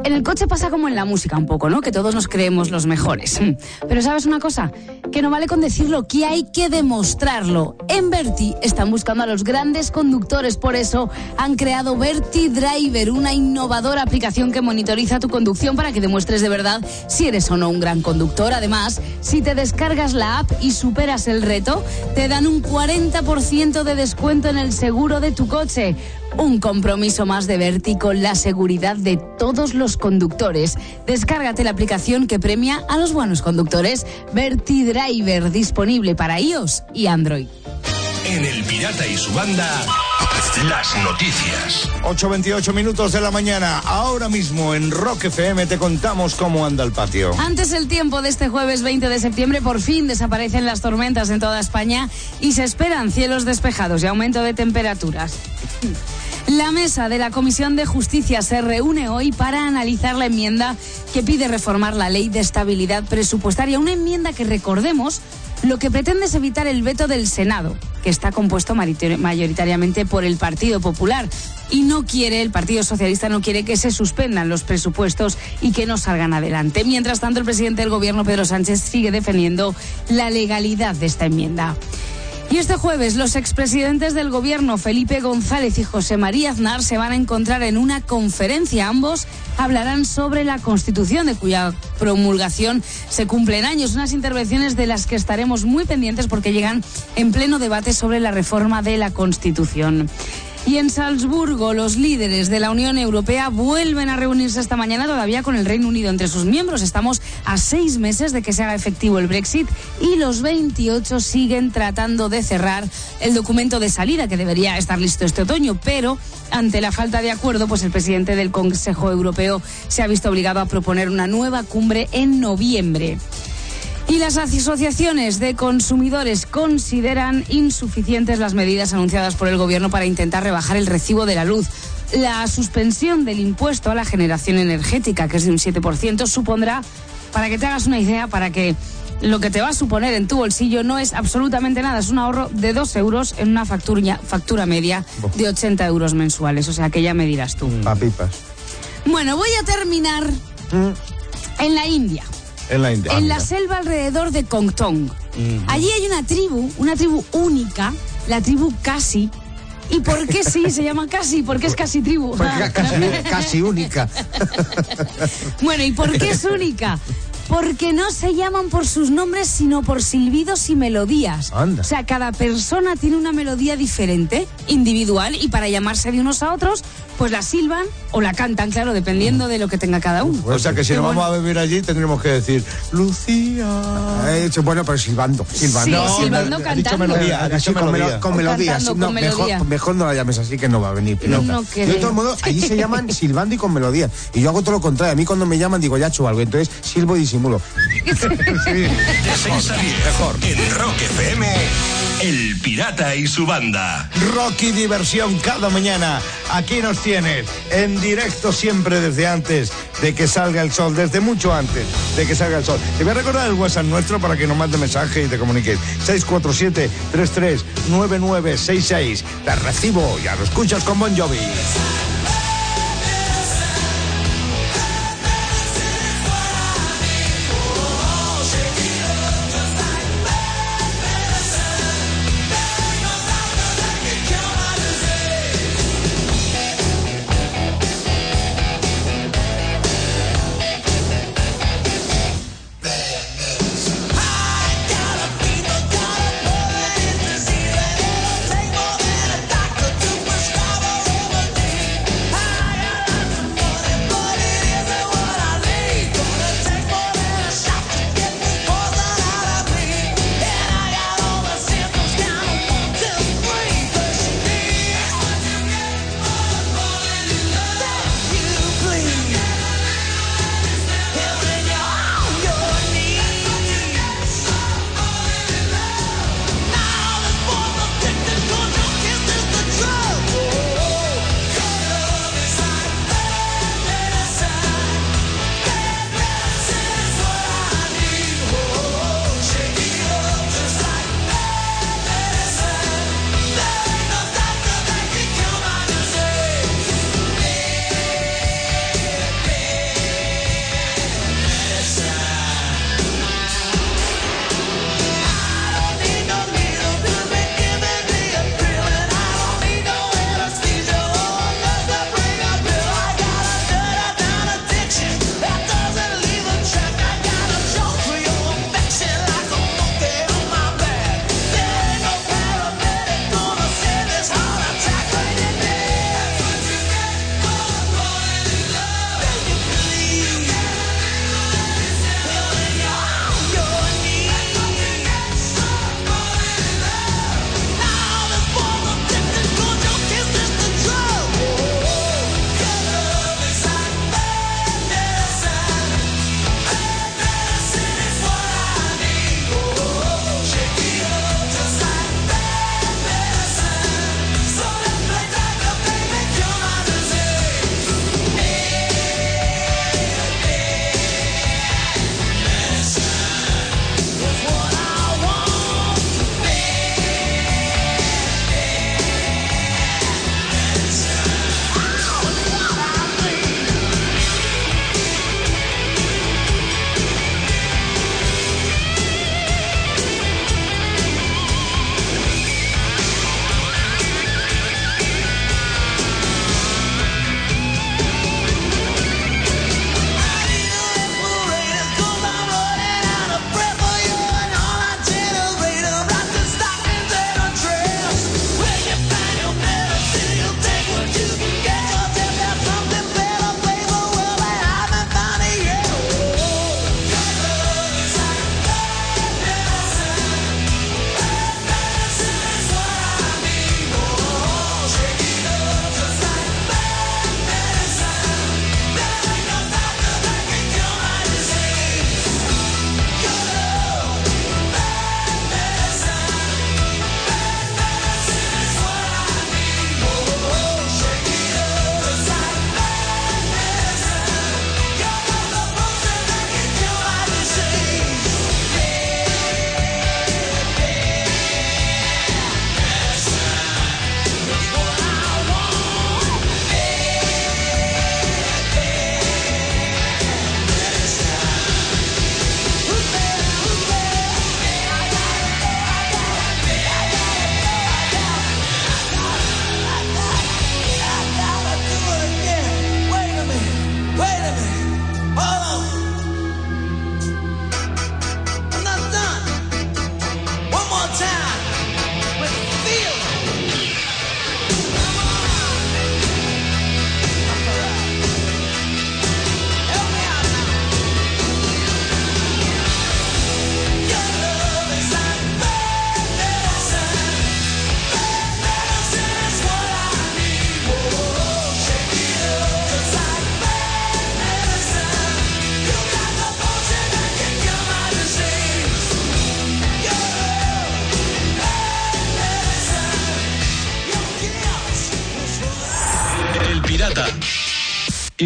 en el coche pasa como en la música un poco, ¿no? Que todos nos creemos los mejores. <laughs> Pero ¿sabes una cosa? Que no vale con decirlo, que hay que demostrarlo. En Verti están buscando a los grandes conductores, por eso han creado Verti Driver, una innovadora aplicación que monitoriza tu conducción para que demuestres de verdad si eres o no un gran conductor. Además, si te descargas la app y superas el reto, te dan un 40% de descuento en el seguro de tu coche. Un compromiso más de Verti con la seguridad de todos los conductores. Descárgate la aplicación que premia a los buenos conductores. Verti Driver, disponible para iOS y Android. En El Pirata y su banda, las noticias. 8.28 minutos de la mañana. Ahora mismo en Rock FM te contamos cómo anda el patio. Antes el tiempo de este jueves 20 de septiembre, por fin desaparecen las tormentas en toda España y se esperan cielos despejados y aumento de temperaturas. La mesa de la Comisión de Justicia se reúne hoy para analizar la enmienda que pide reformar la ley de estabilidad presupuestaria. Una enmienda que, recordemos, lo que pretende es evitar el veto del Senado, que está compuesto mayoritariamente por el Partido Popular. Y no quiere, el Partido Socialista no quiere que se suspendan los presupuestos y que no salgan adelante. Mientras tanto, el presidente del Gobierno, Pedro Sánchez, sigue defendiendo la legalidad de esta enmienda. Y este jueves los expresidentes del gobierno Felipe González y José María Aznar se van a encontrar en una conferencia. Ambos hablarán sobre la Constitución, de cuya promulgación se cumplen años. Unas intervenciones de las que estaremos muy pendientes porque llegan en pleno debate sobre la reforma de la Constitución. Y en Salzburgo, los líderes de la Unión Europea vuelven a reunirse esta mañana todavía con el Reino Unido entre sus miembros. Estamos a seis meses de que se haga efectivo el Brexit y los 28 siguen tratando de cerrar el documento de salida que debería estar listo este otoño, pero ante la falta de acuerdo, pues el presidente del Consejo Europeo se ha visto obligado a proponer una nueva cumbre en noviembre. Y las asociaciones de consumidores consideran insuficientes las medidas anunciadas por el Gobierno para intentar rebajar el recibo de la luz. La suspensión del impuesto a la generación energética, que es de un 7%, supondrá, para que te hagas una idea, para que lo que te va a suponer en tu bolsillo no es absolutamente nada, es un ahorro de 2 euros en una factura, factura media de 80 euros mensuales. O sea que ya me dirás tú. Papipas. Bueno, voy a terminar en la India En la India. en la selva alrededor de Kongtong. Allí hay una tribu, una tribu única, la tribu Kasi. ¿Y por qué sí se llama Kasi? Porque es casi tribu. Porque <laughs> casi, casi única. Bueno, ¿y por qué es única? Porque no se llaman por sus nombres, sino por silbidos y melodías. Anda. O sea, cada persona tiene una melodía diferente, individual, y para llamarse de unos a otros, pues la silban o la cantan, claro, dependiendo de lo que tenga cada uno. O sea que si Qué nos bueno. vamos a vivir allí tendremos que decir Lucía. Ha hecho, bueno, pero silbando. silbando. Sí, silbando, ha dicho cantando. melodía, ha Así dicho con, melodía. melo- con melodías. cantando no, con melodía. mejor, no la llames así que no va a venir. No Yo, de todos modos, allí se llaman silbando y con melodías. Y yo hago todo lo contrario. A mí cuando me llaman digo, ya he hecho algo. Entonces silbo y disimulo. De 6 a 10. Mejor. En Rock FM, El Pirata y su banda. Rocky Diversión cada mañana. Aquí nos tienes en directo siempre desde antes de que salga el sol, desde mucho antes de que salga el sol. Te voy a recordar el WhatsApp nuestro para que nos mande mensaje y te comuniques. 647-339966. Te recibo, ya lo escuchas con Bon Jovi.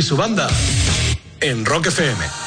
Su banda en Rock FM.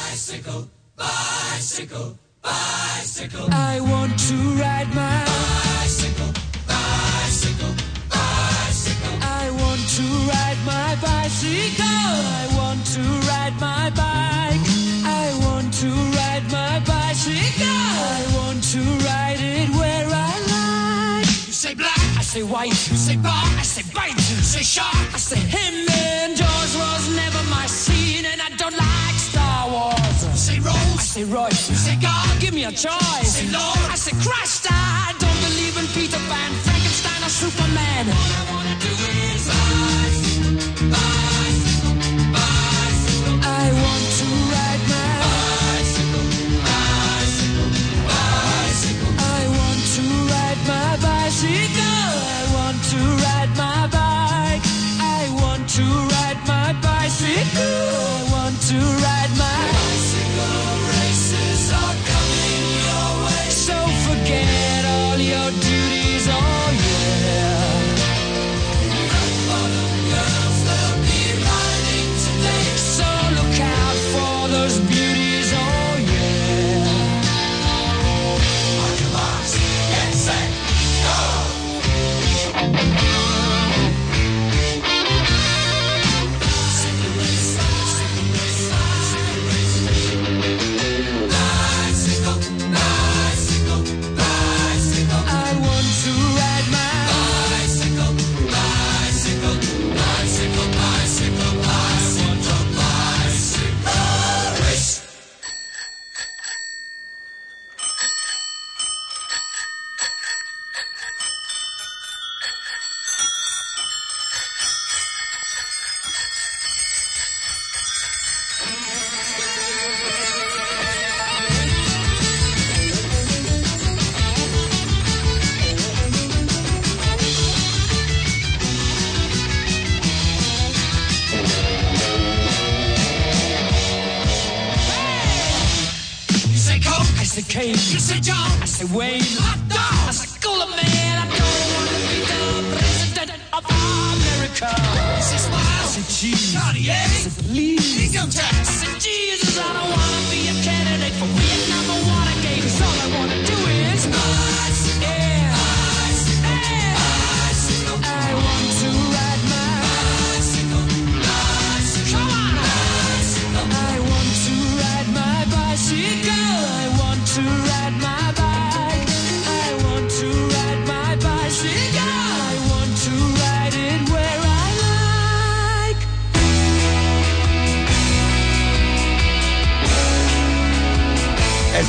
Say Wayne. Hot dog, I say Cooler Man. I don't want to be the president of America. You say Smile, I say Cheese. Cartier, I say Please. Income tax,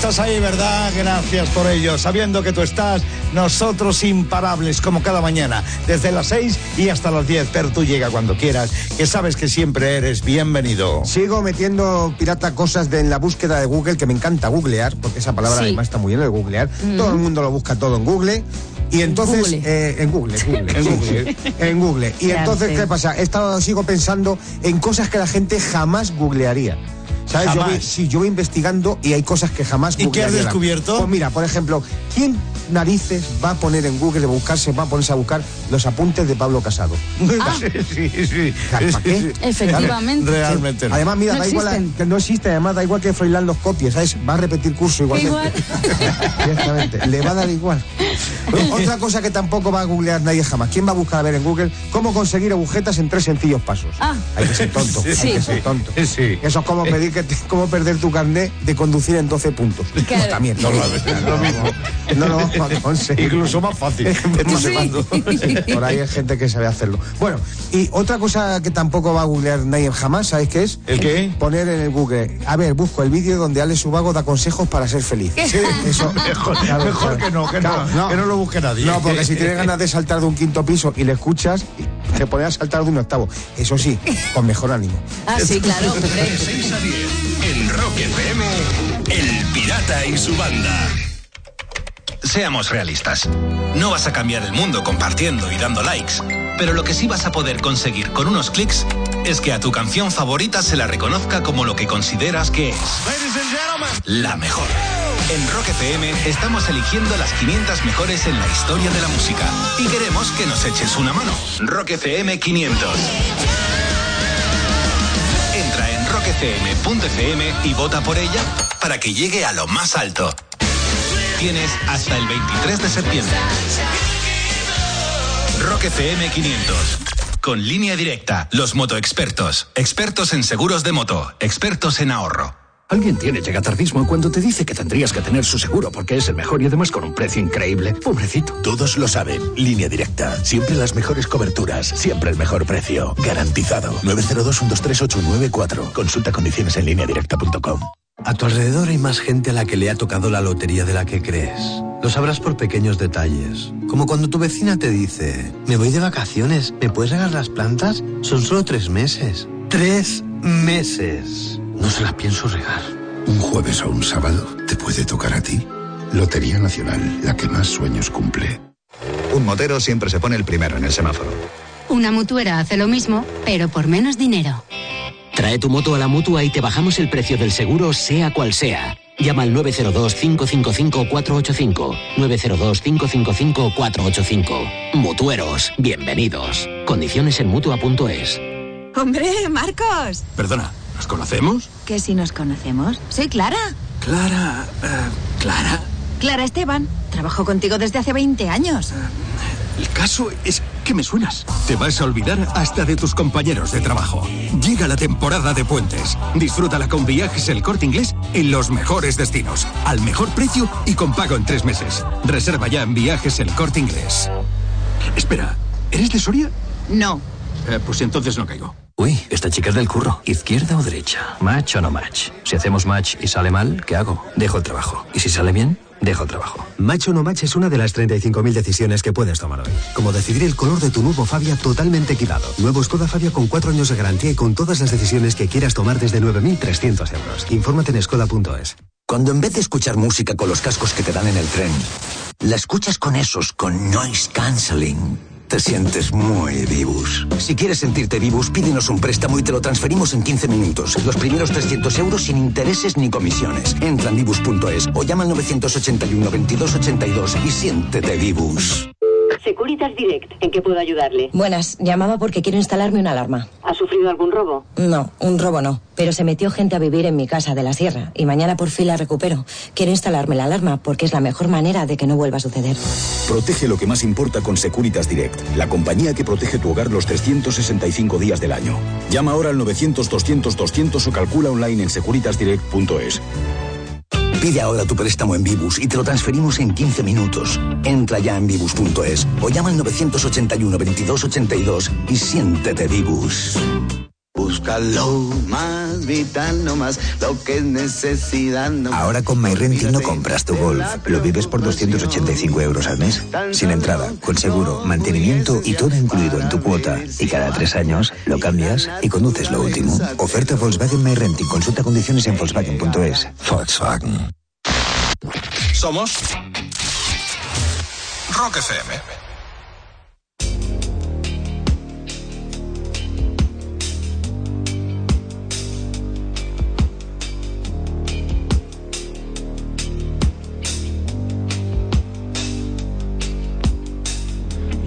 Estás ahí, ¿verdad? Gracias por ello. Sabiendo que tú estás, nosotros imparables como cada mañana, desde las 6 y hasta las 10. Pero tú llega cuando quieras, que sabes que siempre eres bienvenido. Sigo metiendo pirata cosas de, en la búsqueda de Google, que me encanta googlear, porque esa palabra Sí. además está muy bien, de googlear. Mm. Todo el mundo lo busca todo en Google. Y entonces, Google. eh, en Google, Google, en <laughs> Google, en Google. Y entonces. ¿qué pasa? He estado, sigo pensando en cosas que la gente jamás googlearía. ¿Sabes? Yo voy, Jamás. sí, yo voy investigando y hay cosas que jamás ¿Y qué has descubierto? Pues mira, por ejemplo, ¿quién narices va a poner en Google, a buscarse, va a ponerse a buscar los apuntes de Pablo Casado? <laughs> sí, sí. ¿Para qué? <laughs> Efectivamente. Realmente no. Además, mira, No da igual, que no existe, además da igual que Froilán los copie, ¿sabes? Va a repetir curso igualmente. Igual. <laughs> Directamente, le va a dar igual. Otra cosa que tampoco va a googlear nadie jamás. ¿Quién va a buscar a ver en Google cómo conseguir agujetas en tres sencillos pasos? Ah. Hay que ser tonto, hay Sí. que ser tonto. Sí. Eso es como pedir que te- cómo perder tu carnet de conducir en 12 puntos. Claro. No, también. No, lo- mismo. No lo vamos a conseguir. Incluso más fácil. <laughs> Sí. cuándo. <laughs> Por ahí hay gente que sabe hacerlo. Bueno, y otra cosa que tampoco va a googlear nadie jamás, ¿sabes qué es? ¿El qué? Poner en el Google, a ver, busco el vídeo donde Ale Subago da consejos para ser feliz. Sí, <laughs> Eso, mejor, claro, mejor claro. que no, que no, Claro, que no lo busque nadie. No, porque si tienes ganas de saltar de un quinto piso y le escuchas, te pones a saltar de un octavo. Eso sí, con mejor ánimo. Ah, sí, claro. hombre. De 6 a 10 en Rock FM, El Pirata y su banda. Seamos realistas. No vas a cambiar el mundo compartiendo y dando likes, pero lo que sí vas a poder conseguir con unos clics es que a tu canción favorita se la reconozca como lo que consideras que es. La mejor. En Rock FM estamos eligiendo las 500 mejores en la historia de la música y queremos que nos eches una mano. Rock FM 500. rockfm.fm y vota por ella para que llegue a lo más alto. Tienes hasta el 23 de septiembre. Rock FM 500. Con línea directa, los motoexpertos. Expertos en seguros de moto. Expertos en ahorro. Alguien tiene llegatardismo cuando te dice que tendrías que tener su seguro porque es el mejor y además con un precio increíble. Pobrecito. Todos lo saben. Línea directa. Siempre las mejores coberturas. Siempre el mejor precio. Garantizado. 902-123-894. Consulta condiciones en lineadirecta.com. A tu alrededor hay más gente a la que le ha tocado la lotería de la que crees. Lo sabrás por pequeños detalles. Como cuando tu vecina te dice, me voy de vacaciones, ¿me puedes regar las plantas? Son solo tres meses. ¡Tres meses! No se las pienso regar. Un jueves o un sábado te puede tocar a ti. Lotería Nacional, la que más sueños cumple. Un motero siempre se pone el primero en el semáforo. Una mutuera hace lo mismo, pero por menos dinero. Trae tu moto a la mutua y te bajamos el precio del seguro, sea cual sea. Llama al 902-555-485. 902-555-485. Mutueros, bienvenidos. Condiciones en mutua.es. Hombre, Marcos. Perdona, ¿nos conocemos? ¿Que si nos conocemos? Soy Clara. Clara. eh, Clara. Clara Esteban. Trabajo contigo desde hace 20 años. El caso es que me suenas. Te vas a olvidar hasta de tus compañeros de trabajo. Llega la temporada de puentes. Disfrútala con viajes el corte inglés en los mejores destinos, al mejor precio y con pago en tres meses. Reserva ya en viajes el corte inglés. Espera, ¿eres de Soria? No. Eh, pues entonces no caigo. Uy, esta chica es del curro. ¿Izquierda o derecha? ¿Match o no match? Si hacemos match y sale mal, ¿qué hago? Dejo el trabajo. ¿Y si sale bien? Dejo el trabajo. Match o no match es una de las 35.000 decisiones que puedes tomar hoy. Como decidir el color de tu nuevo Fabia totalmente equipado. Nuevo Skoda Fabia con 4 años de garantía y con todas las decisiones que quieras tomar desde 9.300 euros. Infórmate en skoda.es. Cuando en vez de escuchar música con los cascos que te dan en el tren, la escuchas con esos, con noise cancelling, te sientes muy vivus. Si quieres sentirte vivus, pídenos un préstamo y te lo transferimos en 15 minutos. Los primeros 300 euros sin intereses ni comisiones. Entra en vivus.es o llama al 981 22 82 y siéntete vivus. Securitas Direct, ¿en qué puedo ayudarle? Buenas, llamaba porque quiero instalarme una alarma. ¿Ha sufrido algún robo? No, un robo no, pero se metió gente a vivir en mi casa de la sierra y mañana por fin la recupero. Quiero instalarme la alarma porque es la mejor manera de que no vuelva a suceder. Protege lo que más importa con Securitas Direct, la compañía que protege tu hogar los 365 días del año. Llama ahora al 900-200-200 o calcula online en securitasdirect.es. Pide ahora tu préstamo en Vivus y te lo transferimos en 15 minutos. Entra ya en vivus.es o llama al 981 22 82 y siéntete Vivus. Búscalo más vital, no más lo que es necesidad. No más. Ahora con MyRenting no compras tu Golf, lo vives por 285 euros al mes. Sin entrada, con seguro, mantenimiento y todo incluido en tu cuota. Y cada tres años lo cambias y conduces lo último. Oferta Volkswagen MyRenting. Consulta condiciones en Volkswagen.es. Volkswagen. Somos Rock FM.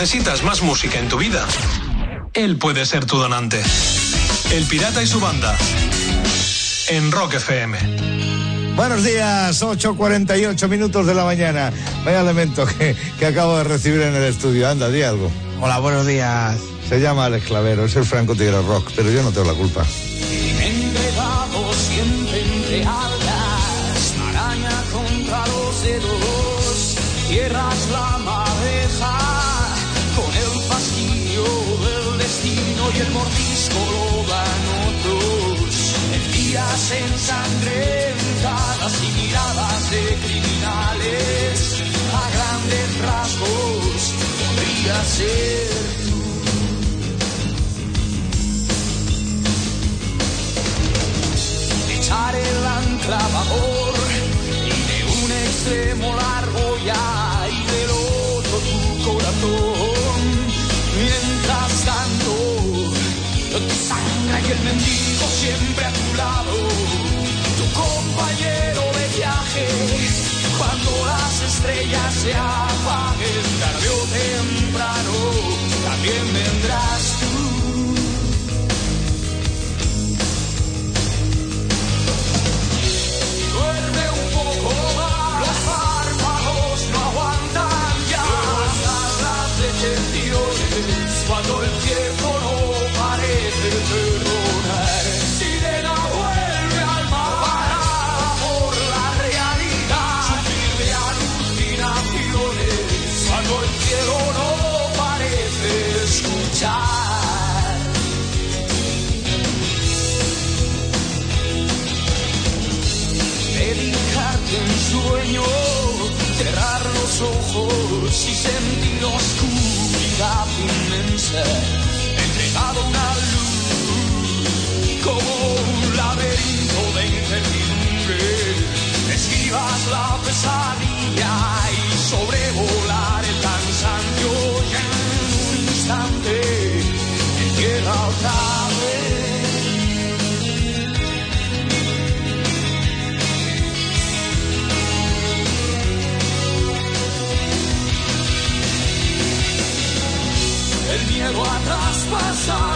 necesitas más música en tu vida, él puede ser tu donante. El Pirata y su banda. En Rock FM. Buenos días, 8.48 minutos de la mañana. Vaya elemento que, que acabo de recibir en el estudio. Anda, di algo. Hola, buenos días. Se llama Alex Clavero, es el Franco Tigre Rock, pero yo no tengo la culpa. Echar el ancla y de un extremo largo ya y del otro tu corazón. Mientras tanto, tu sangre y el mendigo siempre a tu lado, tu compañero de viaje. Cuando las estrellas se también vendrás sueño, cerrar los ojos y sentir oscuridad inmensa, entregado a una luz como un laberinto de incertidumbre. Esquivas la miedo a traspasar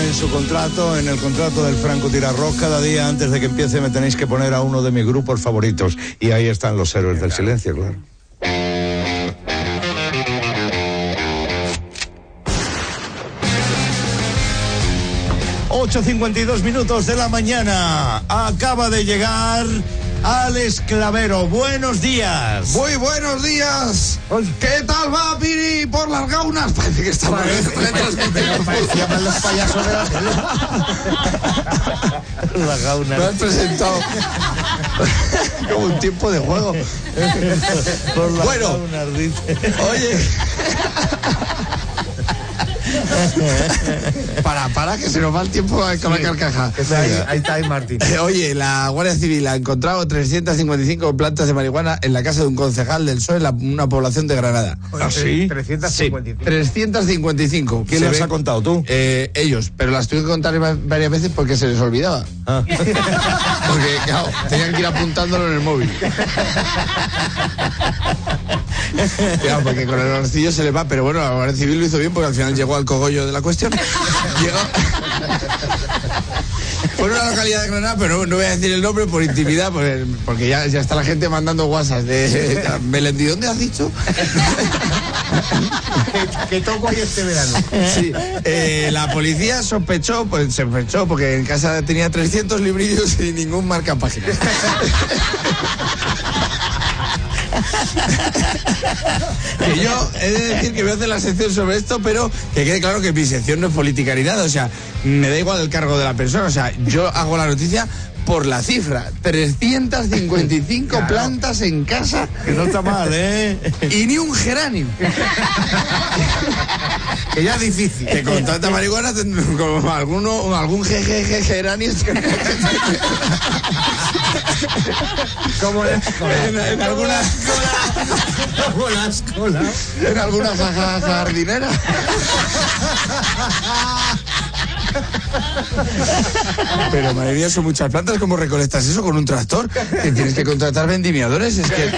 en su contrato, en el contrato del Franco Tirarroz. Cada día antes de que empiece me tenéis que poner a uno de mis grupos favoritos. Y ahí están los héroes del silencio, claro. ...8.52 minutos de la mañana... ...acaba de llegar... Alex Clavero, buenos días. Muy buenos días. ¿Qué tal va Piri por las gaunas? Parece que estamos Parecían los payasos de la tele. La gauna. Me has presentado <laughs> como un tiempo de juego. Por las bueno, gaunas, dice. oye. <laughs> para, para, que se nos va el tiempo con la carcaja. Ahí, ahí está, ahí Martín. Eh, <laughs> Oye, la Guardia Civil ha encontrado 355 plantas de marihuana en la casa de un concejal del PSOE en la- una población de Granada. ¿Ah, sí? 355. 355. ¿Quién Se las ve- ha contado tú? Eh, ellos, pero las tuve que contar va- varias veces porque se les olvidaba. Ah. <laughs> Porque, claro, tenían que ir apuntándolo en el móvil. Claro, porque con el arcillo se le va, pero bueno, la Guardia Civil lo hizo bien porque al final llegó al cogollo de la cuestión. Llegó... Fue una localidad de Granada, pero no, no voy a decir el nombre por intimidad, porque, porque ya, ya está la gente mandando WhatsApp de Melendi, ¿dónde has dicho? que toco ahí este verano. Sí, eh, la policía sospechó, pues sospechó, porque en casa tenía 300 librillos y ningún marca páginas. <laughs> que yo he de decir que voy a hacer la sección sobre esto, pero que quede claro que mi sección no es política ni nada, o sea, me da igual el cargo de la persona, o sea, yo hago la noticia por la cifra, 355 Claro. plantas en casa Que no está mal, ¿eh? y ni un geranio. <laughs> Que ya es difícil. Que con tanta marihuana, como alguno, algún jejeje geranio. <laughs> <laughs> Como en, en alguna, Como las colas. en alguna jaja jardinera. Pero madre mía, son muchas plantas. ¿Cómo recolectas eso con un tractor? Que tienes que contratar vendimiadores. Es que.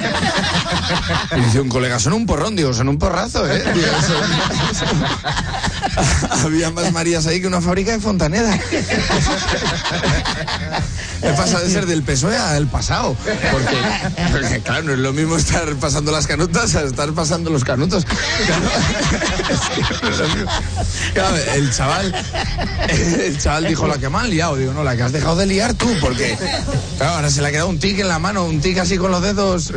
Y dice un colega, son un porrón. Digo, son un porrazo, ¿eh? Digo, son- <laughs> Había más Marías ahí que una fábrica de Fontaneda. <laughs> He pasado de ser del PSOE al pasado. Porque, porque, claro, no es lo mismo estar pasando las canutas a estar pasando los canutos. Claro, el chaval, el chaval dijo la que me han liado. Digo, no, la que has dejado de liar tú, porque claro, ahora se le ha quedado un tic en la mano, un tic así con los dedos,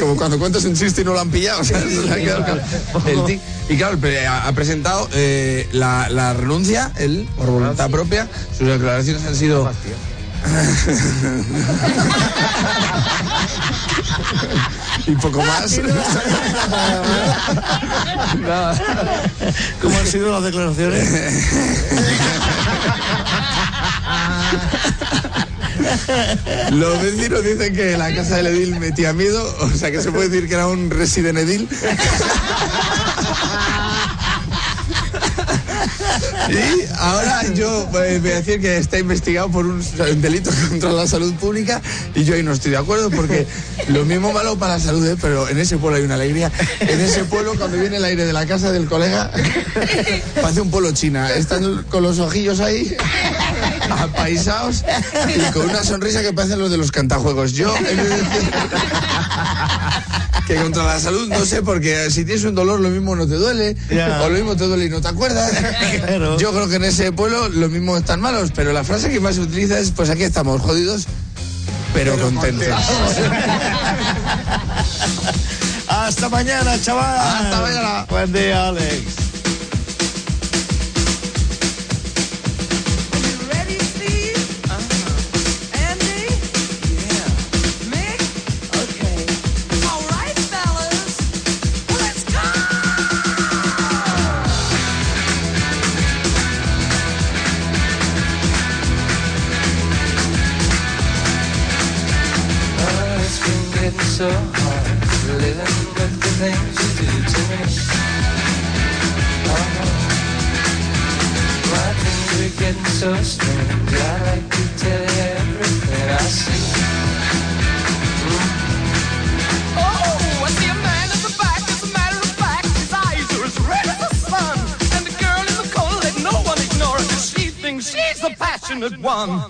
como cuando cuentas un chiste y no lo han pillado. ¿sabes? Se le ha quedado el tic. Y claro, ha presentado eh, la, la renuncia, él, por voluntad propia. Sus declaraciones han sido. <laughs> y poco más. <laughs> ¿Cómo han sido las declaraciones? <laughs> Los vecinos dicen que la casa del Edil metía miedo, o sea que se puede decir que era un resident Edil. <laughs> Y ahora yo eh, voy a decir que está investigado por un delito <laughs> contra la salud pública y yo ahí no estoy de acuerdo porque lo mismo malo para la salud, ¿eh? pero en ese pueblo hay una alegría. En ese pueblo cuando viene el aire de la casa del colega <laughs> parece un pueblo china. Están con los ojillos ahí apaisados y con una sonrisa que parecen los de los cantajuegos. Yo que contra la salud no sé porque si tienes un dolor lo mismo no te duele Ya. o lo mismo te duele y no te acuerdas. Claro. Yo creo que en ese pueblo lo mismo están malos, pero la frase que más se utiliza es pues aquí estamos jodidos pero, contentos. <laughs> Hasta mañana, chaval. Hasta mañana. Buen día, Alex. I like to tell you everything I see. Oh, I see a man the back, as a matter of fact, his eyes are as red as the sun. And the girl in the corner, no one she thinks she's the passionate one.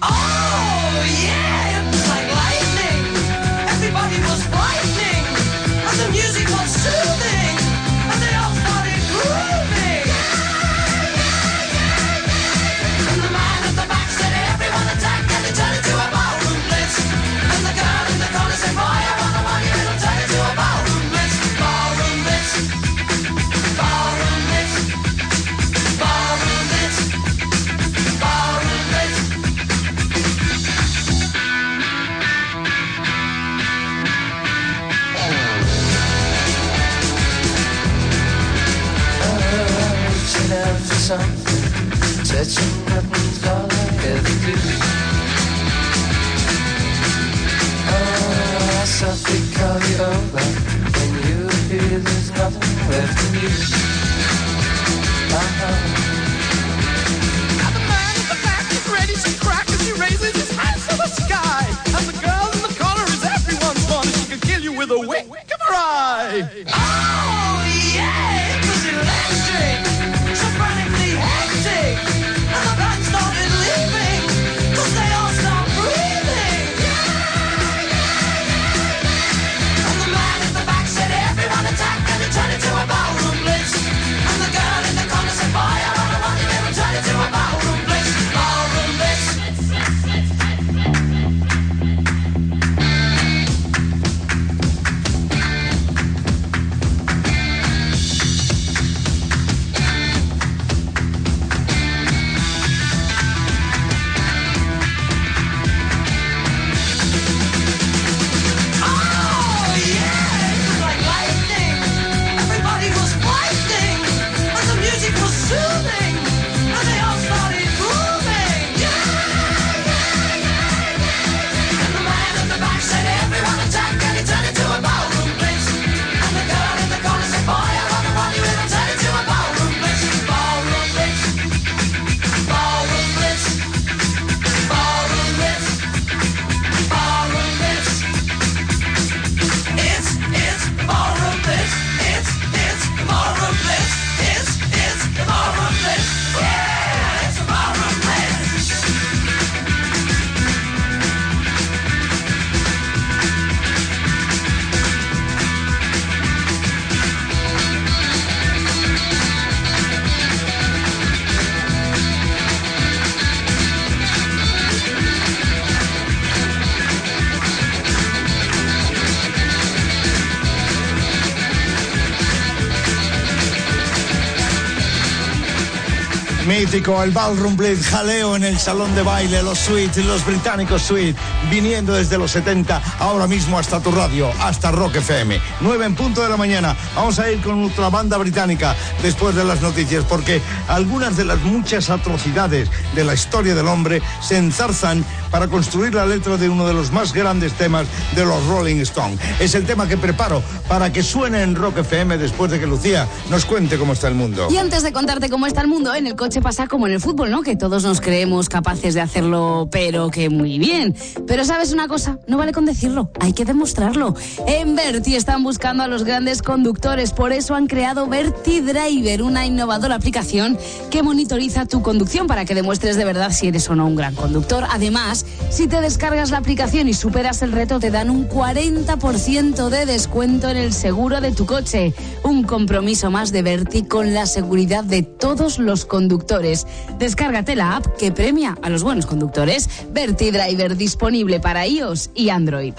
Mítico, el Ballroom Blitz, jaleo en el salón de baile, los suites, los británicos suite, viniendo desde los 70, ahora mismo hasta tu radio, hasta Rock FM. 9 en punto de la mañana. Vamos a ir con otra banda británica después de las noticias, porque algunas de las muchas atrocidades de la historia del hombre se enzarzan para construir la letra de uno de los más grandes temas de los Rolling Stones. Es el tema que preparo para que suene en Rock FM después de que Lucía nos cuente cómo está el mundo. Y antes de contarte cómo está el mundo, en el coche pasa como en el fútbol, ¿no? Que todos nos creemos capaces de hacerlo, pero que muy bien. Pero sabes una cosa, no vale con decirlo, hay que demostrarlo. En Berti están buscando a los grandes conductores, por eso han creado Berti Driver, una innovadora aplicación que monitoriza tu conducción para que demuestres de verdad si eres o no un gran conductor. Además, si te descargas la aplicación y superas el reto, te dan un 40% de descuento en el seguro de tu coche. Un compromiso más de Berti con la seguridad de todos los conductores. Descárgate la app que premia a los buenos conductores. Berti Driver disponible para iOS y Android.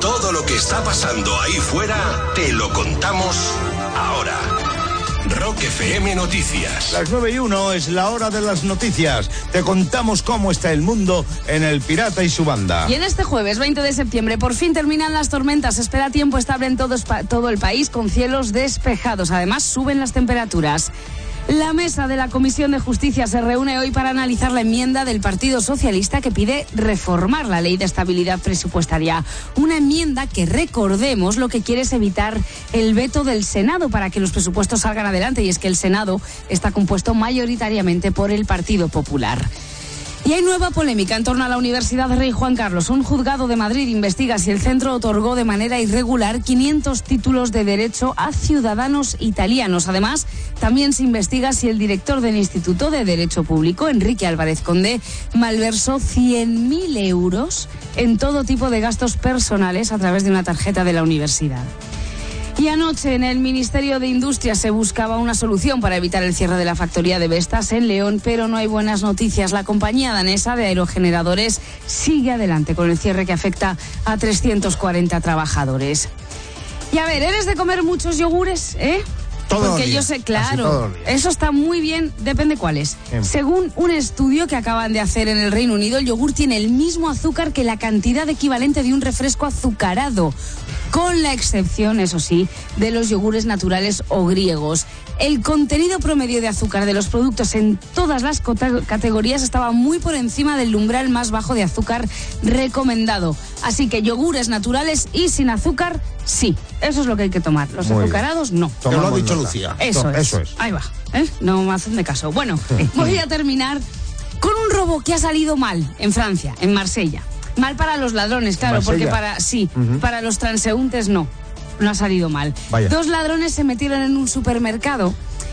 Todo lo que está pasando ahí fuera, te lo contamos ahora. Rock FM Noticias. Las 9 y 1 es la hora de las noticias. Te contamos cómo está el mundo en El Pirata y su banda. Y en este jueves 20 de septiembre por fin terminan las tormentas. Se espera tiempo estable en todo, todo el país con cielos despejados. Además suben las temperaturas. La mesa de la Comisión de Justicia se reúne hoy para analizar la enmienda del Partido Socialista que pide reformar la ley de estabilidad presupuestaria. Una enmienda que, recordemos, lo que quiere es evitar el veto del Senado para que los presupuestos salgan adelante. Y es que el Senado está compuesto mayoritariamente por el Partido Popular. Y hay nueva polémica en torno a la Universidad Rey Juan Carlos. Un juzgado de Madrid investiga si el centro otorgó de manera irregular 500 títulos de derecho a ciudadanos italianos. Además, también se investiga si el director del Instituto de Derecho Público, Enrique Álvarez Condé, malversó 100.000 euros en todo tipo de gastos personales a través de una tarjeta de la universidad. Y anoche en el Ministerio de Industria se buscaba una solución para evitar el cierre de la factoría de Vestas en León, pero no hay buenas noticias. La compañía danesa de aerogeneradores sigue adelante con el cierre que afecta a 340 trabajadores. Y a ver, ¿eres de comer muchos yogures? ¿Eh? Todos Porque los yo sé, claro, eso está muy bien, depende cuáles. Según un estudio que acaban de hacer en el Reino Unido, el yogur tiene el mismo azúcar que la cantidad equivalente de un refresco azucarado. Con la excepción, eso sí, de los yogures naturales o griegos. El contenido promedio de azúcar de los productos en todas las categorías estaba muy por encima del umbral más bajo de azúcar recomendado. Así que yogures naturales y sin azúcar, sí. Eso es lo que hay que tomar. Los Muy bien. azucarados, no. Te lo ha dicho Lucía. Eso es. eso es. Ahí va. ¿eh? No me hacen de caso. Bueno, <laughs> voy a terminar con un robo que ha salido mal en Francia, en Marsella. Mal para los ladrones, claro, Marsella. porque para sí, para los transeúntes no. No ha salido mal. Vaya. Dos ladrones se metieron en un supermercado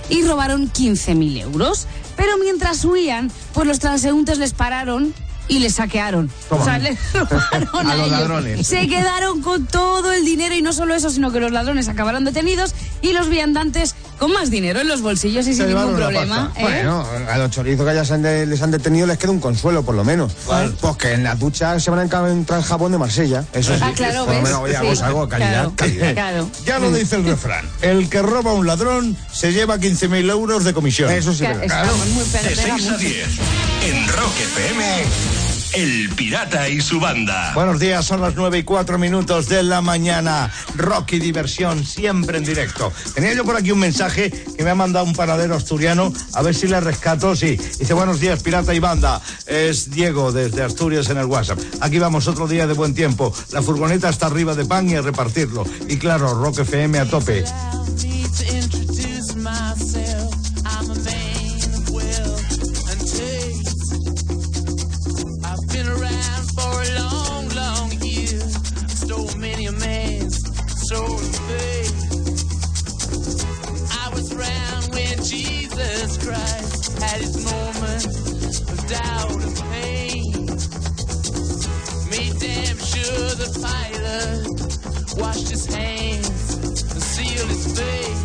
y robaron 15.000 euros. Pero mientras huían, pues los transeúntes les pararon y les saquearon. Toma. O sea, les <laughs> robaron A a, los ellos. ladrones. Se quedaron con todo el dinero y no solo eso, sino que los ladrones acabaron detenidos y los viandantes con más dinero en los bolsillos y Se sin ningún problema. ¿eh? Bueno, a los chorizos que ya se han de- les han detenido les queda un consuelo, por lo menos. Pues que en la ducha se van a encontrar el jabón de Marsella. Eso sí. Ah, claro, por lo menos, oye, Sí, algo de calidad. claro, calidad. claro. Ya lo dice el refrán. El que roba a un ladrón se lleva 15.000 euros de comisión. Eso sí. Claro, estamos muy De pega 6 a mucho. 10 en Rock FM, El Pirata y su banda. Buenos días, son las 9 y 4 minutos de la mañana. Rock y diversión, siempre en directo. Tenía yo por aquí un mensaje que me ha mandado un panadero asturiano, a ver si le rescato. Sí, dice buenos días, pirata y banda. Es Diego desde Asturias en el WhatsApp. Aquí vamos otro día de buen tiempo. La furgoneta está arriba de pan y a repartirlo. Y claro, Rock FM a tope. Christ had his moment of doubt and pain. Made damn sure the pilot washed his hands and sealed his face.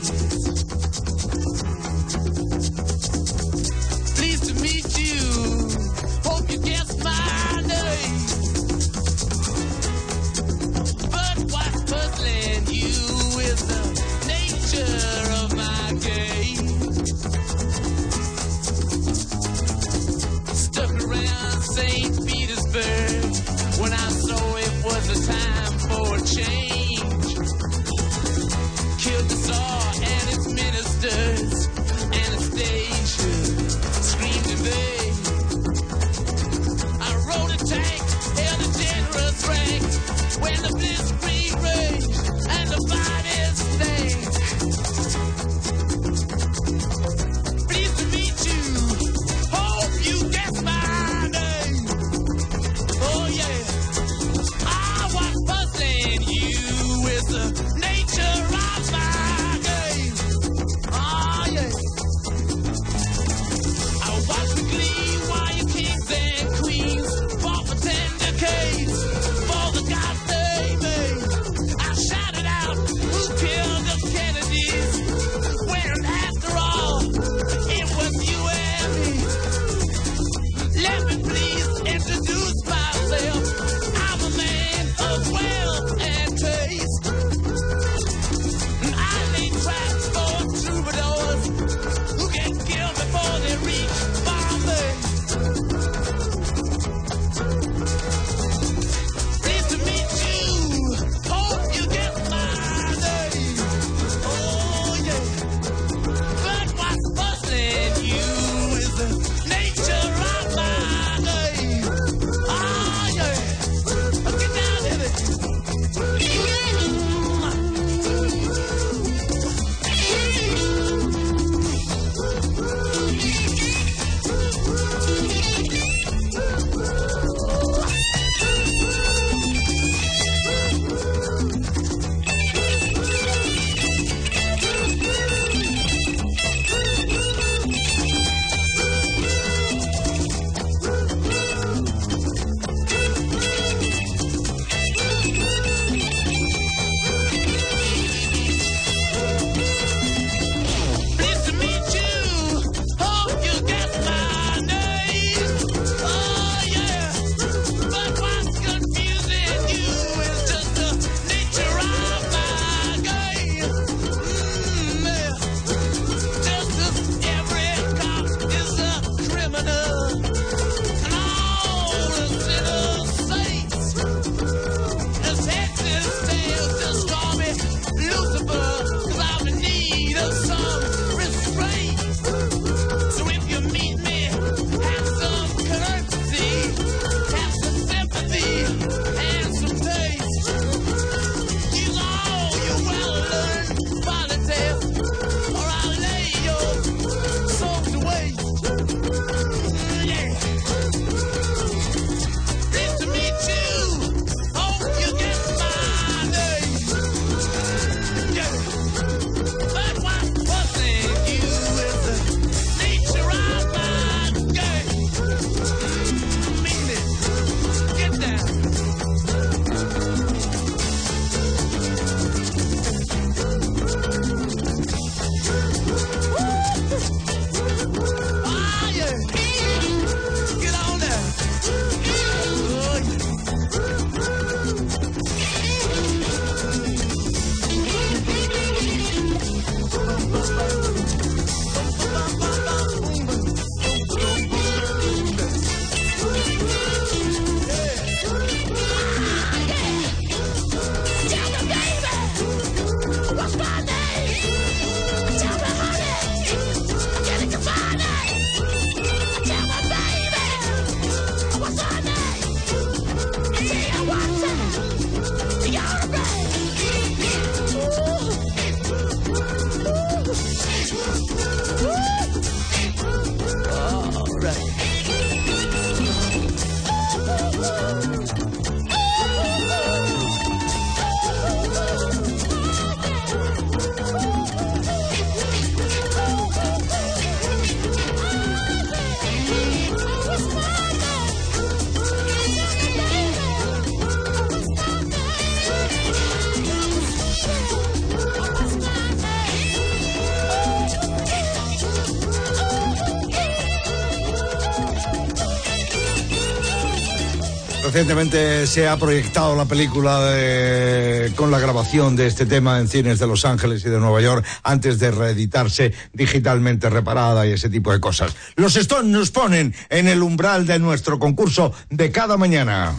Recientemente se ha proyectado la película de- con la grabación de este tema en cines de Los Ángeles y de Nueva York antes de reeditarse digitalmente reparada y ese tipo de cosas. Los Stones nos ponen en el umbral de nuestro concurso de cada mañana.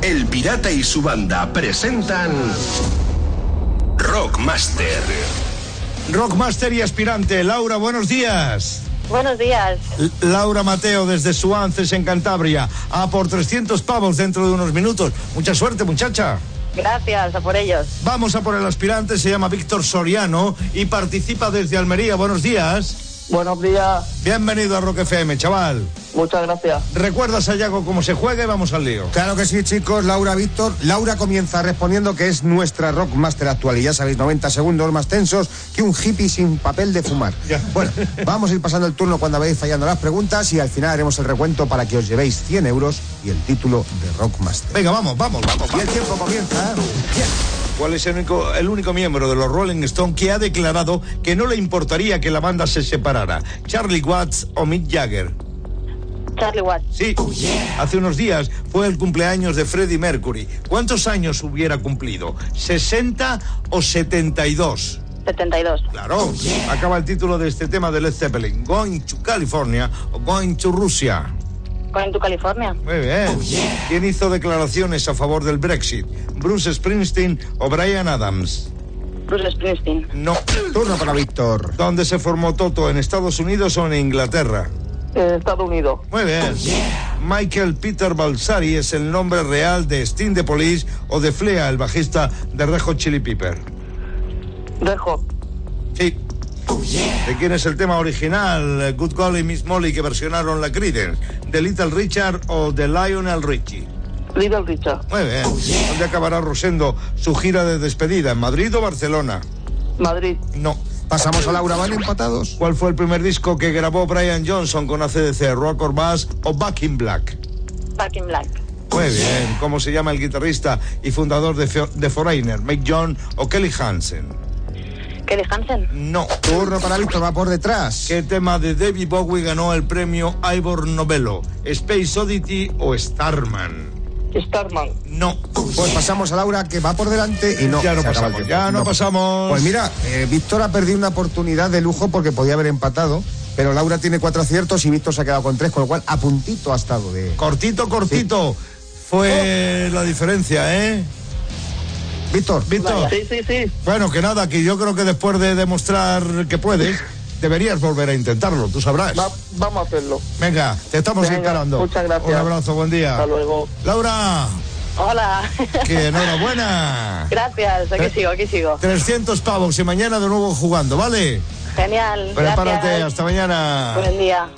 El Pirata y su banda presentan Rockmaster. Rockmaster y aspirante, Laura, buenos días. Buenos días. Laura Mateo desde Suances en Cantabria, a por 300 pavos dentro de unos minutos. Mucha suerte, muchacha. Gracias a por ellos. Vamos a por el aspirante, se llama Víctor Soriano y participa desde Almería. Buenos días. Buenos días. Bienvenido a Rock FM, chaval. Muchas gracias. ¿Recuerdas a Yago cómo se juega y vamos al lío? Claro que sí, chicos. Laura Víctor. Laura comienza respondiendo que es nuestra Rockmaster actual. Y ya sabéis, 90 segundos más tensos que un hippie sin papel de fumar. Bueno, <laughs> vamos a ir pasando el turno cuando vayáis fallando las preguntas y al final haremos el recuento para que os llevéis 100 euros y el título de Rockmaster. Venga, vamos, vamos, vamos. Y el tiempo comienza. ¿Cuál es el único, el único miembro de los Rolling Stone que ha declarado que no le importaría que la banda se separara? ¿Charlie Watts o Mick Jagger? Charlie Watts. Sí. Hace unos días fue el cumpleaños de Freddie Mercury. ¿Cuántos años hubiera cumplido? ¿60 o 72? 72. Claro. Acaba el título de este tema de Led Zeppelin. Going to California o Going to Rusia. Going to California. Muy bien. ¿Quién hizo declaraciones a favor del Brexit? ¿Bruce Springsteen o Brian Adams? Bruce Springsteen. No. Turno para Víctor. ¿Dónde se formó Toto? ¿En Estados Unidos o en Inglaterra? En Estados Unidos. Muy bien. Michael Peter Balsari es el nombre real de Sting the Police o de Flea, el bajista de Red Hot Chili Pepper. Red Hot. Sí. ¿De quién es el tema original? Good Golly Miss Molly que versionaron la Creedence. ¿De Little Richard o de Lionel Richie? Little Richard. Muy bien. ¿Dónde acabará Rosendo su gira de despedida? ¿En Madrid o Barcelona? Madrid. No. Pasamos a Laura, ¿van empatados? ¿Cuál fue el primer disco que grabó Brian Johnson con ACDC? ¿Rock or Bass o Back in Black? Back in Black. Muy bien. ¿Cómo se llama el guitarrista y fundador de Foreigner? ¿Mick John o Kelly Hansen? Kelly Hansen. No. Turno para Víctor, va por detrás. ¿Qué tema de David Bowie ganó el premio Ivor Novello? ¿Space Oddity o Starman? Starman. No. Pues pasamos a Laura, que va por delante y no. Ya no pasamos, ya no pasamos. Pues mira, eh, Víctor ha perdido una oportunidad de lujo porque podía haber empatado. Pero Laura tiene cuatro aciertos y Víctor se ha quedado con tres, con lo cual a puntito ha estado de. Cortito, cortito. Fue la diferencia, ¿eh? Víctor. Víctor. Sí, sí, sí. Bueno, que nada, que yo creo que después de demostrar que puedes, deberías volver a intentarlo, tú sabrás. Va- vamos a hacerlo. Venga, te estamos Venga, encarando. muchas gracias. Un abrazo, buen día. Hasta luego. Laura, Hola. que enhorabuena. Gracias. Aquí sigo, aquí sigo. 300 pavos y mañana de nuevo jugando, ¿vale? Genial. Prepárate, Gracias. hasta mañana. Buen día.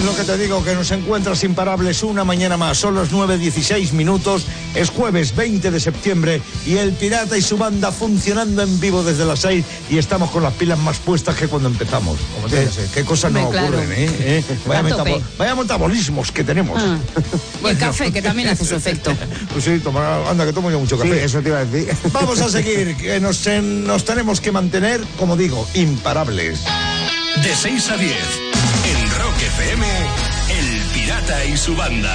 Pues lo que te digo, que nos encuentras imparables una mañana más. Son las 9.16 minutos. Es jueves 20 de septiembre y el Pirata y su banda funcionando en vivo desde las 6 y estamos con las pilas más puestas que cuando empezamos. Como que ser. Qué cosas nos claro. ocurren, ¿eh? ¿Eh? Vaya, A tope. metabo- vaya metabolismos que tenemos. Ah. <laughs> Y el café, que también hace su efecto. <laughs> Pues sí, toma- anda, que tomo yo mucho café. Sí, eso te iba a decir. <laughs> Vamos a seguir, que nos, en- nos tenemos que mantener, como digo, imparables. De 6 a 10, en Rock FM, El Pirata y su banda.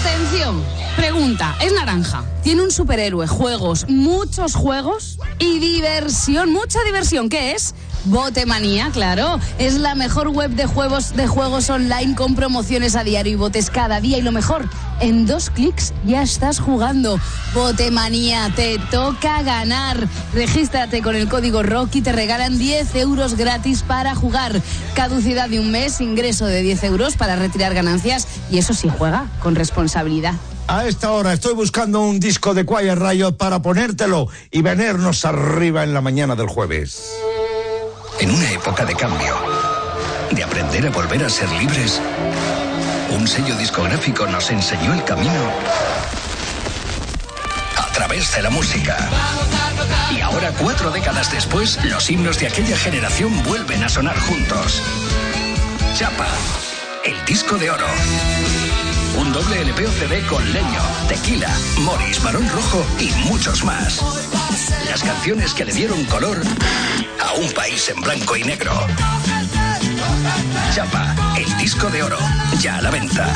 Atención, pregunta, es naranja, tiene un superhéroe, juegos, muchos juegos y diversión, mucha diversión, ¿qué es? Botemanía, claro, es la mejor web de juegos de juegos online con promociones a diario y botes cada día y lo mejor, en dos clics ya estás jugando. Botemanía, te toca ganar. Regístrate con el código ROCK y te regalan 10 euros gratis para jugar. Caducidad de un mes, ingreso de 10 euros para retirar ganancias y eso sí juega con responsabilidad. A esta hora estoy buscando un disco de Quiet Riot para ponértelo y venirnos arriba en la mañana del jueves. En una época de cambio, de aprender a volver a ser libres, un sello discográfico nos enseñó el camino a través de la música. Y ahora, cuatro décadas después, los himnos de aquella generación vuelven a sonar juntos. Chapa, el disco de oro. Un doble LP o CD con leño, tequila, Morris, Barón Rojo y muchos más. Las canciones que le dieron color a un país en blanco y negro. Chapa, el disco de oro, ya a la venta.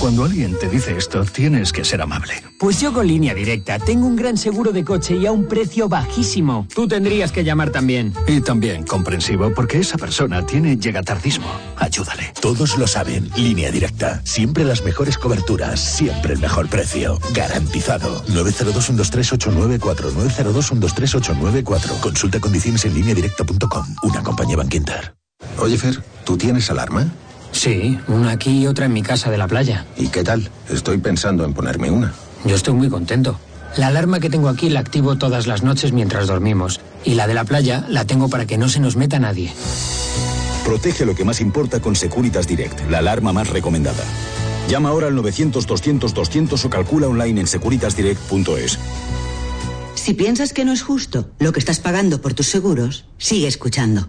Cuando alguien te dice esto, tienes que ser amable. Pues yo con línea directa tengo un gran seguro de coche y a un precio bajísimo. Tú tendrías que llamar también. Y también comprensivo, porque esa persona tiene llegatardismo. Ayúdale. Todos lo saben. Línea directa. Siempre las mejores coberturas. Siempre el mejor precio. Garantizado. 902-123-894. 902-123-894. Consulta condiciones en línea directa.com. Una compañía Banquinter. Oye, Fer, ¿tú tienes alarma? Sí, una aquí y otra en mi casa de la playa. ¿Y qué tal? Estoy pensando en ponerme una. Yo estoy muy contento. La alarma que tengo aquí la activo todas las noches mientras dormimos. Y la de la playa la tengo para que no se nos meta nadie. Protege lo que más importa con Securitas Direct, la alarma más recomendada. Llama ahora al 900-200-200 o calcula online en securitasdirect.es. Si piensas que no es justo lo que estás pagando por tus seguros, sigue escuchando.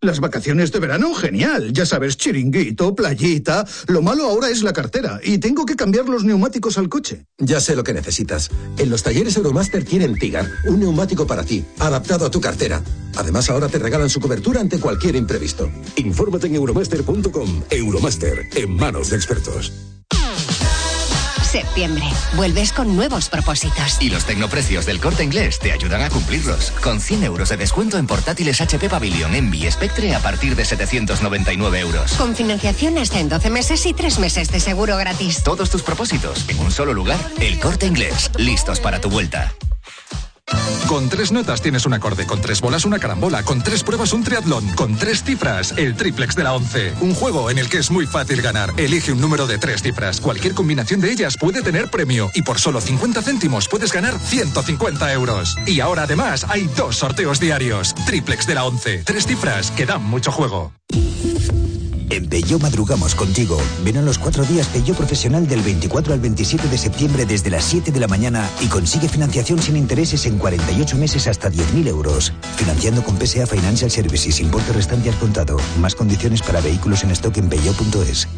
Las vacaciones de verano, genial. Ya sabes, chiringuito, playita. Lo malo ahora es la cartera y tengo que cambiar los neumáticos al coche. Ya sé lo que necesitas. En los talleres Euromaster tienen Tigar, un neumático para ti, adaptado a tu cartera. Además, ahora te regalan su cobertura ante cualquier imprevisto. Infórmate en euromaster.com. Euromaster, en manos de expertos. Septiembre. Vuelves con nuevos propósitos. Y los tecnoprecios del corte inglés te ayudan a cumplirlos. Con 100 euros de descuento en portátiles HP Pavilion Envy Spectre a partir de 799 euros. Con financiación hasta en 12 meses y 3 meses de seguro gratis. Todos tus propósitos en un solo lugar. El corte inglés. Listos para tu vuelta. Con tres notas tienes un acorde, con tres bolas una carambola, con tres pruebas un triatlón, con tres cifras el triplex de la 11. Un juego en el que es muy fácil ganar. Elige un número de tres cifras. Cualquier combinación de ellas puede tener premio y por solo 50 céntimos puedes ganar 150 euros. Y ahora además hay dos sorteos diarios. Triplex de la 11. Tres cifras que dan mucho juego. En Peugeot madrugamos contigo. Ven a los cuatro días Peugeot Profesional del 24 al 27 de septiembre desde las 7 de la mañana y consigue financiación sin intereses en 48 meses hasta 10.000 euros. Financiando con PSA Financial Services, importe restante al contado. Más condiciones para vehículos en stock en peugeot.es.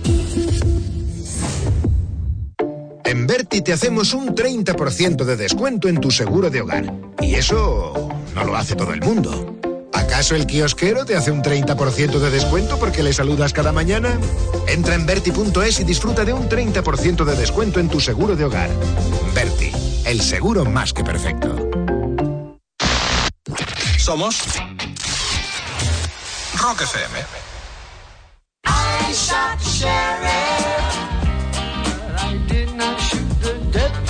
En Berti te hacemos un 30% de descuento en tu seguro de hogar. Y eso no lo hace todo el mundo. ¿Acaso el kiosquero te hace un 30% de descuento porque le saludas cada mañana? Entra en Berti.es y disfruta de un 30% de descuento en tu seguro de hogar. Berti, el seguro más que perfecto. Somos Rock FM. I shot the sheriff, but I did not shoot the deputy.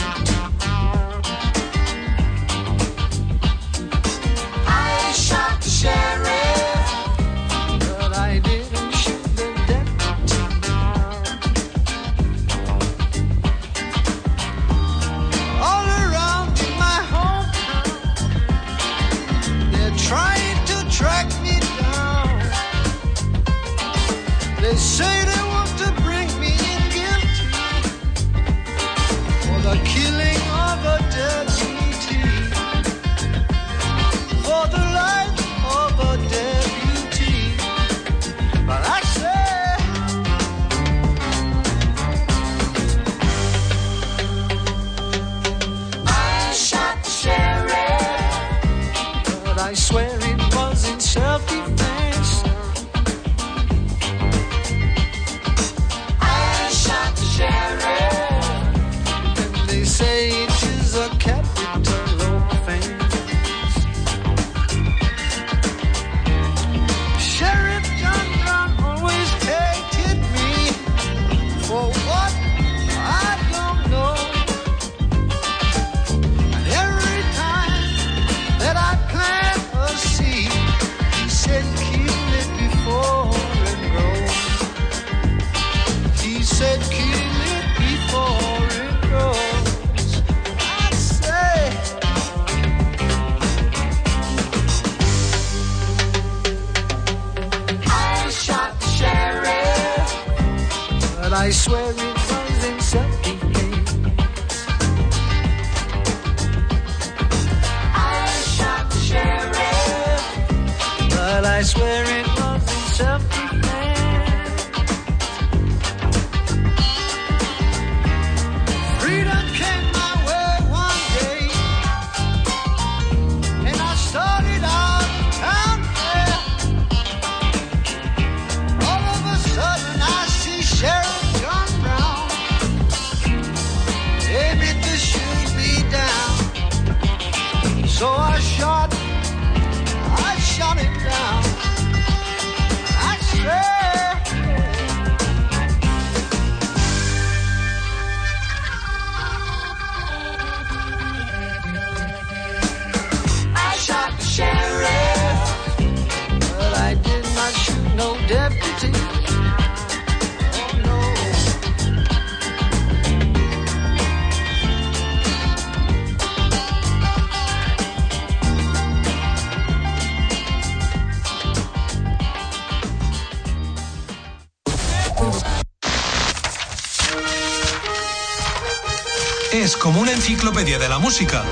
como una enciclopedia de la música,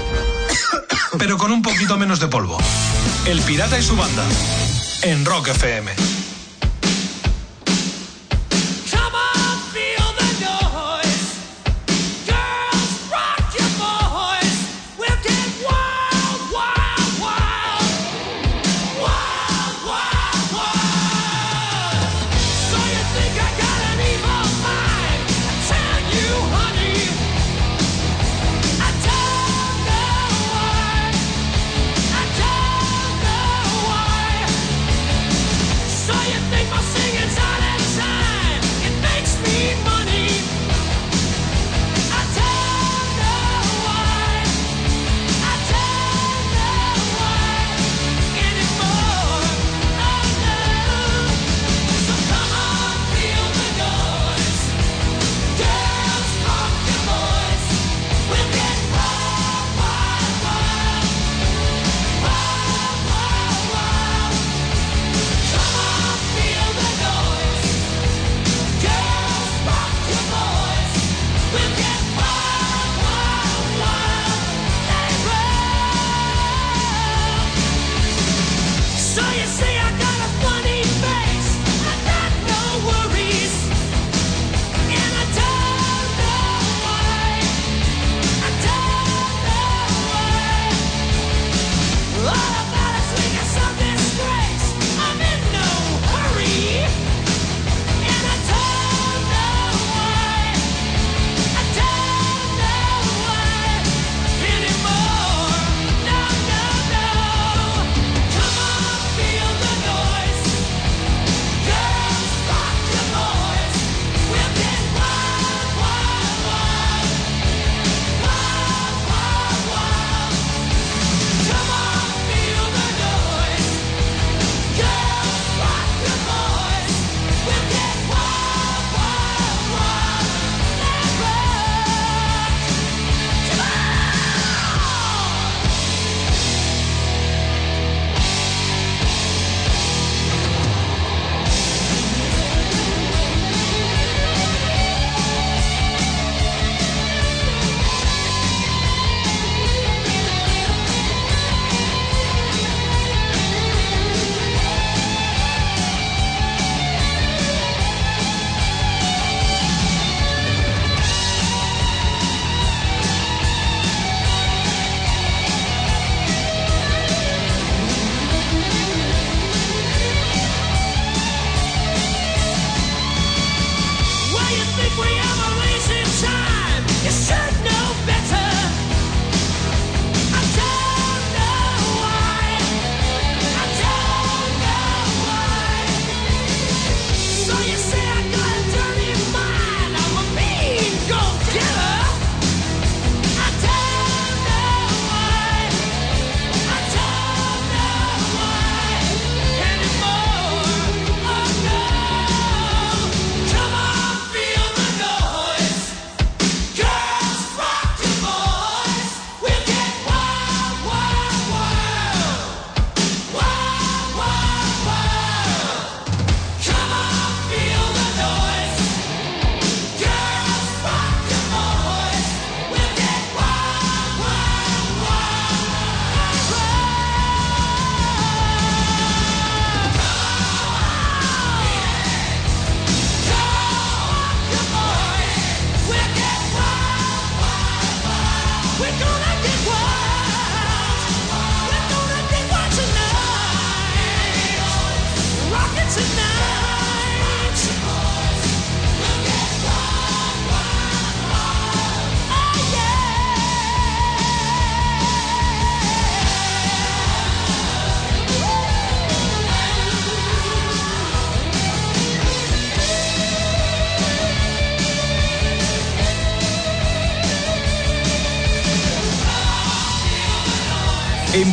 <coughs> pero con un poquito menos de polvo. El Pirata y su banda, en Rock FM.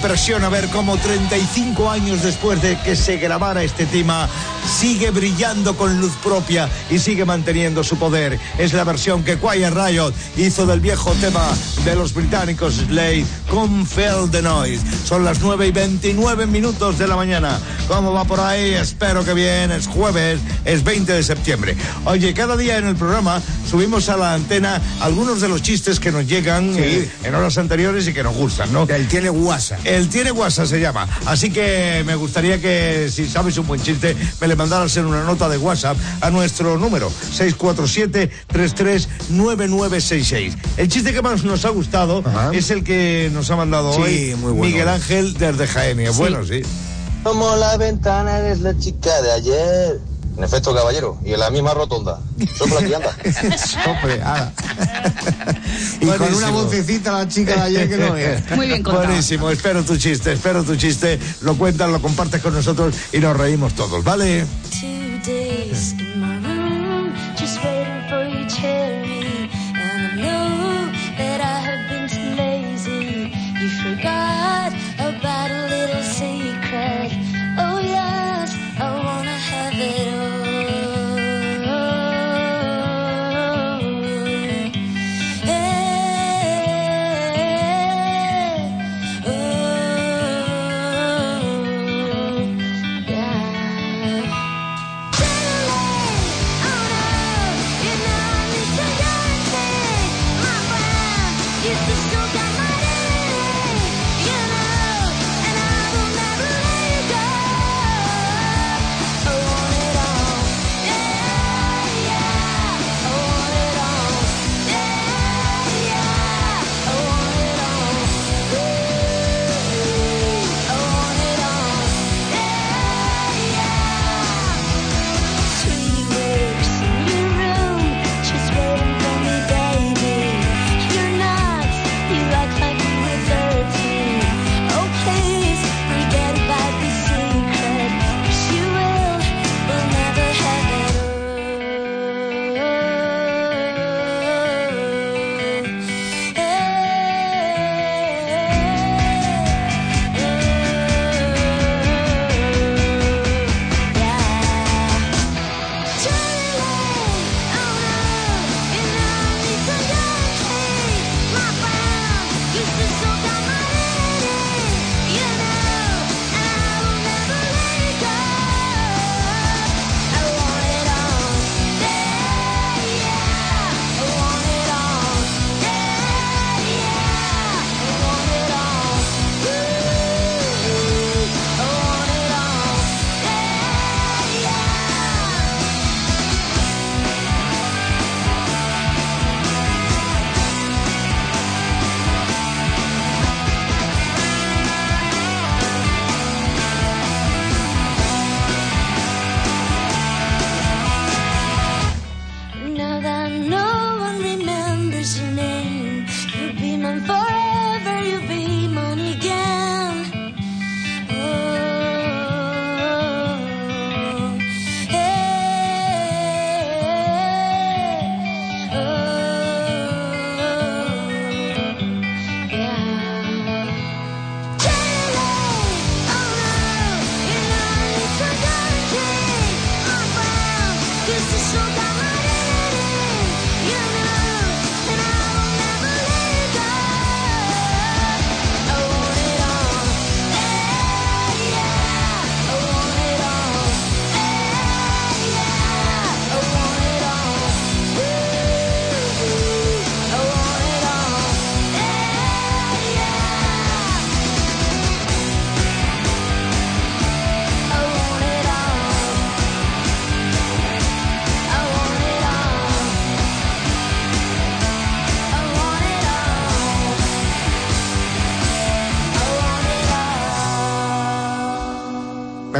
Impresiona ver cómo 35 años después de que se grabara este tema, sigue brillando con luz propia y sigue manteniendo su poder. Es la versión que Quiet Riot hizo del viejo tema de los británicos Slade con Fell the Noise. Son las 9 y 29 minutos de la mañana. ¿Cómo va por ahí? Espero que bien. Es jueves, es 20 de septiembre. Oye, cada día en el programa subimos a la antena algunos de los chistes que nos llegan Sí. eh, en horas anteriores y que nos gustan, ¿no? Él tiene WhatsApp. El tiene WhatsApp se llama. Así que me gustaría que si sabes un buen chiste, me le mandaras en una nota de WhatsApp a nuestro número 647-339966. El chiste que más nos ha gustado es el que nos ha mandado Sí, hoy muy bueno. Miguel Ángel desde Jaén. Es Bueno, sí. Como la ventana eres la chica de ayer. En efecto, caballero, y en la misma rotonda. Sopla aquí anda. <laughs> Hombre, ala. Y con una vocecita la chica de ayer que no es. <laughs> Muy bien contado. Buenísimo, espero tu chiste, espero tu chiste. Lo cuentas, lo compartes con nosotros y nos reímos todos, ¿vale?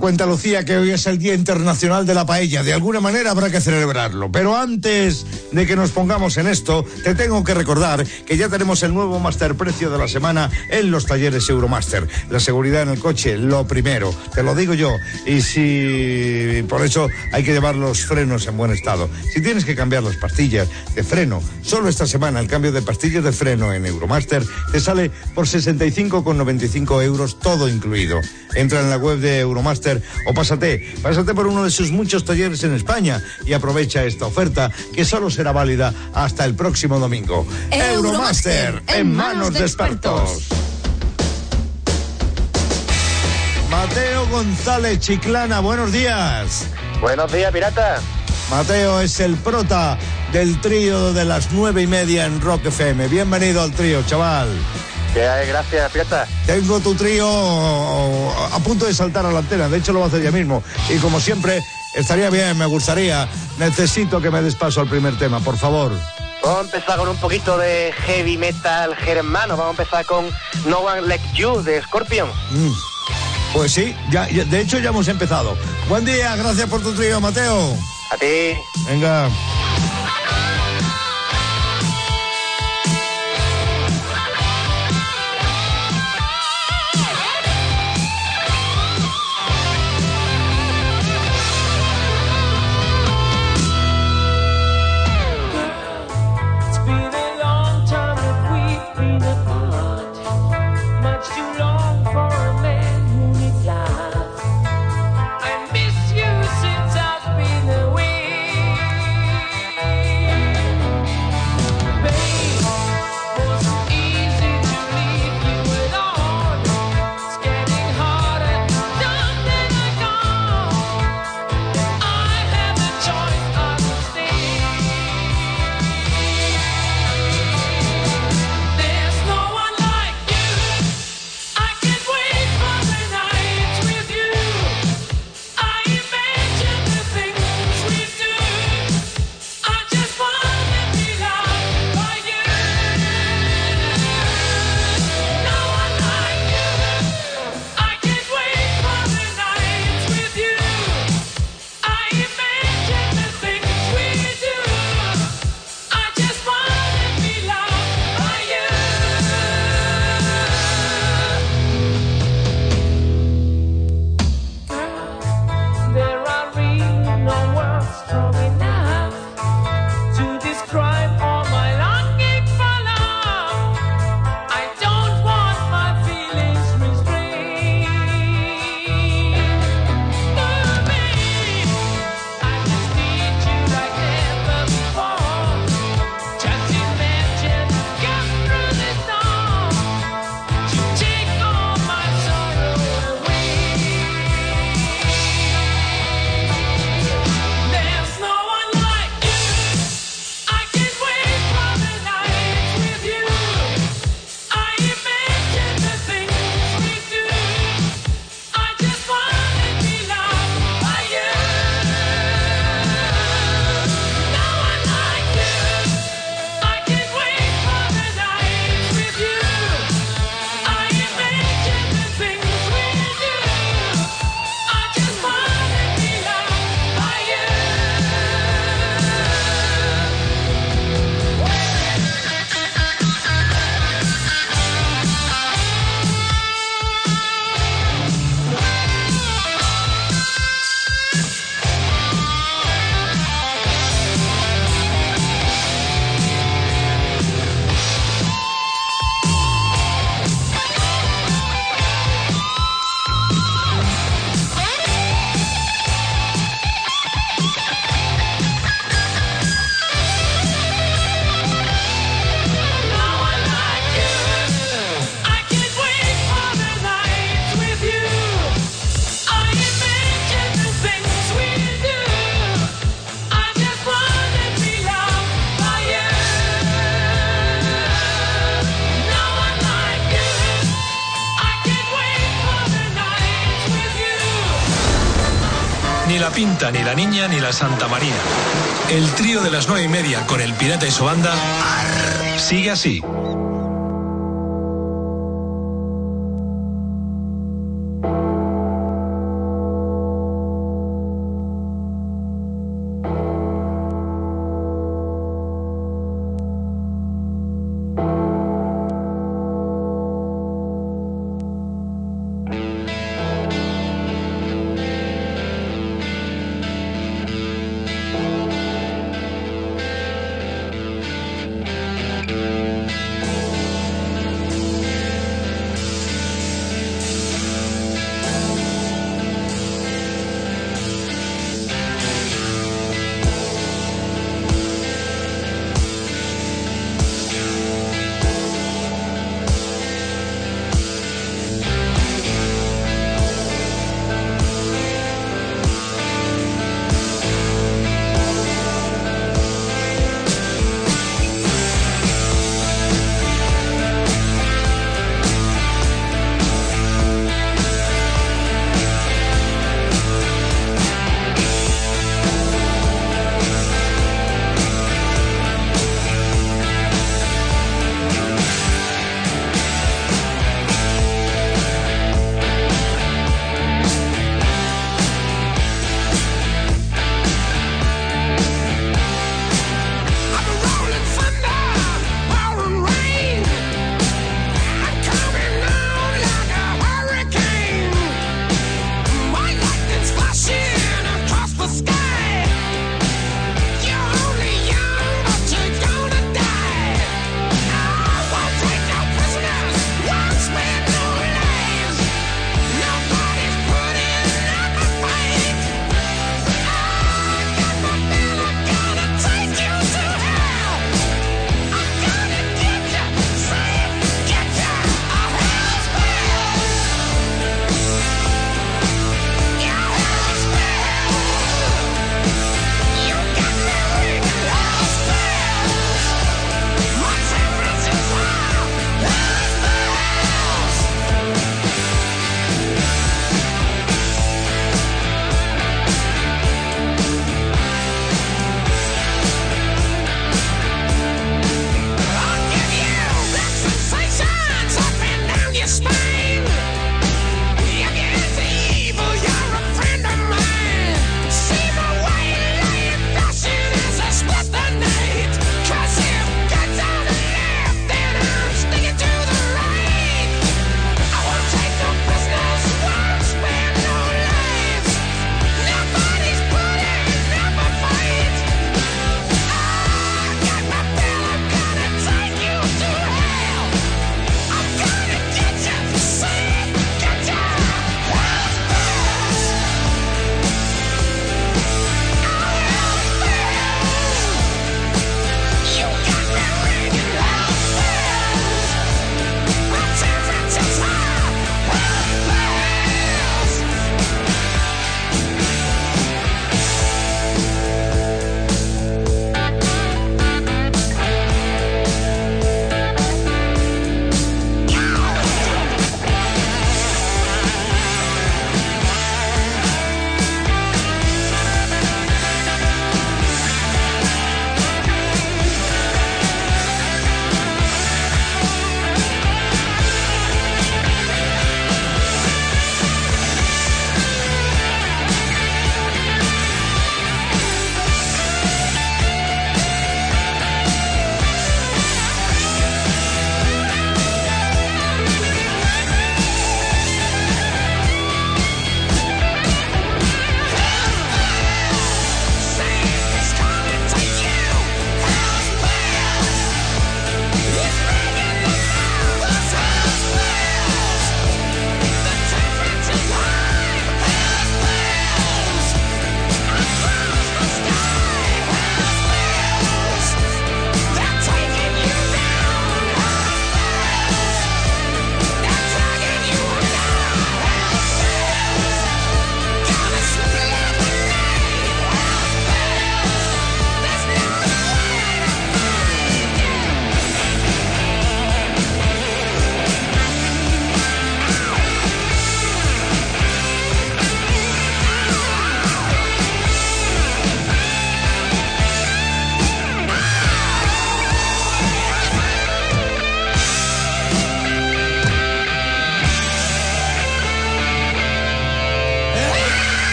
Cuenta Lucía que hoy es el Día Internacional de la Paella. De alguna manera habrá que celebrarlo. Pero antes de que nos pongamos en esto, te tengo que recordar que ya tenemos el nuevo Master Precio de la semana en los talleres Euromaster. La seguridad en el coche, lo primero. Te lo digo yo. Y si por eso hay que llevar los frenos en buen estado. Si tienes que cambiar las pastillas de freno, solo esta semana el cambio de pastillas de freno en Euromaster te sale por 65,95 euros todo incluido. Entra en la web de Euromaster o pásate, pásate por uno de sus muchos talleres en España y aprovecha esta oferta que solo será válida hasta el próximo domingo. Euromaster, en manos de expertos. Mateo González Chiclana, buenos días. Buenos días, pirata. Mateo es el prota del trío de las nueve y media en Rock FM. Bienvenido al trío, chaval. Que gracias, pirata. Tengo tu trío a punto de saltar a la antena, de hecho lo va a hacer ya mismo. Y como siempre, estaría bien, me gustaría, necesito que me des paso al primer tema, por favor. Vamos a empezar con un poquito de heavy metal germano. Vamos a empezar con No One Like You de Scorpion. Mm. Pues sí, ya, ya- de hecho ya hemos empezado. Buen día, gracias por tu trío, Mateo. A ti. Venga. Niña, ni la Santa María. El trío de las nueve y media con el pirata y su banda sigue así.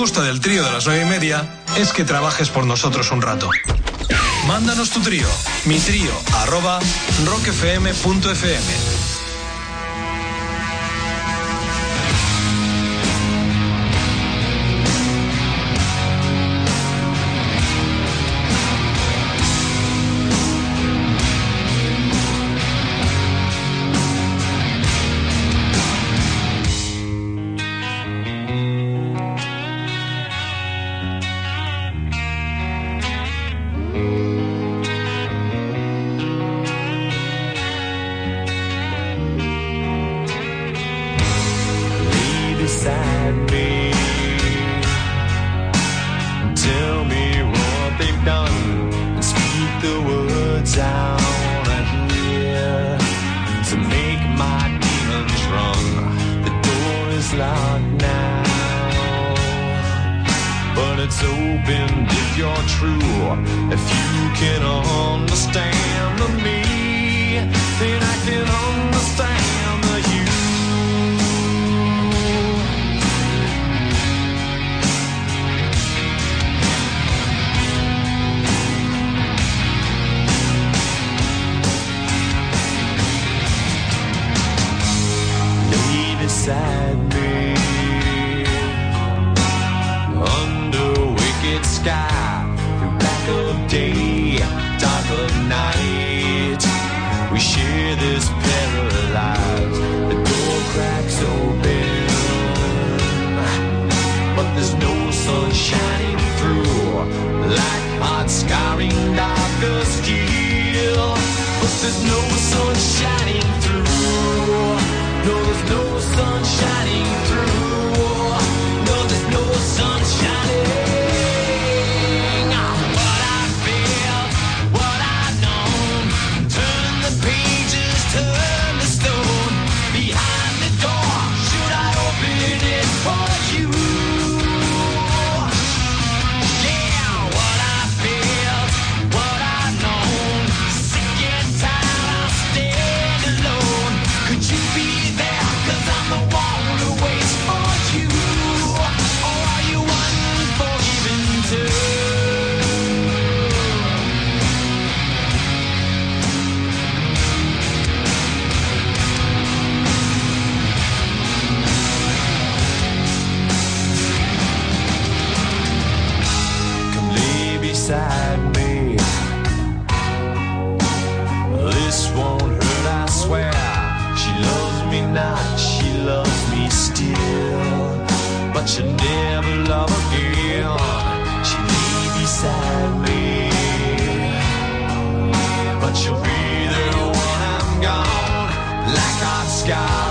gusta del trío de las 9 y media es que trabajes por nosotros un rato. Mándanos tu trío, mi trío, arroba rockfm.fm but you'll never love again. She beside me, but she'll be I'm gone, like sky.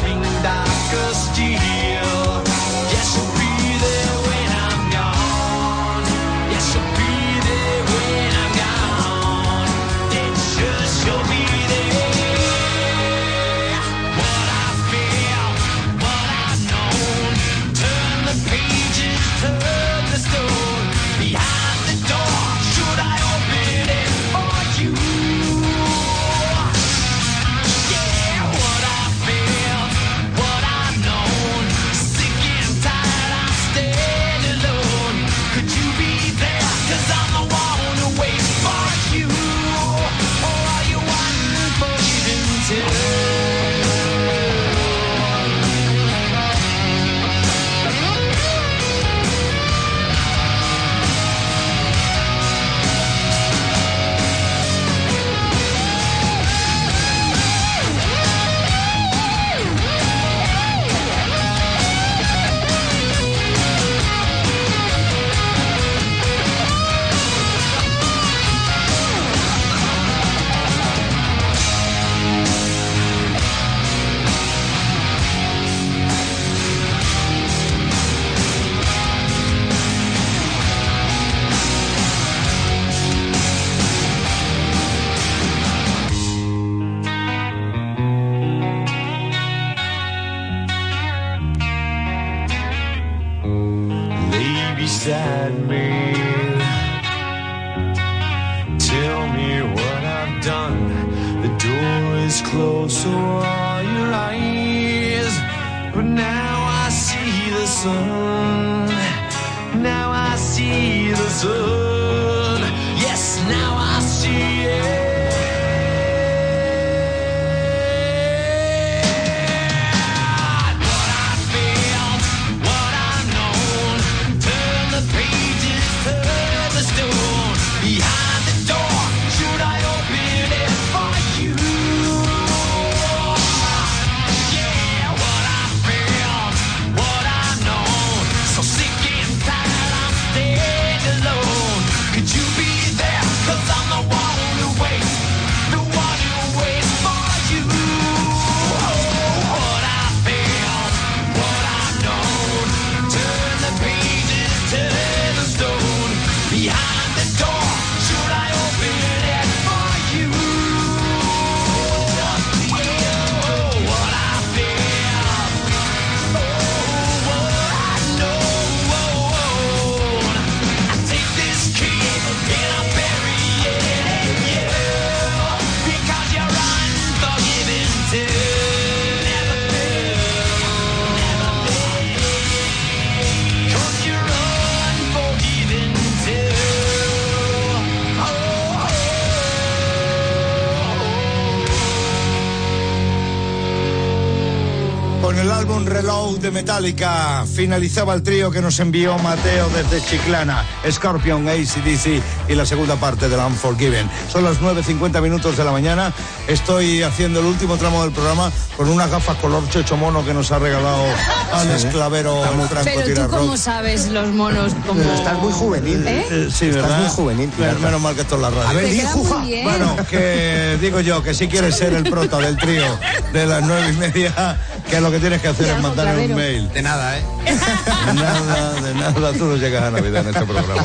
Metallica finalizaba el trío que nos envió Mateo desde Chiclana, Scorpion, ACDC y la segunda parte del Unforgiven. Son las 9.50 minutos de la mañana. Estoy haciendo el último tramo del programa con unas gafas color chocho mono que nos ha regalado Alex Clavero, el Pero tú cómo sabes los monos como... Estás muy juvenil. ¿Eh? Eh, sí, Estás ¿verdad? muy juvenil, Menos, menos mal que esto es la radio. A ver, Te di, queda muy Juja. bien. Bueno, que digo yo que si quieres ser el prota del trío de las nueve y media, que lo que tienes que hacer es amo, mandar un mail. De nada, ¿eh? De nada, de nada, tú no llegas a Navidad en este programa.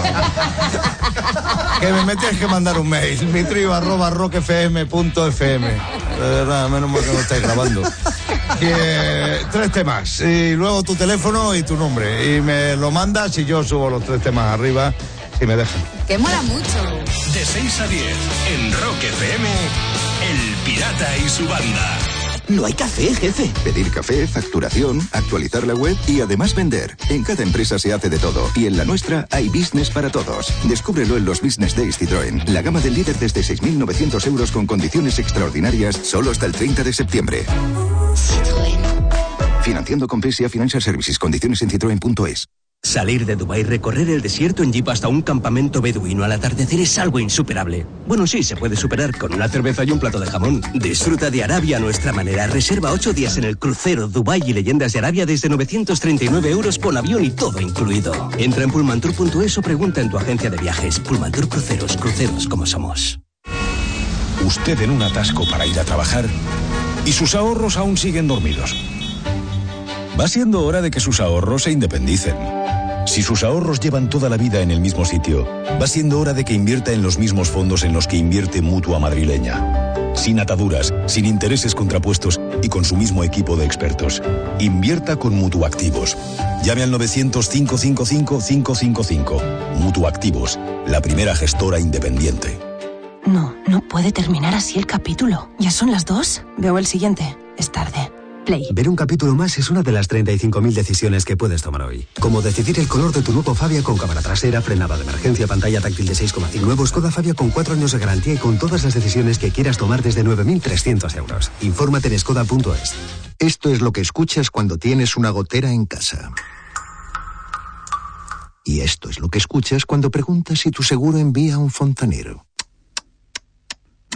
que me metes que mandar un mail, mi trío arroba rockfm.fm. De verdad, menos mal que no estáis grabando. Tres temas, y luego tu teléfono y tu nombre. Y me lo mandas y yo subo los tres temas arriba, si me dejan. Que mola mucho. De 6 a 10 en Rock FM, El Pirata y su banda. No hay café, jefe. Pedir café, facturación, actualizar la web y además vender. En cada empresa se hace de todo y en la nuestra hay business para todos. Descúbrelo en los Business Days Citroën. La gama del líder desde 6.900 euros con condiciones extraordinarias solo hasta el 30 de septiembre. Financiando con PSA Financial Services. Condiciones en citroen.es. Salir de Dubái, recorrer el desierto en jeep hasta un campamento beduino al atardecer es algo insuperable. Bueno, sí, se puede superar con una cerveza y un plato de jamón. Disfruta de Arabia a nuestra manera. Reserva ocho días en el crucero Dubái y Leyendas de Arabia desde 939 euros con avión y todo incluido. Entra en pullmantour.es o pregunta en tu agencia de viajes. Pullmantour Cruceros, cruceros como somos. Usted en un atasco para ir a trabajar y sus ahorros aún siguen dormidos. Va siendo hora de que sus ahorros se independicen. Si sus ahorros llevan toda la vida en el mismo sitio, va siendo hora de que invierta en los mismos fondos en los que invierte Mutua Madrileña. Sin ataduras, sin intereses contrapuestos y con su mismo equipo de expertos. Invierta con Mutuactivos. Llame al 900-555-555. Mutuactivos, la primera gestora independiente. No, no puede terminar así el capítulo. ¿Ya son las dos? Veo el siguiente. Es tarde. Play. Ver un capítulo más es una de las 35.000 decisiones que puedes tomar hoy. Como decidir el color de tu nuevo Fabia con cámara trasera, frenada de emergencia, pantalla táctil de 6,5. Nuevo Skoda Fabia con 4 años de garantía y con todas las decisiones que quieras tomar desde 9.300 euros. Infórmate en skoda.es. Esto es lo que escuchas cuando tienes una gotera en casa. Y esto es lo que escuchas cuando preguntas si tu seguro envía un fontanero.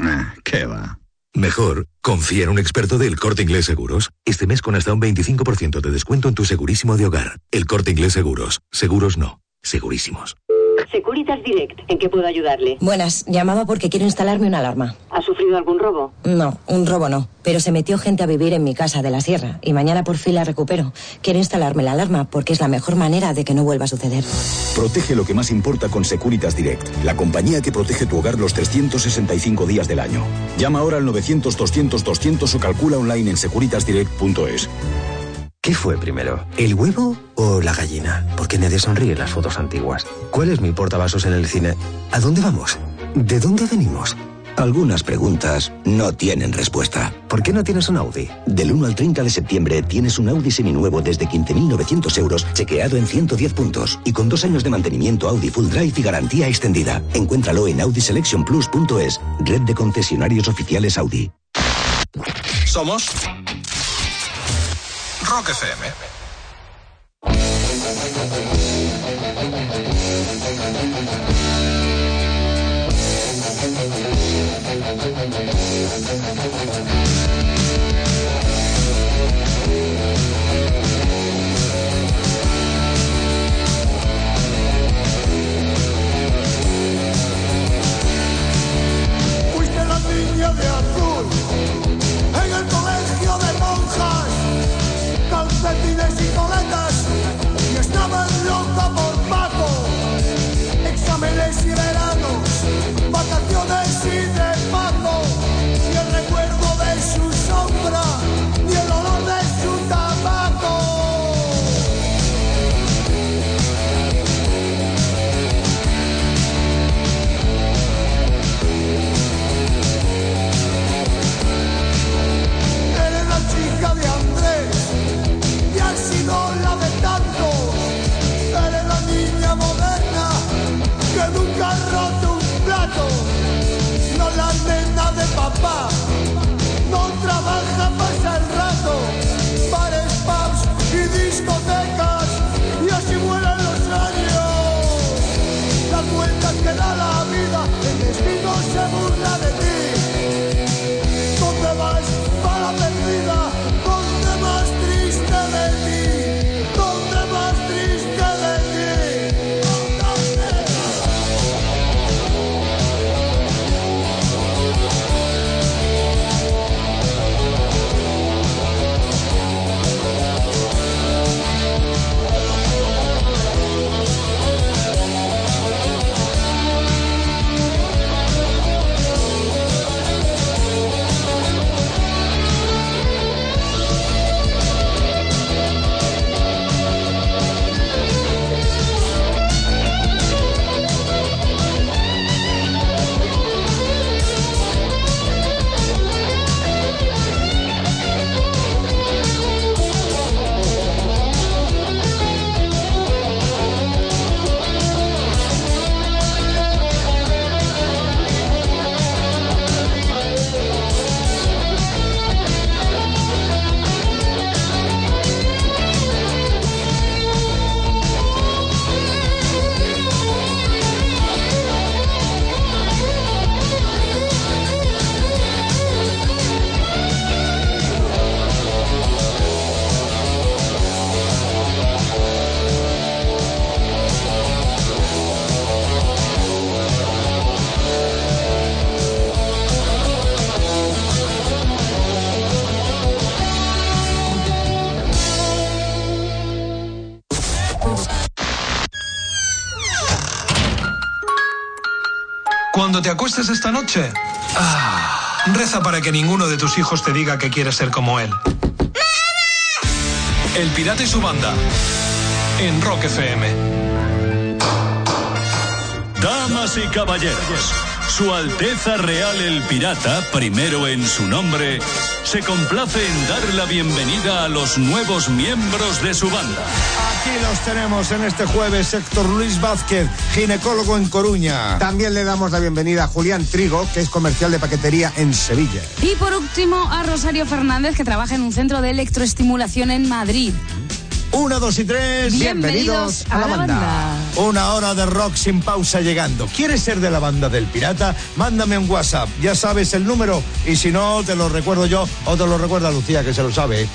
Ah, ¿Qué va? Mejor, confía en un experto del Corte Inglés Seguros. Este mes con hasta un 25% de descuento en tu segurísimo de hogar. El Corte Inglés Seguros. Seguros no. Segurísimos. Securitas Direct, ¿en qué puedo ayudarle? Buenas, llamaba porque quiero instalarme una alarma. ¿Ha sufrido algún robo? No, un robo no, pero se metió gente a vivir en mi casa de la sierra y mañana por fin la recupero. Quiero instalarme la alarma porque es la mejor manera de que no vuelva a suceder. Protege lo que más importa con Securitas Direct, la compañía que protege tu hogar los 365 días del año. Llama ahora al 900-200-200 o calcula online en securitasdirect.es. ¿Qué fue primero? ¿El huevo o la gallina? Porque nadie sonríe en las fotos antiguas. ¿Cuál es mi portavasos en el cine? ¿A dónde vamos? ¿De dónde venimos? Algunas preguntas no tienen respuesta. ¿Por qué no tienes un Audi? Del 1 al 30 de septiembre tienes un Audi seminuevo desde 15.900 euros, chequeado en 110 puntos y con dos años de mantenimiento Audi Full Drive y garantía extendida. Encuéntralo en audiselectionplus.es, red de concesionarios oficiales Audi. Somos Rock FM. Cuando te acuestes esta noche, ah, reza para que ninguno de tus hijos te diga que quieres ser como él. El Pirata y su banda. En Rock FM. Damas y caballeros, Su Alteza Real el Pirata, primero en su nombre, se complace en dar la bienvenida a los nuevos miembros de su banda. Aquí los tenemos en este jueves, Héctor Luis Vázquez, ginecólogo en Coruña. También le damos la bienvenida a Julián Trigo, que es comercial de paquetería en Sevilla. Y por último, a Rosario Fernández, que trabaja en un centro de electroestimulación en Madrid. Una, dos y tres. Bienvenidos a la banda. Una hora de rock sin pausa llegando. ¿Quieres ser de la banda del pirata? Mándame un WhatsApp. Ya sabes el número. Y si no, te lo recuerdo yo o te lo recuerda Lucía, que se lo sabe.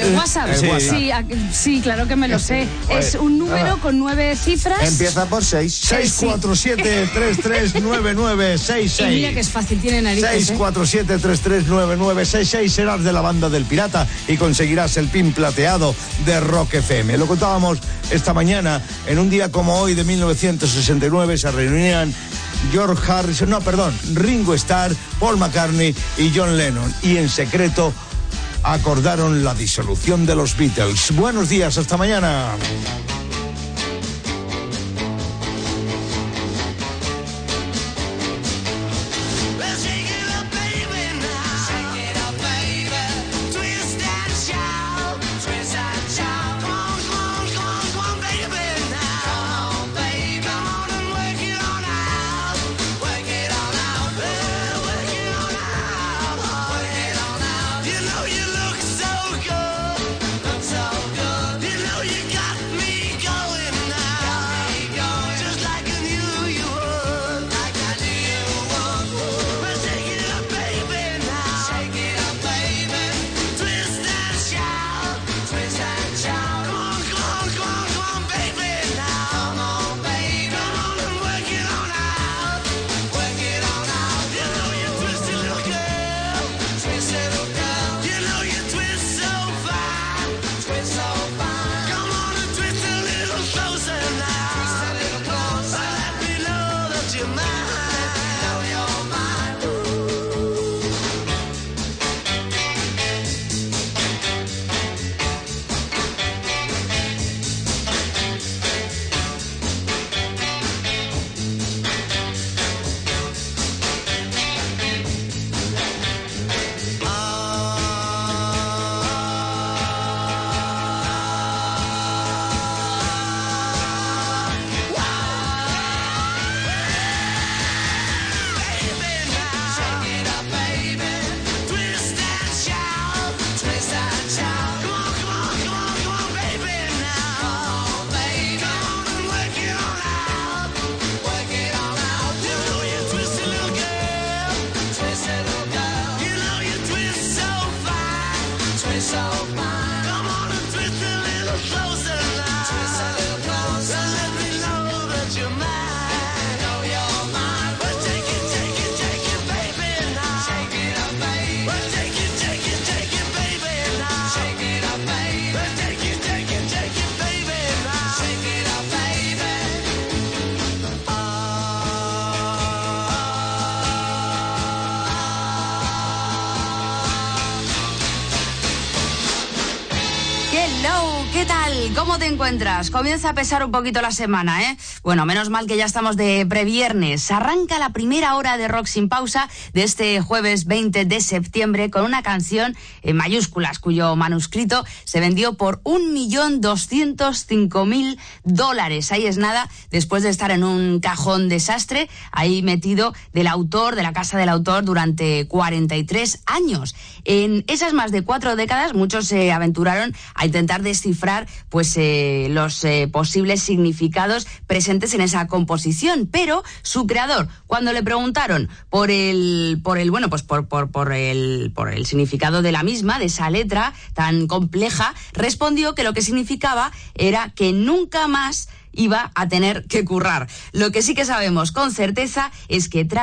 ¿El WhatsApp? El Sí, WhatsApp. sí, a- sí, claro que me lo sé. Es un número ah. con nueve cifras. Empieza por seis. 647-339966. Y <laughs> mira que es fácil, tiene narices. ¿eh? 647-339966 serás de la banda del pirata y conseguirás el pin plateado de Rock FM. Lo contábamos esta mañana, en un día como hoy de 1969 se reunían George Harrison, no, perdón, Ringo Starr, Paul McCartney y John Lennon y en secreto acordaron la disolución de los Beatles. Buenos días, hasta mañana. Comienza a pesar un poquito la semana, ¿eh? Bueno, menos mal que ya estamos de previernes. Arranca la primera hora de Rock sin pausa de este jueves 20 de septiembre con una canción en mayúsculas cuyo manuscrito se vendió por 1.205.000 dólares. Ahí es nada, después de estar en un cajón desastre, ahí metido del autor, de la casa del autor, durante 43 años. En esas más de cuatro décadas, muchos se aventuraron a intentar descifrar pues eh, los eh, posibles significados presentes en esa composición, pero su creador, cuando le preguntaron por el por el bueno, pues por por por el por el significado de la misma, de esa letra tan compleja, respondió que lo que significaba era que nunca más iba a tener que currar. Lo que sí que sabemos con certeza es que trata